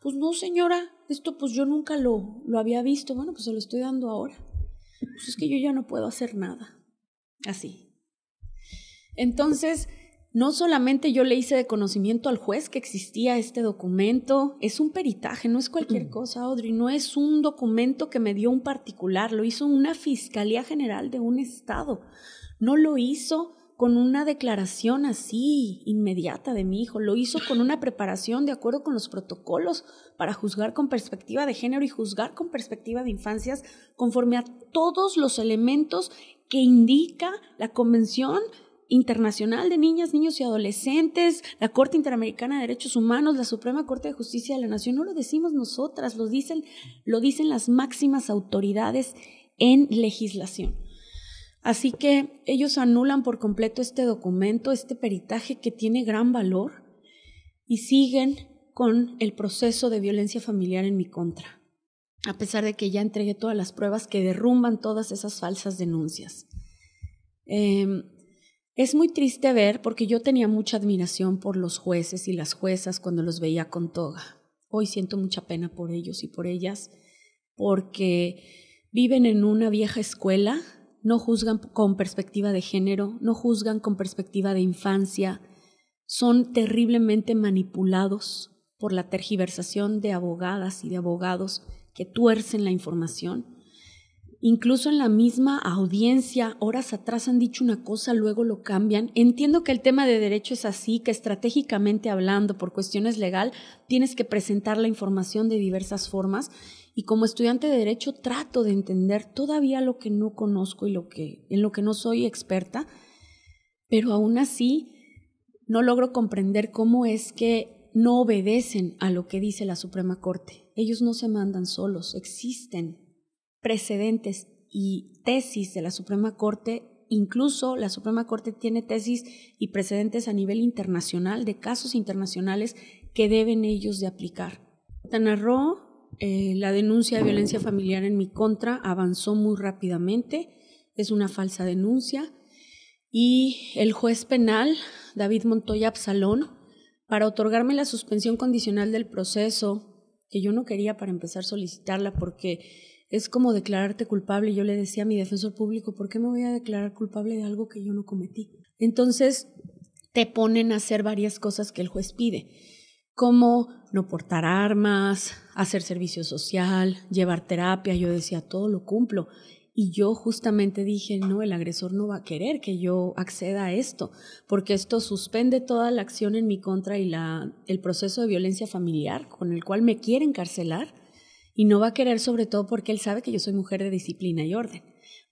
Pues no, señora, esto pues yo nunca lo, lo había visto. Bueno, pues se lo estoy dando ahora. Pues es que yo ya no puedo hacer nada. Así. Entonces, no solamente yo le hice de conocimiento al juez que existía este documento, es un peritaje, no es cualquier cosa, Audrey, no es un documento que me dio un particular, lo hizo una Fiscalía General de un Estado, no lo hizo con una declaración así inmediata de mi hijo, lo hizo con una preparación de acuerdo con los protocolos para juzgar con perspectiva de género y juzgar con perspectiva de infancias conforme a todos los elementos que indica la Convención Internacional de Niñas, Niños y Adolescentes, la Corte Interamericana de Derechos Humanos, la Suprema Corte de Justicia de la Nación, no lo decimos nosotras, lo dicen, lo dicen las máximas autoridades en legislación. Así que ellos anulan por completo este documento, este peritaje que tiene gran valor y siguen con el proceso de violencia familiar en mi contra, a pesar de que ya entregué todas las pruebas que derrumban todas esas falsas denuncias. Em, es muy triste ver porque yo tenía mucha admiración por los jueces y las juezas cuando los veía con toga. Hoy siento mucha pena por ellos y por ellas porque viven en una vieja escuela, no juzgan con perspectiva de género, no juzgan con perspectiva de infancia, son terriblemente manipulados por la tergiversación de abogadas y de abogados que tuercen la información Incluso en la misma audiencia, horas atrás han dicho una cosa, luego lo cambian. Entiendo que el tema de derecho es así, que estratégicamente hablando, por cuestiones legal, tienes que presentar la información de diversas formas. Y como estudiante de derecho trato de entender todavía lo que no conozco y lo que, en lo que no soy experta, pero aún así no logro comprender cómo es que no obedecen a lo que dice la Suprema Corte. Ellos no se mandan solos, existen precedentes y tesis de la Suprema Corte, incluso la Suprema Corte tiene tesis y precedentes a nivel internacional de casos internacionales que deben ellos de aplicar. Tanarro, eh, la denuncia de violencia familiar en mi contra avanzó muy rápidamente, es una falsa denuncia y el juez penal, David Montoya Absalón, para otorgarme la suspensión condicional del proceso, que yo no quería para empezar a solicitarla porque es como declararte culpable. Yo le decía a mi defensor público, ¿por qué me voy a declarar culpable de algo que yo no cometí? Entonces te ponen a hacer varias cosas que el juez pide, como no portar armas, hacer servicio social, llevar terapia. Yo decía, todo lo cumplo. Y yo justamente dije, no, el agresor no va a querer que yo acceda a esto, porque esto suspende toda la acción en mi contra y la, el proceso de violencia familiar con el cual me quiere encarcelar y no va a querer sobre todo porque él sabe que yo soy mujer de disciplina y orden.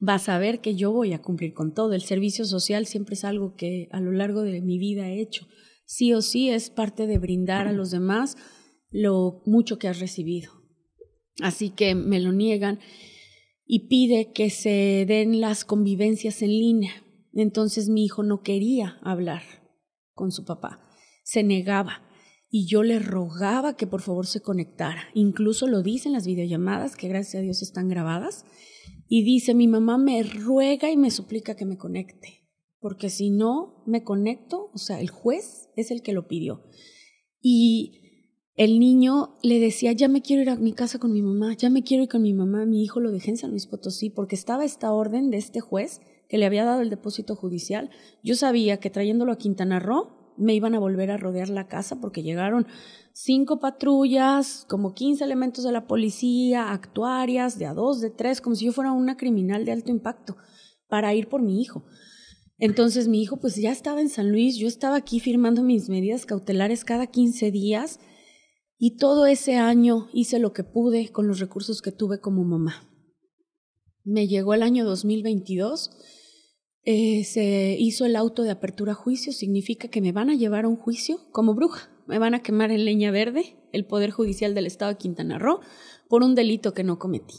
Va a saber que yo voy a cumplir con todo. El servicio social siempre es algo que a lo largo de mi vida he hecho. Sí o sí es parte de brindar a los demás lo mucho que has recibido. Así que me lo niegan y pide que se den las convivencias en línea. Entonces mi hijo no quería hablar con su papá, se negaba y yo le rogaba que por favor se conectara. Incluso lo dice en las videollamadas, que gracias a Dios están grabadas, y dice, mi mamá me ruega y me suplica que me conecte. porque si no me conecto, o sea, el juez es el que lo pidió. Y el niño le decía, ya me quiero ir a mi casa con mi mamá, ya me quiero ir con mi mamá, mi hijo lo dejé en San Luis Potosí, porque estaba esta orden de este juez que le había dado el depósito judicial. Yo sabía que trayéndolo a Quintana Roo me iban a volver a rodear la casa porque llegaron cinco patrullas, como 15 elementos de la policía, actuarias, de a dos, de tres, como si yo fuera una criminal de alto impacto, para ir por mi hijo. Entonces mi hijo pues ya estaba en San Luis, yo estaba aquí firmando mis medidas cautelares cada 15 días y todo ese año hice lo que pude con los recursos que tuve como mamá. Me llegó el año 2022, eh, se hizo el auto de apertura a juicio, significa que me van a llevar a un juicio como bruja, me van a quemar en leña verde el Poder Judicial del Estado de Quintana Roo por un delito que no cometí.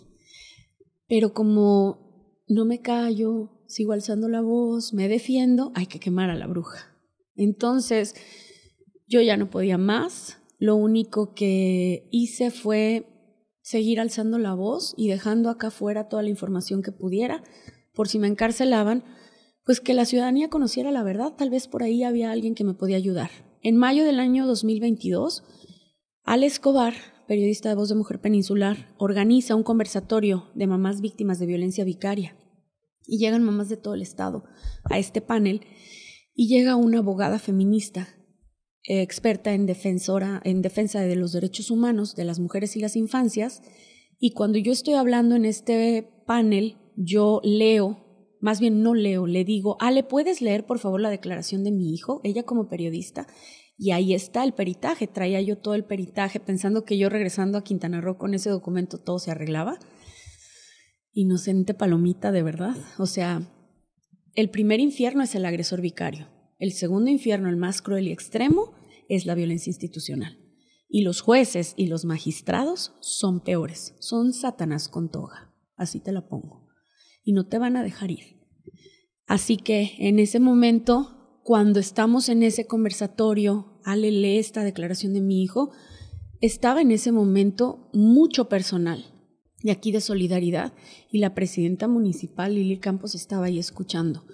Pero como no me callo, sigo alzando la voz, me defiendo, hay que quemar a la bruja. Entonces, yo ya no podía más, lo único que hice fue seguir alzando la voz y dejando acá fuera toda la información que pudiera, por si me encarcelaban, pues que la ciudadanía conociera la verdad, tal vez por ahí había alguien que me podía ayudar. En mayo del año 2022, Al Escobar, periodista de Voz de Mujer Peninsular, organiza un conversatorio de mamás víctimas de violencia vicaria. Y llegan mamás de todo el estado a este panel y llega una abogada feminista experta en defensora en defensa de los derechos humanos de las mujeres y las infancias y cuando yo estoy hablando en este panel yo leo más bien no leo le digo Ale puedes leer por favor la declaración de mi hijo ella como periodista. Y ahí está el peritaje traía yo todo el peritaje pensando que yo regresando a Quintana Roo con ese documento todo se arreglaba. Inocente palomita de verdad. O sea el primer infierno es el agresor vicario. El segundo infierno, el más cruel y extremo, es la violencia institucional. Y los jueces y los magistrados son peores, son Satanás con toga, así te la pongo. Y no te van a dejar ir. Así que en ese momento, cuando estamos en ese conversatorio, Ale lee esta declaración de mi hijo, estaba en ese momento mucho personal de aquí de solidaridad y la presidenta municipal Lili Campos estaba ahí escuchando.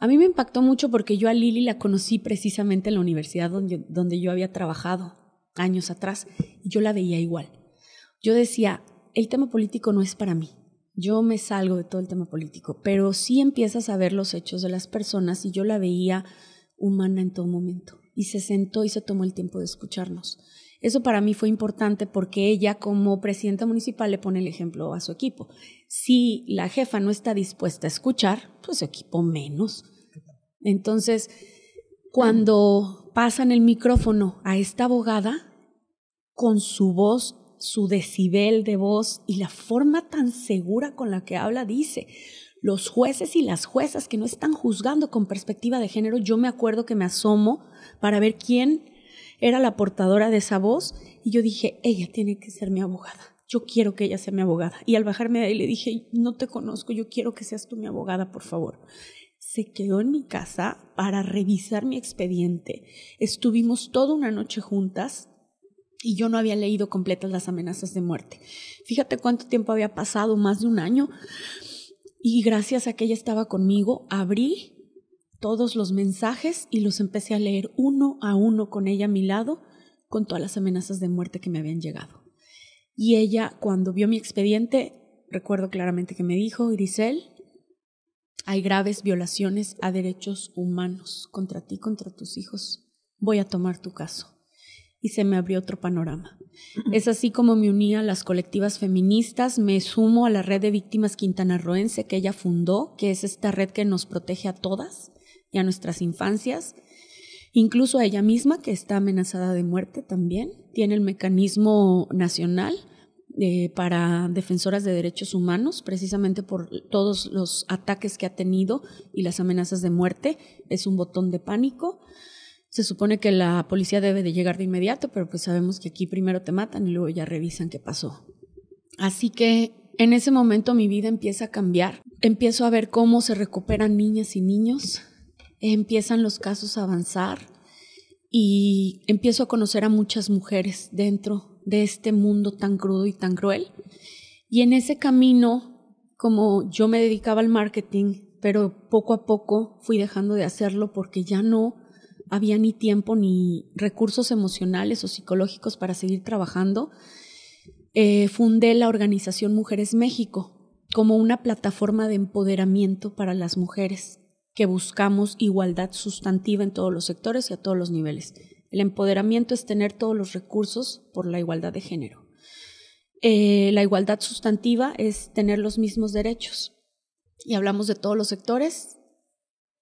A mí me impactó mucho porque yo a Lili la conocí precisamente en la universidad donde, donde yo había trabajado años atrás y yo la veía igual. Yo decía, el tema político no es para mí. Yo me salgo de todo el tema político, pero sí empiezas a ver los hechos de las personas y yo la veía humana en todo momento. Y se sentó y se tomó el tiempo de escucharnos. Eso para mí fue importante porque ella como presidenta municipal le pone el ejemplo a su equipo. Si la jefa no está dispuesta a escuchar, pues su equipo menos. Entonces, cuando pasan el micrófono a esta abogada, con su voz, su decibel de voz y la forma tan segura con la que habla, dice, los jueces y las juezas que no están juzgando con perspectiva de género, yo me acuerdo que me asomo para ver quién era la portadora de esa voz y yo dije, ella tiene que ser mi abogada. Yo quiero que ella sea mi abogada. Y al bajarme de ahí le dije, no te conozco, yo quiero que seas tú mi abogada, por favor se quedó en mi casa para revisar mi expediente. Estuvimos toda una noche juntas y yo no había leído completas las amenazas de muerte. Fíjate cuánto tiempo había pasado, más de un año. Y gracias a que ella estaba conmigo, abrí todos los mensajes y los empecé a leer uno a uno con ella a mi lado, con todas las amenazas de muerte que me habían llegado. Y ella, cuando vio mi expediente, recuerdo claramente que me dijo, Grisel, hay graves violaciones a derechos humanos contra ti, contra tus hijos. Voy a tomar tu caso. Y se me abrió otro panorama. Es así como me uní a las colectivas feministas, me sumo a la red de víctimas quintanarroense que ella fundó, que es esta red que nos protege a todas y a nuestras infancias, incluso a ella misma, que está amenazada de muerte también. Tiene el mecanismo nacional eh, para defensoras de derechos humanos, precisamente por todos los ataques que ha tenido y las amenazas de muerte. Es un botón de pánico. Se supone que la policía debe de llegar de inmediato, pero pues sabemos que aquí primero te matan y luego ya revisan qué pasó. Así que en ese momento mi vida empieza a cambiar. Empiezo a ver cómo se recuperan niñas y niños. Empiezan los casos a avanzar y empiezo a conocer a muchas mujeres dentro de este mundo tan crudo y tan cruel. Y en ese camino, como yo me dedicaba al marketing, pero poco a poco fui dejando de hacerlo porque ya no había ni tiempo ni recursos emocionales o psicológicos para seguir trabajando. Eh, fundé la organización Mujeres México como una plataforma de empoderamiento para las mujeres que buscamos igualdad sustantiva en todos los sectores y a todos los niveles. El empoderamiento es tener todos los recursos por la igualdad de género. Eh, la igualdad sustantiva es tener los mismos derechos. Y hablamos de todos los sectores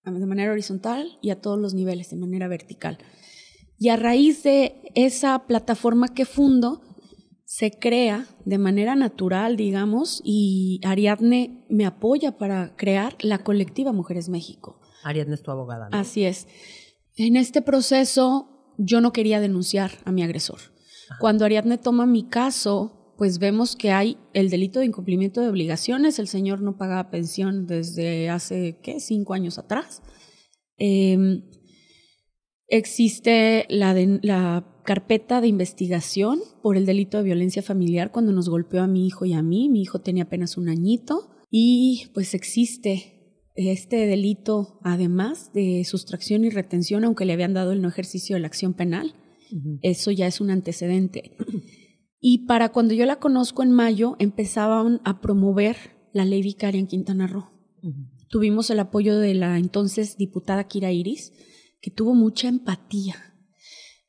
de manera horizontal y a todos los niveles de manera vertical. Y a raíz de esa plataforma que fundo, se crea de manera natural, digamos, y Ariadne me apoya para crear la colectiva Mujeres México. Ariadne es tu abogada. Así es. En este proceso yo no quería denunciar a mi agresor. Cuando Ariadne toma mi caso, pues vemos que hay el delito de incumplimiento de obligaciones. El señor no pagaba pensión desde hace, ¿qué? Cinco años atrás. Em, existe la, la carpeta de investigación por el delito de violencia familiar cuando nos golpeó a mi hijo y a mí. Mi hijo tenía apenas un añito y pues existe este delito además de sustracción y retención, aunque le habían dado el no ejercicio de la acción penal. Eso ya es un antecedente. Y para cuando yo la conozco en mayo, empezaban a promover la ley vicaria en Quintana Roo. Tuvimos el apoyo de la entonces diputada Kira Iris, que tuvo mucha empatía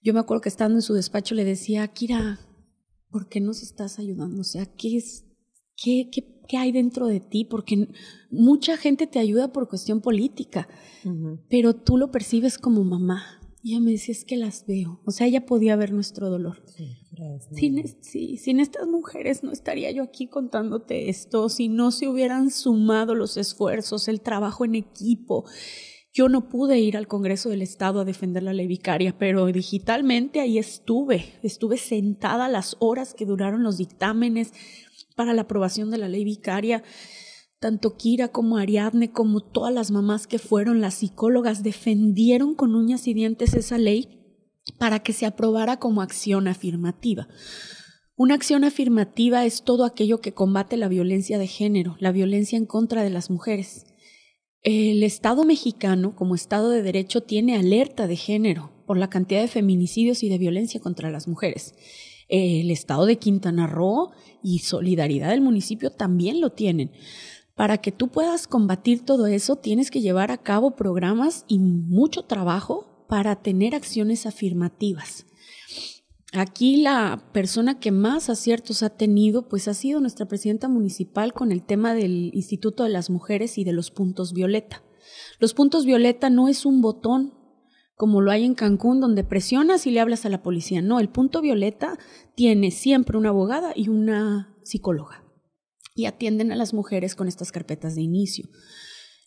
yo me acuerdo que estando en su despacho le decía, Kira, ¿por qué nos estás ayudando? O sea, ¿qué es, qué, qué, qué hay dentro de ti? Porque mucha gente te ayuda por cuestión política, pero tú lo percibes como mamá. Y ella me decía, es que las veo. O sea, ella podía ver nuestro dolor. Sin, sí, sin estas mujeres no estaría yo aquí contándote esto, si no se hubieran sumado los esfuerzos, el trabajo en equipo, yo no pude ir al Congreso del Estado a defender la ley vicaria, pero digitalmente ahí estuve. Estuve sentada las horas que duraron los dictámenes para la aprobación de la ley vicaria. Tanto Kira como Ariadne, como todas las mamás que fueron las psicólogas, defendieron con uñas y dientes esa ley para que se aprobara como acción afirmativa. Una acción afirmativa es todo aquello que combate la violencia de género, la violencia en contra de las mujeres. El Estado mexicano, como Estado de Derecho, tiene alerta de género por la cantidad de feminicidios y de violencia contra las mujeres. El Estado de Quintana Roo y Solidaridad del municipio también lo tienen. Para que tú puedas combatir todo eso, tienes que llevar a cabo programas y mucho trabajo para tener acciones afirmativas. Aquí la persona que más aciertos ha tenido, pues ha sido nuestra presidenta municipal con el tema del Instituto de las Mujeres y de los puntos violeta. Los puntos violeta no es un botón como lo hay en Cancún, donde presionas y le hablas a la policía. No, el punto violeta tiene siempre una abogada y una psicóloga. Y atienden a las mujeres con estas carpetas de inicio.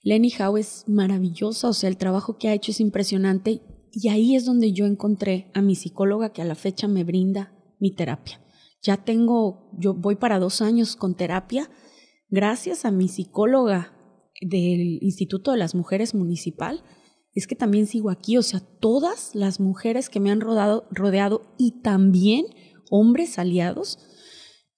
Lenny Howe es maravillosa, o sea, el trabajo que ha hecho es impresionante y ahí es donde yo encontré a mi psicóloga que a la fecha me brinda mi terapia. Ya tengo, yo voy para dos años con terapia gracias a mi psicóloga del Instituto de las Mujeres Municipal. Es que también sigo aquí, o sea, todas las mujeres que me han rodado, rodeado y también hombres aliados,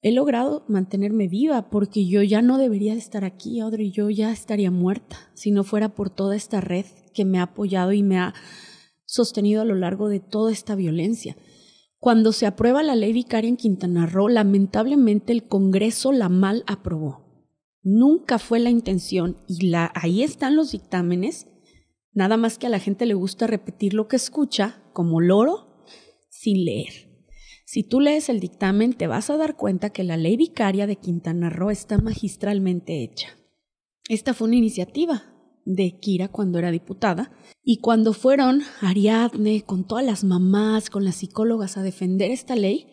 he logrado mantenerme viva porque yo ya no debería de estar aquí, Audrey, yo ya estaría muerta si no fuera por toda esta red que me ha apoyado y me ha sostenido a lo largo de toda esta violencia. Cuando se aprueba la ley vicaria en Quintana Roo, lamentablemente el Congreso la mal aprobó. Nunca fue la intención y la, ahí están los dictámenes, nada más que a la gente le gusta repetir lo que escucha como loro sin leer. Si tú lees el dictamen te vas a dar cuenta que la ley vicaria de Quintana Roo está magistralmente hecha. Esta fue una iniciativa de Kira cuando era diputada. Y cuando fueron Ariadne, con todas las mamás, con las psicólogas a defender esta ley,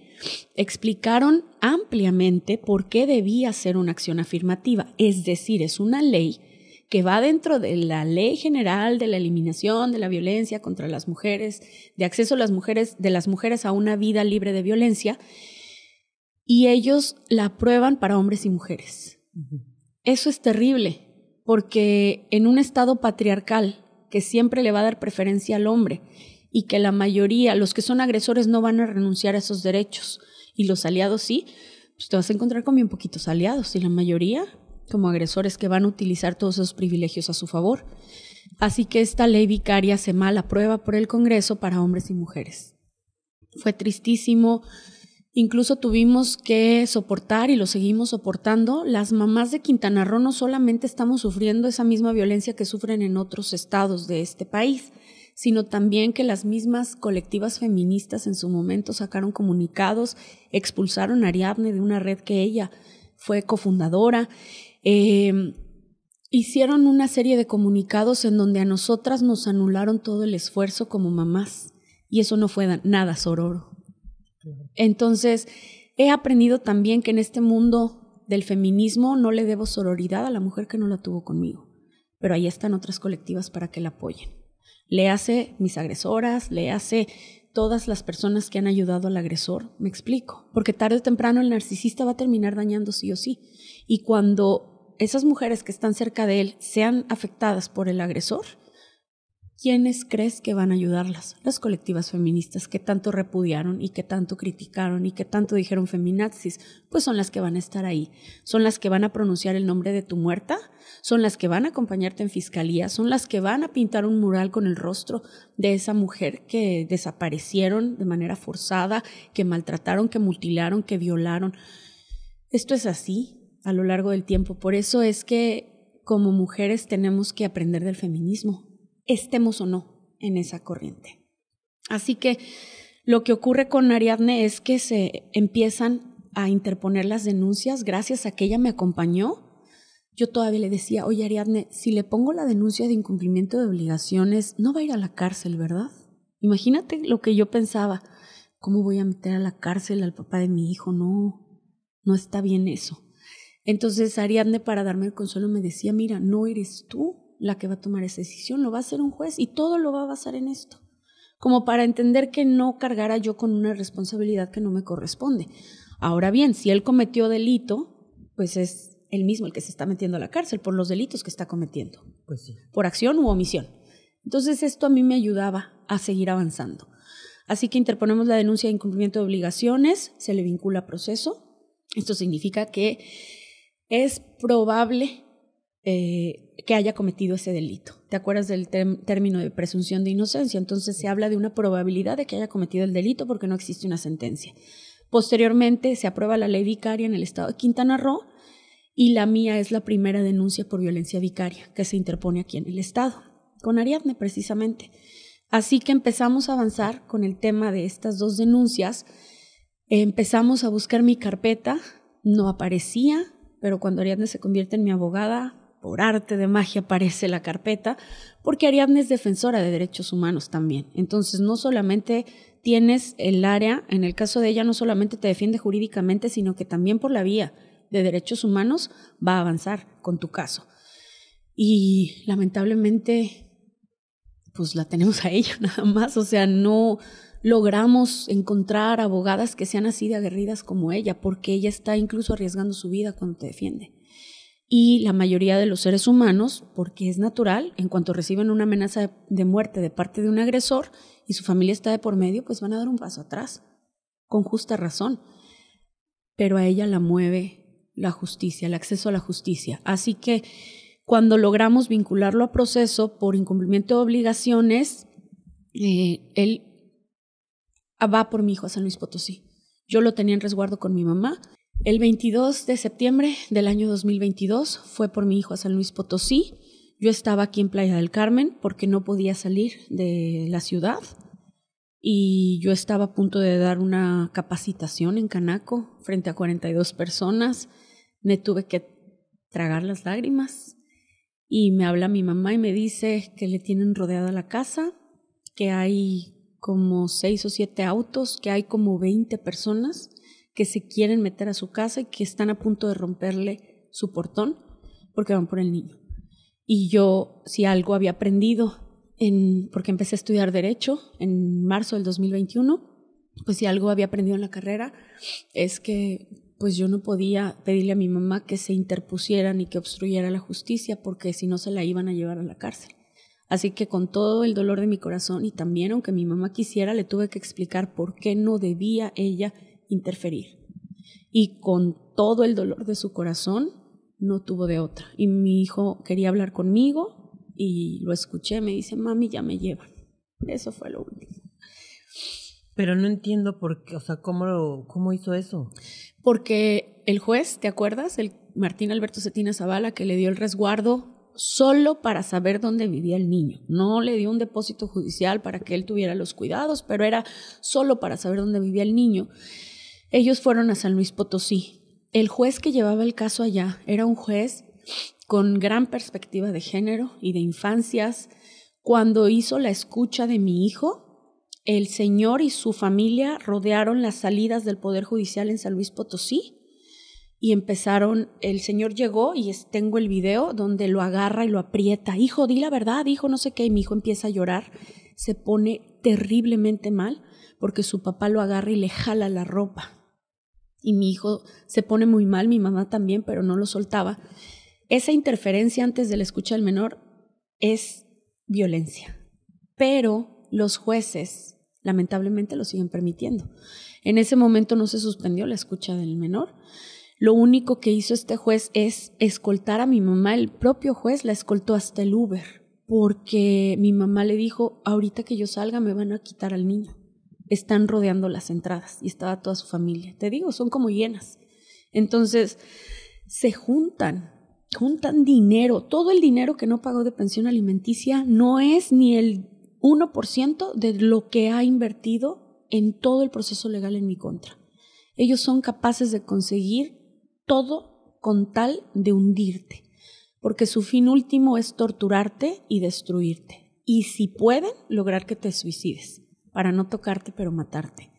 explicaron ampliamente por qué debía ser una acción afirmativa. Es decir, es una ley que va dentro de la ley general de la eliminación de la violencia contra las mujeres, de acceso a las mujeres, de las mujeres a una vida libre de violencia, y ellos la aprueban para hombres y mujeres. Eso es terrible, porque en un Estado patriarcal que siempre le va a dar preferencia al hombre y que la mayoría, los que son agresores, no van a renunciar a esos derechos y los aliados sí, pues te vas a encontrar con bien poquitos aliados y la mayoría como agresores que van a utilizar todos esos privilegios a su favor. Así que esta ley vicaria se mal aprueba por el Congreso para hombres y mujeres. Fue tristísimo. Incluso tuvimos que soportar y lo seguimos soportando. Las mamás de Quintana Roo no solamente estamos sufriendo esa misma violencia que sufren en otros estados de este país, sino también que las mismas colectivas feministas en su momento sacaron comunicados, expulsaron a Ariadne de una red que ella fue cofundadora. Eh, hicieron una serie de comunicados en donde a nosotras nos anularon todo el esfuerzo como mamás y eso no fue nada sororo. Entonces, he aprendido también que en este mundo del feminismo no le debo sororidad a la mujer que no la tuvo conmigo, pero ahí están otras colectivas para que la apoyen. Le hace mis agresoras, le hace todas las personas que han ayudado al agresor, me explico, porque tarde o temprano el narcisista va a terminar dañando sí o sí. Y cuando esas mujeres que están cerca de él sean afectadas por el agresor, ¿quiénes crees que van a ayudarlas? Las colectivas feministas que tanto repudiaron y que tanto criticaron y que tanto dijeron feminazis, pues son las que van a estar ahí, son las que van a pronunciar el nombre de tu muerta, son las que van a acompañarte en fiscalía, son las que van a pintar un mural con el rostro de esa mujer que desaparecieron de manera forzada, que maltrataron, que mutilaron, que violaron. Esto es así, a lo largo del tiempo. Por eso es que como mujeres tenemos que aprender del feminismo, estemos o no en esa corriente. Así que lo que ocurre con Ariadne es que se empiezan a interponer las denuncias gracias a que ella me acompañó. Yo todavía le decía, oye Ariadne, si le pongo la denuncia de incumplimiento de obligaciones, no va a ir a la cárcel, ¿verdad? Imagínate lo que yo pensaba. ¿Cómo voy a meter a la cárcel al papá de mi hijo? No, no está bien eso. Entonces Ariadne para darme el consuelo me decía, mira, no eres tú la que va a tomar esa decisión, lo va a hacer un juez y todo lo va a basar en esto, como para entender que no cargara yo con una responsabilidad que no me corresponde. Ahora bien, si él cometió delito, pues es él mismo el que se está metiendo a la cárcel por los delitos que está cometiendo, pues sí. por acción u omisión. Entonces esto a mí me ayudaba a seguir avanzando. Así que interponemos la denuncia de incumplimiento de obligaciones, se le vincula a proceso. Esto significa que es probable eh, que haya cometido ese delito. ¿Te acuerdas del término de presunción de inocencia? Entonces se habla de una probabilidad de que haya cometido el delito porque no existe una sentencia. Posteriormente se aprueba la ley vicaria en el estado de Quintana Roo y la mía es la primera denuncia por violencia vicaria que se interpone aquí en el estado, con Ariadne precisamente. Así que empezamos a avanzar con el tema de estas dos denuncias. Empezamos a buscar mi carpeta, no aparecía, pero cuando Ariadne se convierte en mi abogada, por arte de magia aparece la carpeta, porque Ariadne es defensora de derechos humanos también. Entonces, no solamente tienes el área, en el caso de ella, no solamente te defiende jurídicamente, sino que también por la vía de derechos humanos va a avanzar con tu caso. Y lamentablemente, pues la tenemos a ella [laughs] nada más, o sea, no, logramos encontrar abogadas que sean así de aguerridas como ella, porque ella está incluso arriesgando su vida cuando te defiende. Y la mayoría de los seres humanos, porque es natural, en cuanto reciben una amenaza de muerte de parte de un agresor y su familia está de por medio, pues van a dar un paso atrás, con justa razón. Pero a ella la mueve la justicia, el acceso a la justicia. Así que cuando logramos vincularlo a proceso por incumplimiento de obligaciones, eh, él va por mi hijo a San Luis Potosí. Yo lo tenía en resguardo con mi mamá. El 22 de septiembre del año 2022 fue por mi hijo a San Luis Potosí. Yo estaba aquí en Playa del Carmen porque no podía salir de la ciudad y yo estaba a punto de dar una capacitación en Canaco frente a 42 personas. Me tuve que tragar las lágrimas y me habla mi mamá y me dice que le tienen rodeada la casa, que hay como seis o siete autos, que hay como 20 personas que se quieren meter a su casa y que están a punto de romperle su portón porque van por el niño. Y yo, si algo había aprendido, en, porque empecé a estudiar Derecho en marzo del 2021, pues si algo había aprendido en la carrera, es que pues yo no podía pedirle a mi mamá que se interpusiera ni que obstruyera la justicia, porque si no se la iban a llevar a la cárcel. Así que con todo el dolor de mi corazón y también aunque mi mamá quisiera, le tuve que explicar por qué no debía ella interferir. Y con todo el dolor de su corazón, no tuvo de otra. Y mi hijo quería hablar conmigo y lo escuché, me dice, mami, ya me llevan. Eso fue lo último. Pero no entiendo por qué, o sea, ¿cómo, cómo hizo eso? Porque el juez, ¿te acuerdas? El Martín Alberto Cetina Zavala, que le dio el resguardo solo para saber dónde vivía el niño. No le dio un depósito judicial para que él tuviera los cuidados, pero era solo para saber dónde vivía el niño. Ellos fueron a San Luis Potosí. El juez que llevaba el caso allá era un juez con gran perspectiva de género y de infancias. Cuando hizo la escucha de mi hijo, el señor y su familia rodearon las salidas del Poder Judicial en San Luis Potosí y empezaron, el señor llegó y tengo el video donde lo agarra y lo aprieta, hijo, di la verdad, hijo, no sé qué, y mi hijo empieza a llorar, se pone terriblemente mal porque su papá lo agarra y le jala la ropa. Y mi hijo se pone muy mal, mi mamá también, pero no lo soltaba. Esa interferencia antes de la escucha del menor es violencia, pero los jueces lamentablemente lo siguen permitiendo. En ese momento no se suspendió la escucha del menor. Lo único que hizo este juez es escoltar a mi mamá. El propio juez la escoltó hasta el Uber, porque mi mamá le dijo, ahorita que yo salga me van a quitar al niño. Están rodeando las entradas y estaba toda su familia. Te digo, son como llenas. Entonces, se juntan, juntan dinero. Todo el dinero que no pagó de pensión alimenticia no es ni el 1% de lo que ha invertido en todo el proceso legal en mi contra. Ellos son capaces de conseguir todo con tal de hundirte, porque su fin último es torturarte y destruirte. Y si pueden, lograr que te suicides, para no tocarte pero matarte.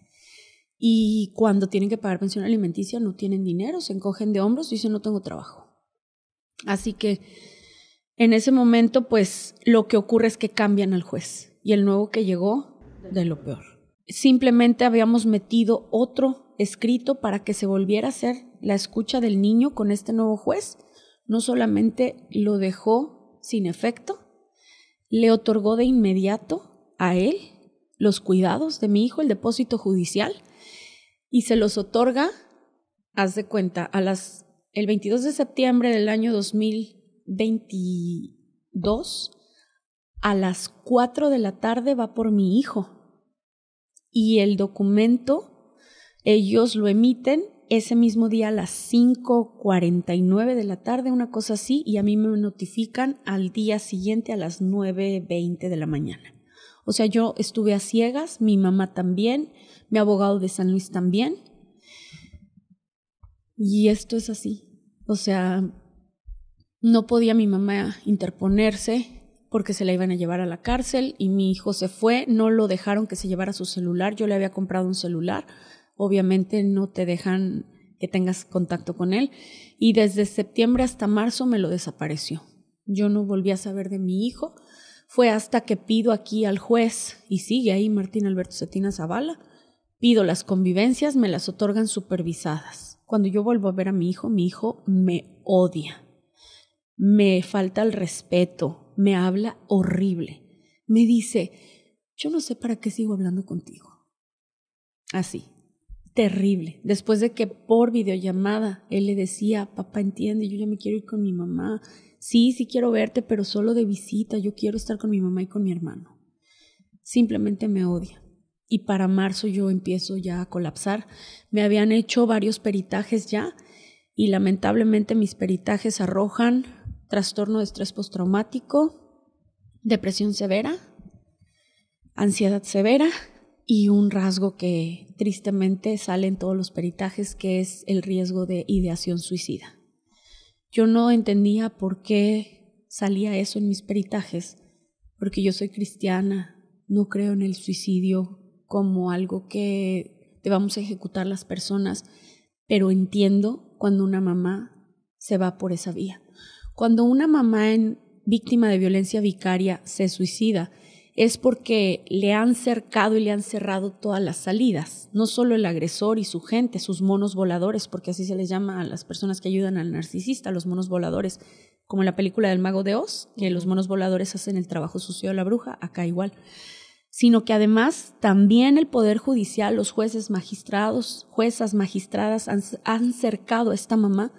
Y cuando tienen que pagar pensión alimenticia no tienen dinero, se encogen de hombros y dicen no tengo trabajo. Así que en ese momento, pues lo que ocurre es que cambian al juez y el nuevo que llegó, de lo peor. Simplemente habíamos metido otro escrito para que se volviera a hacer la escucha del niño con este nuevo juez. No solamente lo dejó sin efecto, le otorgó de inmediato a él los cuidados de mi hijo, el depósito judicial, y se los otorga, haz de cuenta, a las, el 22 de septiembre del año 2022 a las 4 de la tarde va por mi hijo. Y el documento, ellos lo emiten ese mismo día a las 5.49 de la tarde, una cosa así, y a mí me notifican al día siguiente a las 9.20 de la mañana. O sea, yo estuve a ciegas, mi mamá también, mi abogado de San Luis también. Y esto es así. O sea, no podía mi mamá interponerse, porque se la iban a llevar a la cárcel y mi hijo se fue, no lo dejaron que se llevara su celular, yo le había comprado un celular, obviamente no te dejan que tengas contacto con él y desde septiembre hasta marzo me lo desapareció. Yo no volví a saber de mi hijo, fue hasta que pido aquí al juez y sigue ahí Martín Alberto Cetina Zavala, pido las convivencias, me las otorgan supervisadas. Cuando yo vuelvo a ver a mi hijo, mi hijo me odia, me falta el respeto, me habla horrible. Me dice, yo no sé para qué sigo hablando contigo. Así, terrible. Después de que por videollamada él le decía, papá entiende, yo ya me quiero ir con mi mamá. Sí, sí quiero verte, pero solo de visita. Yo quiero estar con mi mamá y con mi hermano. Simplemente me odia. Y para marzo yo empiezo ya a colapsar. Me habían hecho varios peritajes ya y lamentablemente mis peritajes arrojan trastorno de estrés postraumático, depresión severa, ansiedad severa y un rasgo que tristemente sale en todos los peritajes, que es el riesgo de ideación suicida. Yo no entendía por qué salía eso en mis peritajes, porque yo soy cristiana, no creo en el suicidio como algo que debamos ejecutar las personas, pero entiendo cuando una mamá se va por esa vía. Cuando una mamá en, víctima de violencia vicaria se suicida, es porque le han cercado y le han cerrado todas las salidas, no solo el agresor y su gente, sus monos voladores, porque así se les llama a las personas que ayudan al narcisista, los monos voladores, como en la película del mago de Oz, que los monos voladores hacen el trabajo sucio de la bruja, acá igual, sino que además también el Poder Judicial, los jueces magistrados, juezas magistradas han, han cercado a esta mamá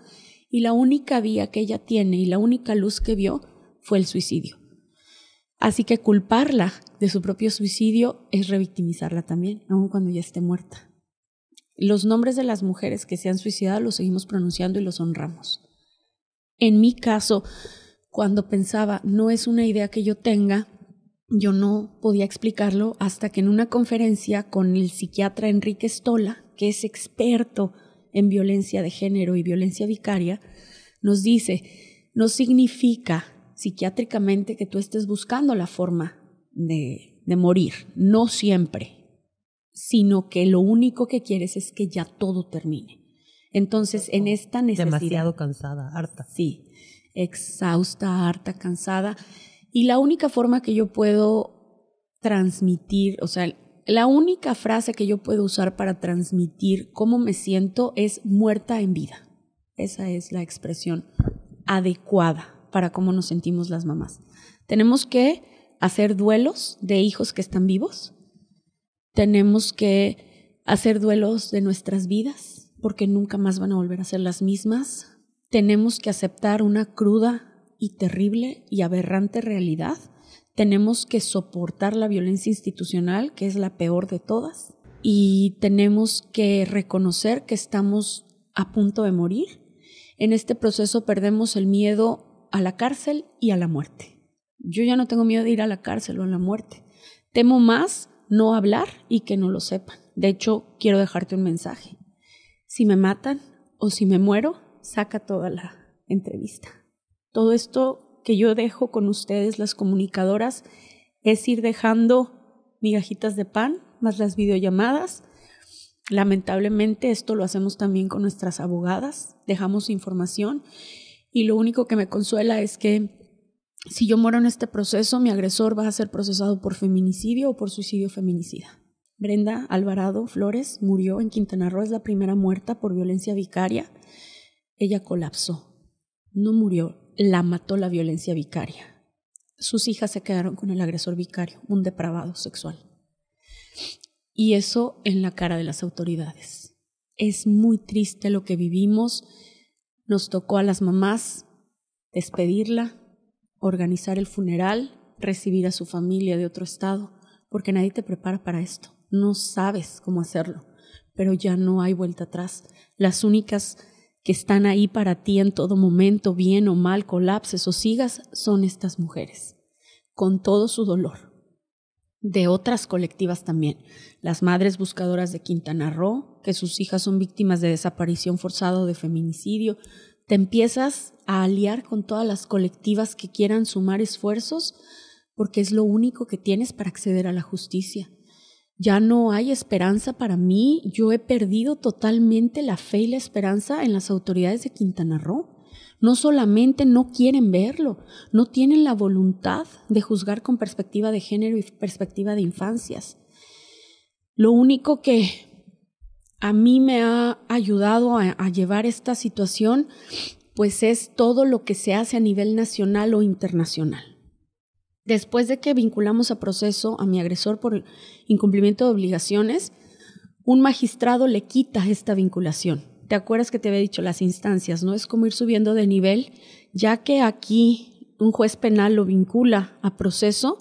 y la única vía que ella tiene y la única luz que vio fue el suicidio. Así que culparla de su propio suicidio es revictimizarla también, aun cuando ya esté muerta. Los nombres de las mujeres que se han suicidado los seguimos pronunciando y los honramos. En mi caso, cuando pensaba, no es una idea que yo tenga, yo no podía explicarlo hasta que en una conferencia con el psiquiatra Enrique Stola, que es experto en violencia de género y violencia vicaria, nos dice, no significa psiquiátricamente que tú estés buscando la forma de, de morir, no siempre, sino que lo único que quieres es que ya todo termine. Entonces, en esta necesidad... Demasiado cansada, harta. Sí, exhausta, harta, cansada. Y la única forma que yo puedo transmitir, o sea, la única frase que yo puedo usar para transmitir cómo me siento es muerta en vida. Esa es la expresión adecuada para cómo nos sentimos las mamás. Tenemos que hacer duelos de hijos que están vivos. Tenemos que hacer duelos de nuestras vidas porque nunca más van a volver a ser las mismas. Tenemos que aceptar una cruda y terrible y aberrante realidad. Tenemos que soportar la violencia institucional, que es la peor de todas. Y tenemos que reconocer que estamos a punto de morir. En este proceso perdemos el miedo a la cárcel y a la muerte. Yo ya no tengo miedo de ir a la cárcel o a la muerte. Temo más no hablar y que no lo sepan. De hecho, quiero dejarte un mensaje. Si me matan o si me muero, saca toda la entrevista. Todo esto que yo dejo con ustedes, las comunicadoras, es ir dejando migajitas de pan, más las videollamadas. Lamentablemente esto lo hacemos también con nuestras abogadas, dejamos información y lo único que me consuela es que si yo muero en este proceso, mi agresor va a ser procesado por feminicidio o por suicidio feminicida. Brenda Alvarado Flores murió en Quintana Roo, es la primera muerta por violencia vicaria. Ella colapsó. No murió, la mató la violencia vicaria. Sus hijas se quedaron con el agresor vicario, un depravado sexual. Y eso en la cara de las autoridades. Es muy triste lo que vivimos nos tocó a las mamás despedirla, organizar el funeral, recibir a su familia de otro estado, porque nadie te prepara para esto. No sabes cómo hacerlo, pero ya no hay vuelta atrás. Las únicas que están ahí para ti en todo momento, bien o mal, colapses o sigas, son estas mujeres, con todo su dolor. De otras colectivas también, las madres buscadoras de Quintana Roo, que sus hijas son víctimas de desaparición forzada o de feminicidio, te empiezas a aliar con todas las colectivas que quieran sumar esfuerzos porque es lo único que tienes para acceder a la justicia. Ya no hay esperanza para mí, yo he perdido totalmente la fe y la esperanza en las autoridades de Quintana Roo. No solamente no quieren verlo, no tienen la voluntad de juzgar con perspectiva de género y perspectiva de infancias. Lo único que a mí me ha ayudado a, llevar esta situación, pues es todo lo que se hace a nivel nacional o internacional. Después de que vinculamos a proceso a mi agresor por incumplimiento de obligaciones, un magistrado le quita esta vinculación. ¿Te acuerdas que te había dicho las instancias? No es como ir subiendo de nivel, ya que aquí un juez penal lo vincula a proceso,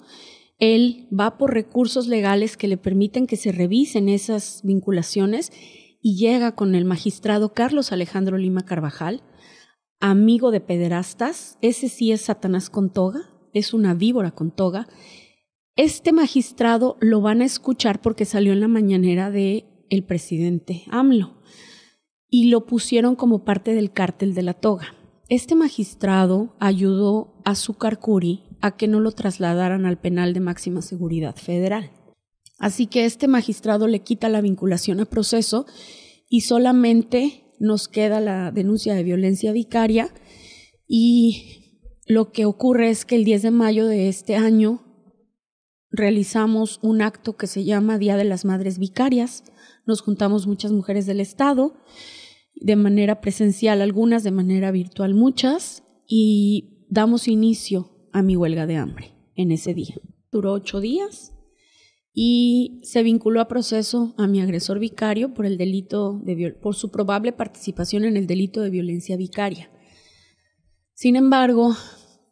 él va por recursos legales que le permiten que se revisen esas vinculaciones y llega con el magistrado Carlos Alejandro Lima Carvajal, amigo de pederastas, ese sí es Satanás con toga, es una víbora con toga. Este magistrado lo van a escuchar porque salió en la mañanera de el presidente AMLO y lo pusieron como parte del cártel de la toga. Este magistrado ayudó a Zucarcuri a que no lo trasladaran al penal de máxima seguridad federal. Así que este magistrado le quita la vinculación a proceso y solamente nos queda la denuncia de violencia vicaria y lo que ocurre es que el 10 de mayo de este año realizamos un acto que se llama Día de las Madres Vicarias. Nos juntamos muchas mujeres del Estado, de manera presencial algunas, de manera virtual muchas, y damos inicio a mi huelga de hambre en ese día. Duró ocho días y se vinculó a proceso a mi agresor vicario por el delito de por su probable participación en el delito de violencia vicaria. Sin embargo,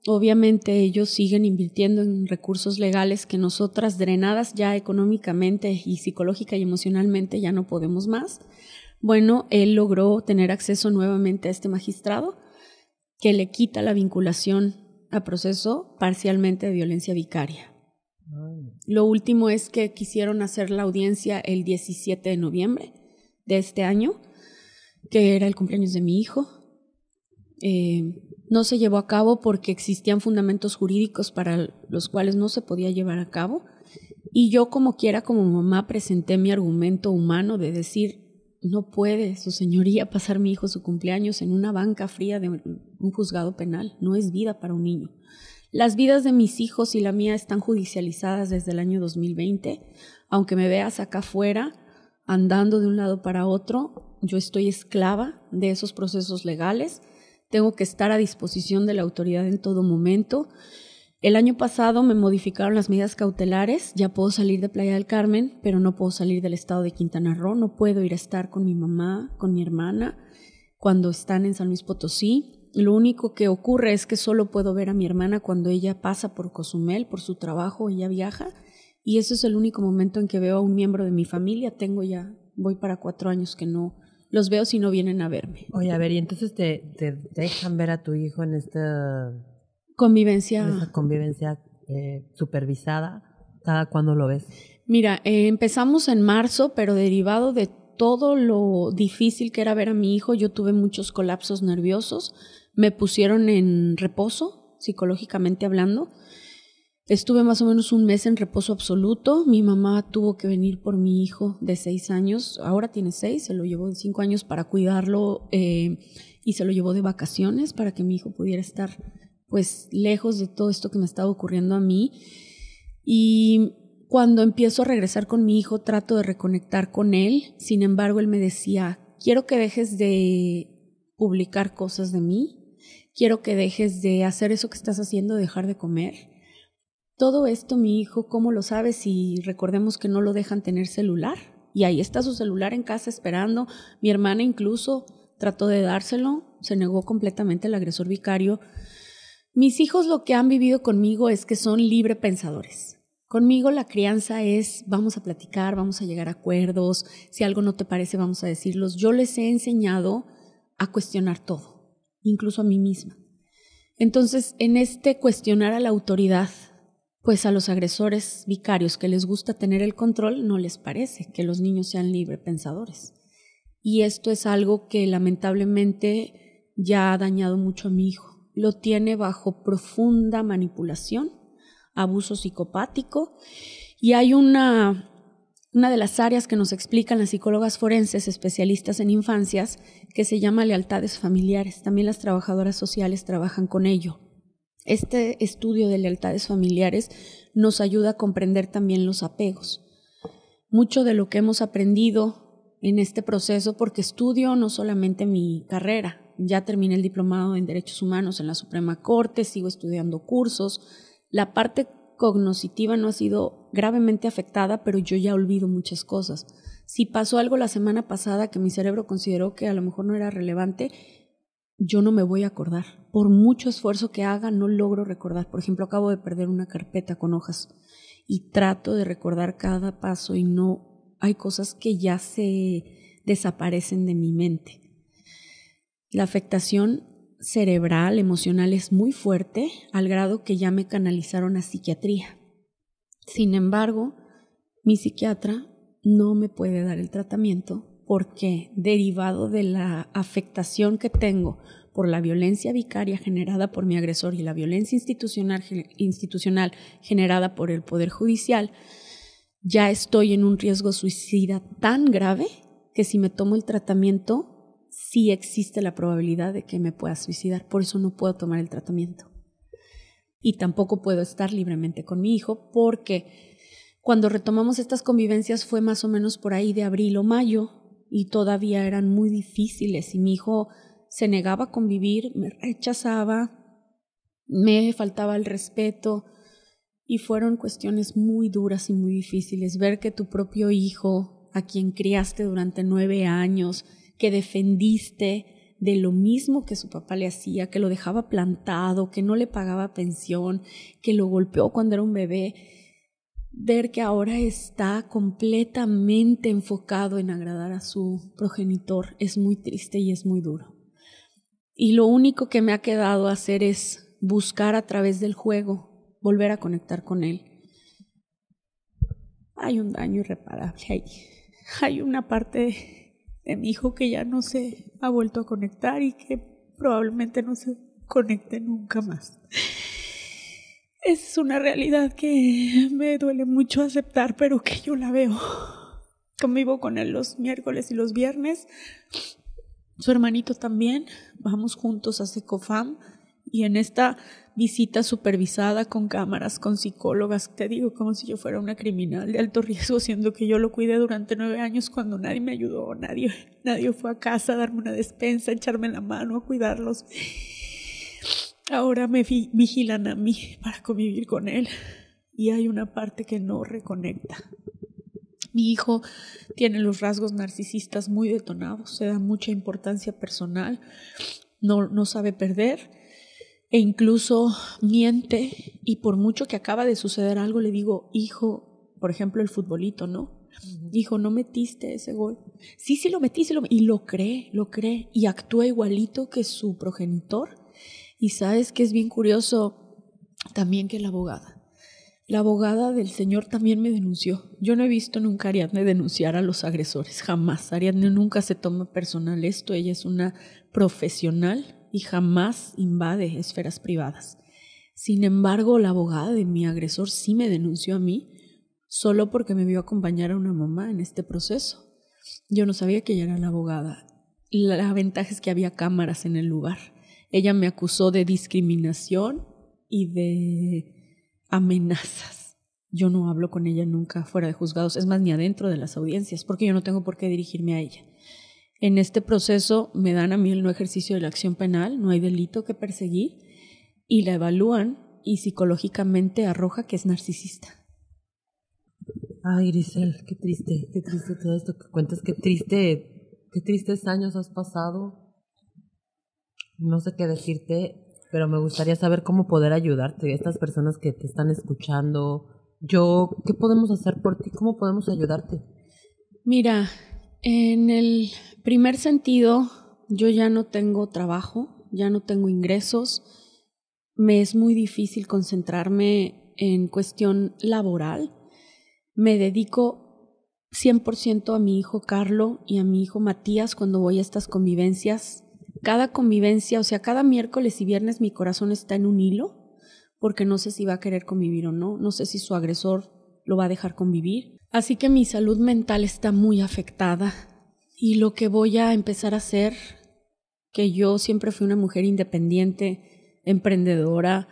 obviamente ellos siguen invirtiendo en recursos legales que nosotras, drenadas ya económicamente y psicológica y emocionalmente, ya no podemos más. Bueno, él logró tener acceso nuevamente a este magistrado que le quita la vinculación a proceso parcialmente de violencia vicaria. Lo último es que quisieron hacer la audiencia el 17 de noviembre de este año, que era el cumpleaños de mi hijo. Eh, no se llevó a cabo porque existían fundamentos jurídicos para los cuales no se podía llevar a cabo. Y yo como quiera, como mamá, presenté mi argumento humano de decir, no puede su señoría pasar mi hijo su cumpleaños en una banca fría de un juzgado penal. No es vida para un niño. Las vidas de mis hijos y la mía están judicializadas desde el año 2020. Aunque me veas acá afuera, andando de un lado para otro, yo estoy esclava de esos procesos legales. Tengo que estar a disposición de la autoridad en todo momento. El año pasado me modificaron las medidas cautelares, ya puedo salir de Playa del Carmen, pero no puedo salir del estado de Quintana Roo, no puedo ir a estar con mi mamá, con mi hermana, cuando están en San Luis Potosí. Lo único que ocurre es que solo puedo ver a mi hermana cuando ella pasa por Cozumel, por su trabajo, ella viaja, y ese es el único momento en que veo a un miembro de mi familia. Tengo ya, voy para cuatro años que no los veo si no vienen a verme. Oye, a ver, y entonces te, te dejan ver a tu hijo en esta Convivencia. Esa convivencia eh, supervisada. ¿Cada cuándo lo ves? Mira, eh, empezamos en marzo, pero derivado de todo lo difícil que era ver a mi hijo, yo tuve muchos colapsos nerviosos. Me pusieron en reposo, psicológicamente hablando. Estuve más o menos un mes en reposo absoluto. Mi mamá tuvo que venir por mi hijo de seis años. Ahora tiene seis, se lo llevó de cinco años para cuidarlo eh, y se lo llevó de vacaciones para que mi hijo pudiera estar pues lejos de todo esto que me estaba ocurriendo a mí. Y cuando empiezo a regresar con mi hijo, trato de reconectar con él. Sin embargo, él me decía, quiero que dejes de publicar cosas de mí, quiero que dejes de hacer eso que estás haciendo, dejar de comer. Todo esto, mi hijo, ¿cómo lo sabes? Y recordemos que no lo dejan tener celular. Y ahí está su celular en casa esperando. Mi hermana incluso trató de dárselo, se negó completamente el agresor vicario. Mis hijos lo que han vivido conmigo es que son libre pensadores. Conmigo la crianza es vamos a platicar, vamos a llegar a acuerdos, si algo no te parece vamos a decirlos. Yo les he enseñado a cuestionar todo, incluso a mí misma. Entonces, en este cuestionar a la autoridad, pues a los agresores vicarios que les gusta tener el control, no les parece que los niños sean libre pensadores. Y esto es algo que lamentablemente ya ha dañado mucho a mi hijo lo tiene bajo profunda manipulación, abuso psicopático, y hay una, una de las áreas que nos explican las psicólogas forenses especialistas en infancias que se llama lealtades familiares. También las trabajadoras sociales trabajan con ello. Este estudio de lealtades familiares nos ayuda a comprender también los apegos. Mucho de lo que hemos aprendido en este proceso, porque estudio no solamente mi carrera, ya terminé el diplomado en Derechos Humanos en la Suprema Corte, sigo estudiando cursos. La parte cognoscitiva no ha sido gravemente afectada, pero yo ya olvido muchas cosas. Si pasó algo la semana pasada que mi cerebro consideró que a lo mejor no era relevante, yo no me voy a acordar. Por mucho esfuerzo que haga, no logro recordar. Por ejemplo, acabo de perder una carpeta con hojas y trato de recordar cada paso y no hay cosas que ya se desaparecen de mi mente. La afectación cerebral, emocional es muy fuerte al grado que ya me canalizaron a psiquiatría. Sin embargo, mi psiquiatra no me puede dar el tratamiento porque derivado de la afectación que tengo por la violencia vicaria generada por mi agresor y la violencia institucional, generada por el Poder Judicial, ya estoy en un riesgo suicida tan grave que si me tomo el tratamiento sí existe la probabilidad de que me pueda suicidar. Por eso no puedo tomar el tratamiento. Y tampoco puedo estar libremente con mi hijo porque cuando retomamos estas convivencias fue más o menos por ahí de abril o mayo y todavía eran muy difíciles y mi hijo se negaba a convivir, me rechazaba, me faltaba el respeto y fueron cuestiones muy duras y muy difíciles. Ver que tu propio hijo, a quien criaste durante nueve años, que defendiste, de lo mismo que su papá le hacía, que lo dejaba plantado, que no le pagaba pensión, que lo golpeó cuando era un bebé, ver que ahora está completamente enfocado en agradar a su progenitor es muy triste y es muy duro. Y lo único que me ha quedado hacer es buscar a través del juego, volver a conectar con él. Hay un daño irreparable ahí. Hay una parte de mi hijo que ya no se ha vuelto a conectar y que probablemente no se conecte nunca más. Es una realidad que me duele mucho aceptar, pero que yo la veo. Convivo con él los miércoles y los viernes. Su hermanito también. Vamos juntos a Secofam. Y en esta visita supervisada con cámaras, con psicólogas, te digo como si yo fuera una criminal de alto riesgo, siendo que yo lo cuidé durante nueve años cuando nadie me ayudó, nadie, nadie fue a casa a darme una despensa, echarme la mano, a cuidarlos. Ahora me vigilan a mí para convivir con él y hay una parte que no reconecta. Mi hijo tiene los rasgos narcisistas muy detonados, se da mucha importancia personal, no, no sabe perder e incluso miente y por mucho que acaba de suceder algo le digo, hijo, por ejemplo el futbolito, ¿no? Hijo, no metiste ese gol. Sí, sí lo metí, sí lo y lo cree, lo cree y actúa igualito que su progenitor y sabes que es bien curioso también que la abogada. La abogada del señor también me denunció. Yo no he visto nunca a Ariadne denunciar a los agresores, jamás. Ariadne nunca se toma personal esto, ella es una profesional y jamás invade esferas privadas. Sin embargo, la abogada de mi agresor sí me denunció a mí solo porque me vio acompañar a una mamá en este proceso. Yo no sabía que ella era la abogada. La ventaja es que había cámaras en el lugar. Ella me acusó de discriminación y de amenazas. Yo no hablo con ella nunca fuera de juzgados, es más, ni adentro de las audiencias, porque yo no tengo por qué dirigirme a ella. En este proceso me dan a mí el no ejercicio de la acción penal, no hay delito que perseguir, y la evalúan y psicológicamente arroja que es narcisista. Ay, Grisel, qué triste, qué triste todo esto que cuentas, qué triste, qué tristes años has pasado no sé qué decirte, pero me gustaría saber cómo poder ayudarte, estas personas que te están escuchando. Yo, ¿qué podemos hacer por ti? ¿Cómo podemos ayudarte? Mira, en el primer sentido, yo ya no tengo trabajo, ya no tengo ingresos, me es muy difícil concentrarme en cuestión laboral. Me dedico 100% a mi hijo Carlo y a mi hijo Matías cuando voy a estas convivencias cada convivencia, o sea, cada miércoles y viernes mi corazón está en un hilo porque no sé si va a querer convivir o no, no sé si su agresor lo va a dejar convivir. Así que mi salud mental está muy afectada y lo que voy a empezar a hacer, que yo siempre fui una mujer independiente, emprendedora,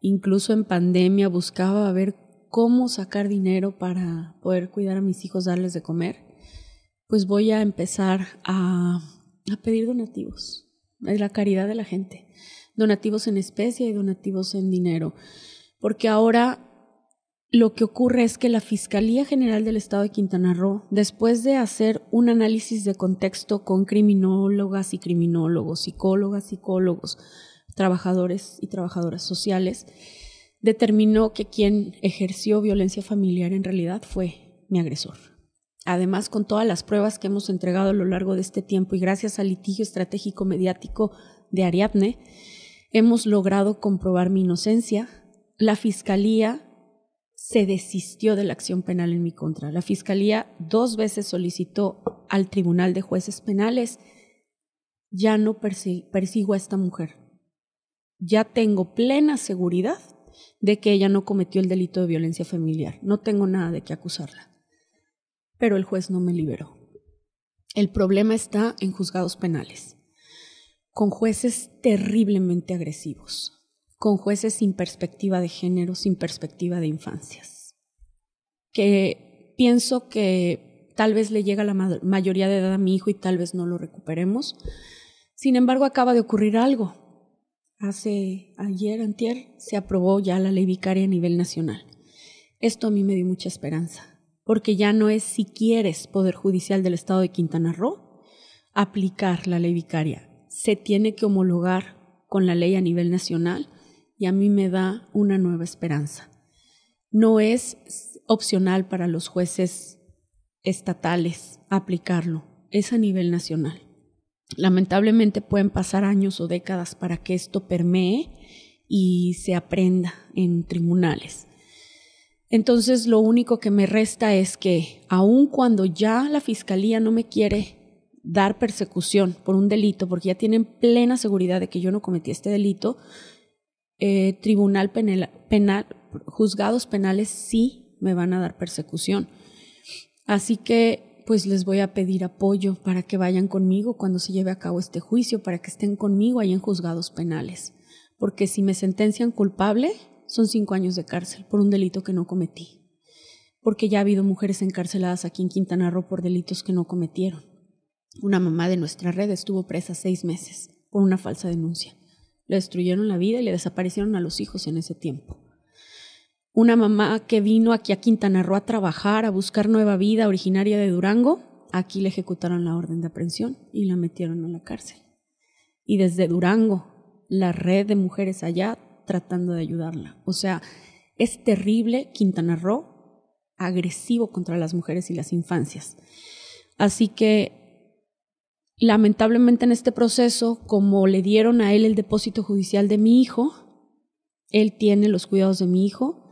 incluso en pandemia buscaba ver cómo sacar dinero para poder cuidar a mis hijos, darles de comer, pues voy a empezar a, a pedir donativos. Es la caridad de la gente, donativos en especie y donativos en dinero, porque ahora lo que ocurre es que la Fiscalía General del Estado de Quintana Roo, después de hacer un análisis de contexto con criminólogas y criminólogos, psicólogas, psicólogos, trabajadores y trabajadoras sociales, determinó que quien ejerció violencia familiar en realidad fue mi agresor. Además, con todas las pruebas que hemos entregado a lo largo de este tiempo y gracias al litigio estratégico mediático de Ariadne, hemos logrado comprobar mi inocencia. La Fiscalía se desistió de la acción penal en mi contra. La Fiscalía dos veces solicitó al Tribunal de Jueces Penales, ya no persigo a esta mujer. Ya tengo plena seguridad de que ella no cometió el delito de violencia familiar. No tengo nada de qué acusarla pero el juez no me liberó. El problema está en juzgados penales, con jueces terriblemente agresivos, con jueces sin perspectiva de género, sin perspectiva de infancias, que pienso que tal vez le llega la mayoría de edad a mi hijo y tal vez no lo recuperemos. Sin embargo, acaba de ocurrir algo. Hace ayer, antier, se aprobó ya la ley vicaria a nivel nacional. Esto a mí me dio mucha esperanza porque ya no es si quieres Poder Judicial del Estado de Quintana Roo aplicar la ley vicaria, se tiene que homologar con la ley a nivel nacional y a mí me da una nueva esperanza. No es opcional para los jueces estatales aplicarlo, es a nivel nacional. Lamentablemente pueden pasar años o décadas para que esto permee y se aprenda en tribunales. Entonces lo único que me resta es que aun cuando ya la fiscalía no me quiere dar persecución por un delito, porque ya tienen plena seguridad de que yo no cometí este delito, eh, tribunal penal, penal, juzgados penales sí me van a dar persecución. Así que pues les voy a pedir apoyo para que vayan conmigo cuando se lleve a cabo este juicio, para que estén conmigo ahí en juzgados penales. Porque si me sentencian culpable, son cinco años de cárcel por un delito que no cometí. Porque ya ha habido mujeres encarceladas aquí en Quintana Roo por delitos que no cometieron. Una mamá de nuestra red estuvo presa seis meses por una falsa denuncia. Le destruyeron la vida y le desaparecieron a los hijos en ese tiempo. Una mamá que vino aquí a Quintana Roo a trabajar, a buscar nueva vida, originaria de Durango, aquí le ejecutaron la orden de aprehensión y la metieron en la cárcel. Y desde Durango, la red de mujeres allá tratando de ayudarla. O sea, es terrible Quintana Roo, agresivo contra las mujeres y las infancias. Así que Lamentablemente en este proceso, como le dieron a él el depósito judicial de mi hijo, él tiene los cuidados de mi hijo,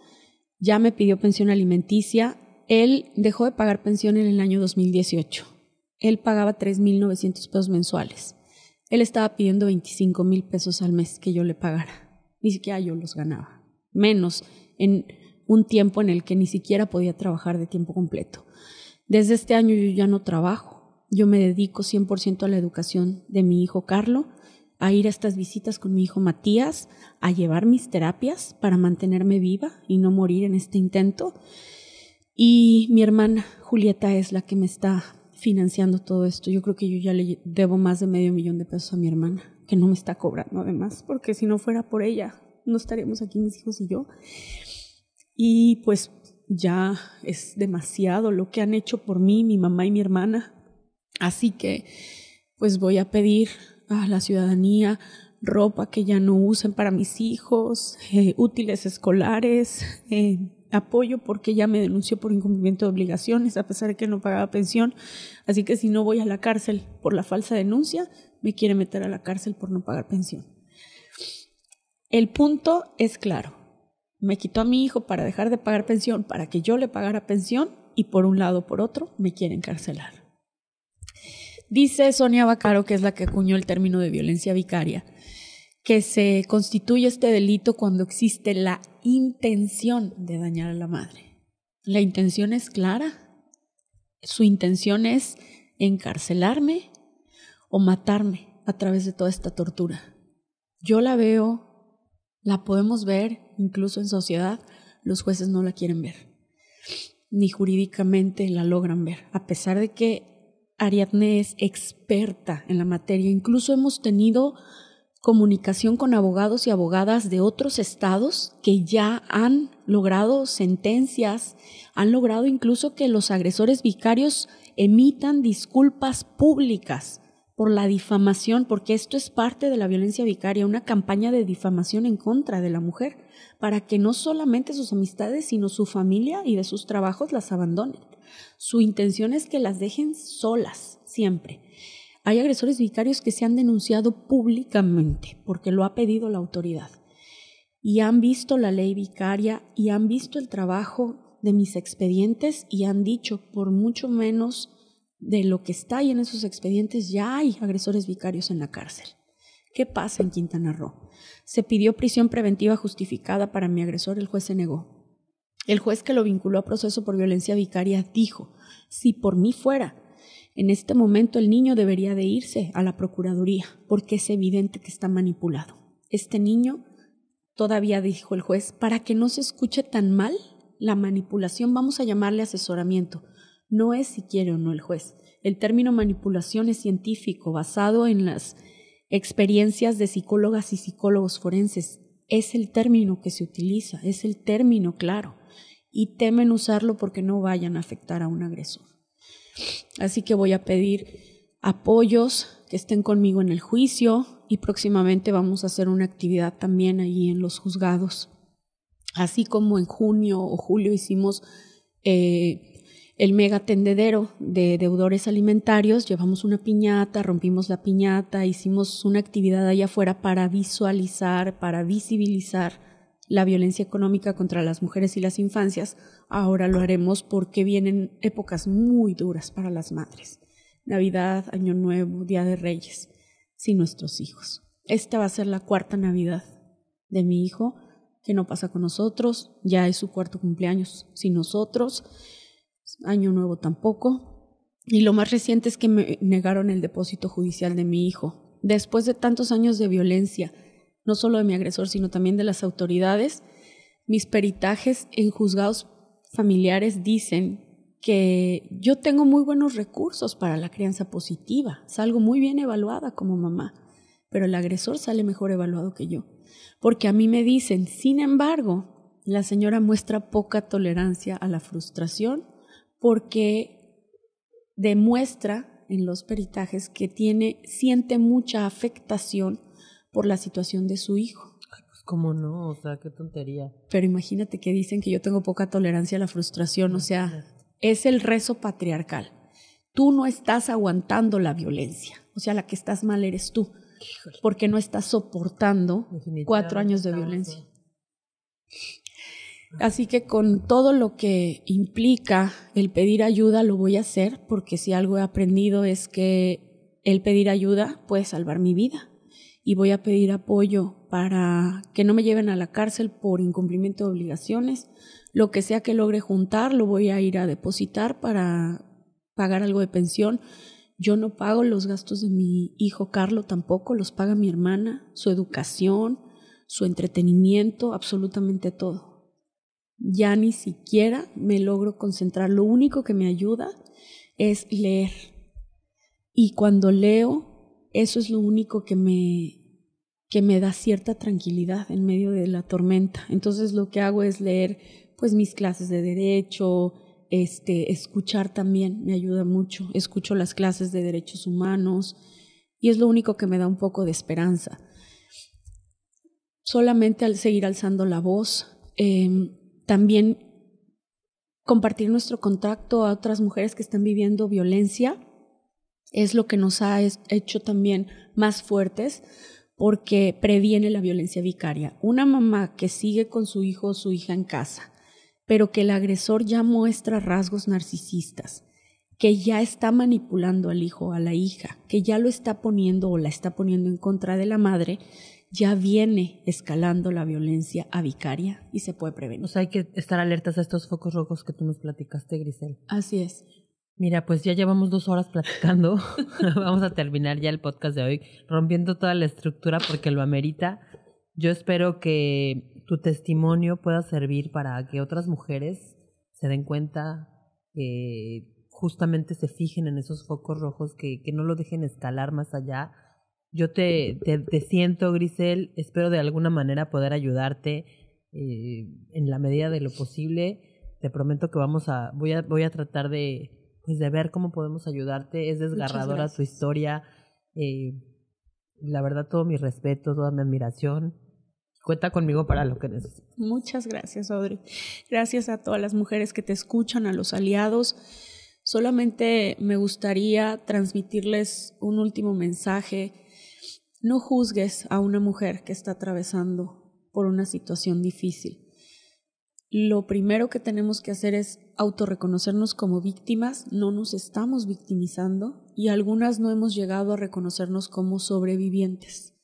ya me pidió pensión alimenticia, él dejó de pagar pensión en el año 2018. Él pagaba 3.900 pesos mensuales. Él estaba pidiendo 25 mil pesos al mes que yo le pagara. Ni siquiera yo los ganaba. Menos en un tiempo en el que ni siquiera podía trabajar de tiempo completo. Desde este año yo ya no trabajo yo me dedico 100% a la educación de mi hijo Carlo, a ir a estas visitas con mi hijo Matías, a llevar mis terapias para mantenerme viva y no morir en este intento. Y mi hermana Julieta es la que me está financiando todo esto. Yo creo que yo ya le debo más de medio millón de pesos a mi hermana, que no me está cobrando además, porque si no fuera por ella, no estaríamos aquí mis hijos y yo. Y pues ya es demasiado lo que han hecho por mí, mi mamá y mi hermana. Así que, pues voy a pedir a la ciudadanía ropa que ya no usen para mis hijos, eh, útiles escolares, eh, apoyo porque ya me denunció por incumplimiento de obligaciones a pesar de que no pagaba pensión. Así que si no voy a la cárcel por la falsa denuncia, me quiere meter a la cárcel por no pagar pensión. El punto es claro. Me quitó a mi hijo para dejar de pagar pensión, para que yo le pagara pensión y por un lado o por otro me quiere encarcelar. Dice Sonia Bacaro, que es la que acuñó el término de violencia vicaria, que se constituye este delito cuando existe la intención de dañar a la madre. La intención es clara. Su intención es encarcelarme o matarme a través de toda esta tortura. Yo la veo, la podemos ver incluso en sociedad, los jueces no la quieren ver, ni jurídicamente la logran ver, a pesar de que Ariadne es experta en la materia. Incluso hemos tenido comunicación con abogados y abogadas de otros estados que ya han logrado sentencias, han logrado incluso que los agresores vicarios emitan disculpas públicas por la difamación, porque esto es parte de la violencia vicaria, una campaña de difamación en contra de la mujer, para que no solamente sus amistades, sino su familia y de sus trabajos las abandonen. Su intención es que las dejen solas, siempre. Hay agresores vicarios que se han denunciado públicamente porque lo ha pedido la autoridad y han visto la ley vicaria y han visto el trabajo de mis expedientes y han dicho por mucho menos de lo que está ahí en esos expedientes ya hay agresores vicarios en la cárcel. ¿Qué pasa en Quintana Roo? Se pidió prisión preventiva justificada para mi agresor, el juez se negó. El juez que lo vinculó a proceso por violencia vicaria dijo, si por mí fuera, en este momento el niño debería de irse a la Procuraduría, porque es evidente que está manipulado. Este niño, todavía dijo el juez, para que no se escuche tan mal la manipulación, vamos a llamarle asesoramiento. No es si quiere o no el juez. El término manipulación es científico, basado en las experiencias de psicólogas y psicólogos forenses. Es el término que se utiliza, es el término claro y temen usarlo porque no vayan a afectar a un agresor. Así que voy a pedir apoyos que estén conmigo en el juicio y próximamente vamos a hacer una actividad también ahí en los juzgados. Así como en junio o julio hicimos eh, el mega tendedero de deudores alimentarios, llevamos una piñata, rompimos la piñata, hicimos una actividad allá afuera para visualizar, para visibilizar la violencia económica contra las mujeres y las infancias. Ahora lo haremos porque vienen épocas muy duras para las madres. Navidad, Año Nuevo, Día de Reyes, sin nuestros hijos. Esta va a ser la cuarta Navidad de mi hijo, que no pasa con nosotros, ya es su cuarto cumpleaños sin nosotros año nuevo tampoco. Y lo más reciente es que me negaron el depósito judicial de mi hijo. Después de tantos años de violencia, no solo de mi agresor, sino también de las autoridades, mis peritajes en juzgados familiares dicen que yo tengo muy buenos recursos para la crianza positiva, salgo muy bien evaluada como mamá, pero el agresor sale mejor evaluado que yo, porque a mí me dicen, sin embargo, la señora muestra poca tolerancia a la frustración porque demuestra en los peritajes que tiene, siente mucha afectación por la situación de su hijo. Ay, pues cómo no, o sea, qué tontería. Pero imagínate que dicen que yo tengo poca tolerancia a la frustración, o sea, es el rezo patriarcal. Tú no estás aguantando la violencia, o sea, la que estás mal eres tú, porque no estás soportando cuatro años de violencia. Así que con todo lo que implica el pedir ayuda lo voy a hacer porque si algo he aprendido es que el pedir ayuda puede salvar mi vida y voy a pedir apoyo para que no me lleven a la cárcel por incumplimiento de obligaciones. Lo que sea que logre juntar lo voy a ir a depositar para pagar algo de pensión. Yo no pago los gastos de mi hijo Carlos tampoco, los paga mi hermana, su educación, su entretenimiento, absolutamente todo ya ni siquiera me logro concentrar. Lo único que me ayuda es leer. Y cuando leo, eso es lo único que me, que me da cierta tranquilidad en medio de la tormenta. Entonces lo que hago es leer pues mis clases de derecho, este, escuchar también me ayuda mucho. Escucho las clases de derechos humanos y es lo único que me da un poco de esperanza. Solamente al seguir alzando la voz, em, también compartir nuestro contacto a otras mujeres que están viviendo violencia es lo que nos ha hecho también más fuertes porque previene la violencia vicaria. Una mamá que sigue con su hijo o su hija en casa, pero que el agresor ya muestra rasgos narcisistas, que ya está manipulando al hijo o a la hija, que ya lo está poniendo o la está poniendo en contra de la madre, ya viene escalando la violencia a vicaria y se puede prevenir. O sea, hay que estar alertas a estos focos rojos que tú nos platicaste, Grisel. Así es. Mira, pues ya llevamos dos horas platicando. [laughs] Vamos a terminar ya el podcast de hoy, rompiendo toda la estructura porque lo amerita. Yo espero que tu testimonio pueda servir para que otras mujeres se den cuenta, que justamente se fijen en esos focos rojos, que, que no lo dejen escalar más allá yo te, te, siento, Grisel, espero de alguna manera poder ayudarte eh, en la medida de lo posible. Te prometo que vamos a, voy a, voy a tratar de, pues de ver cómo podemos ayudarte. Es desgarradora tu historia. Eh, la verdad, todo mi respeto, toda mi admiración. Cuenta conmigo para lo que necesites. Muchas gracias, Audrey. Gracias a todas las mujeres que te escuchan, a los aliados. Solamente me gustaría transmitirles un último mensaje no juzgues a una mujer que está atravesando por una situación difícil. Lo primero que tenemos que hacer es autorreconocernos como víctimas, no nos estamos victimizando y algunas no hemos llegado a reconocernos como sobrevivientes.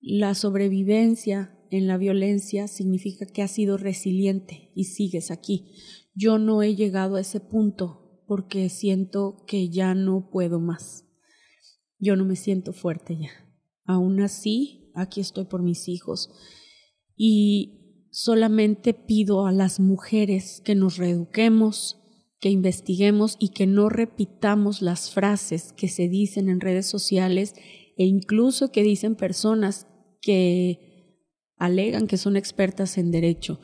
La sobrevivencia en la violencia significa que has sido resiliente y sigues aquí. Yo no he llegado a ese punto porque siento que ya no puedo más. Yo no me siento fuerte ya. Aún así, aquí estoy por mis hijos. Y solamente pido a las mujeres que nos reeduquemos, que investiguemos y que no repitamos las frases que se dicen en redes sociales e incluso que dicen personas que alegan que son expertas en derecho.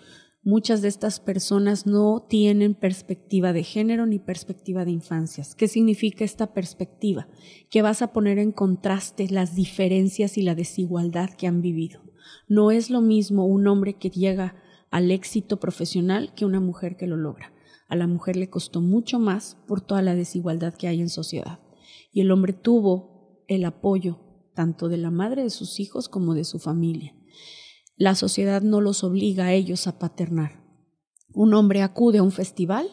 Muchas de estas personas no tienen perspectiva de género ni perspectiva de infancias. ¿Qué significa esta perspectiva? Que vas a poner en contraste las diferencias y la desigualdad que han vivido. No es lo mismo un hombre que llega al éxito profesional que una mujer que lo logra. A la mujer le costó mucho más por toda la desigualdad que hay en sociedad. Y el hombre tuvo el apoyo tanto de la madre de sus hijos como de su familia. La sociedad no los obliga a ellos a paternar. Un hombre acude a un festival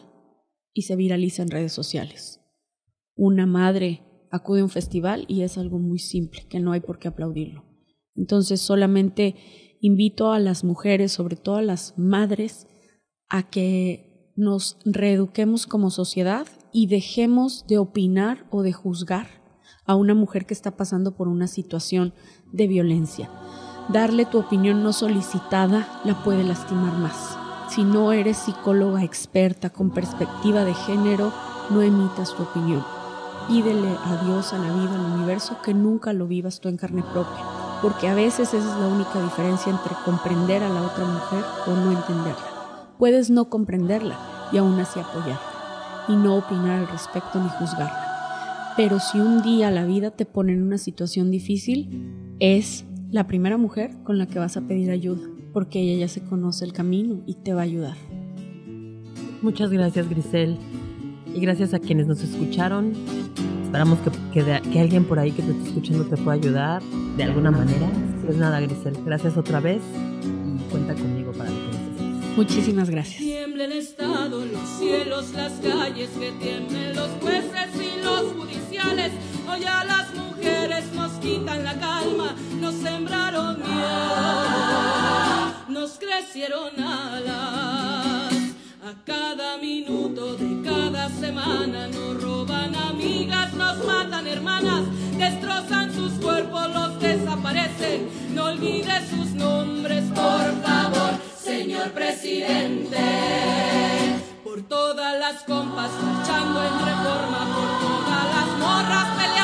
y se viraliza en redes sociales. Una madre acude a un festival y es algo muy simple, que no hay por qué aplaudirlo. Entonces solamente invito a las mujeres, sobre todo a las madres, a que nos reeduquemos como sociedad y dejemos de opinar o de juzgar a una mujer que está pasando por una situación de violencia. Darle tu opinión no solicitada la puede lastimar más. Si no eres psicóloga experta con perspectiva de género, no emitas tu opinión. Pídele a Dios, a la vida, al universo, que nunca lo vivas tú en carne propia, porque a veces esa es la única diferencia entre comprender a la otra mujer o no entenderla. Puedes no comprenderla y aún así apoyarla, y no opinar al respecto ni juzgarla. Pero si un día la vida te pone en una situación difícil, es la primera mujer con la que vas a pedir ayuda, porque ella ya se conoce el camino y te va a ayudar. Muchas gracias, Grisel. Y gracias a quienes nos escucharon. Esperamos que, que, alguien por ahí que te esté escuchando te pueda ayudar de alguna manera. Pues nada, Grisel, gracias otra vez y cuenta conmigo para lo que necesites. Muchísimas gracias. Tiemblen el Estado, los cielos, las calles, que tiemblen los jueces y los judiciales. Hoy a las mujeres nos quitan la calma, nos sembraron miedo, nos crecieron alas. A cada minuto de cada semana nos roban amigas, nos matan hermanas, destrozan sus cuerpos, los desaparecen. No olvides sus nombres, por favor, señor presidente. Por todas las compas luchando en reforma, por todas las morras peleando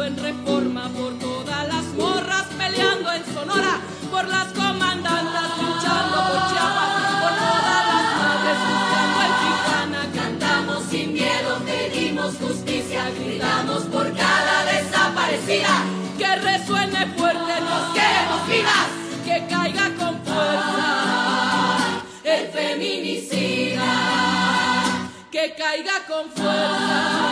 En reforma, por todas las morras peleando en Sonora, por las comandantas luchando por Chiapas, por todas las madres buscando en Tijuana. Cantamos sin miedo, pedimos justicia, gritamos por cada desaparecida. Que resuene fuerte, nos queremos vivas, que caiga con fuerza el feminicida. Que caiga con fuerza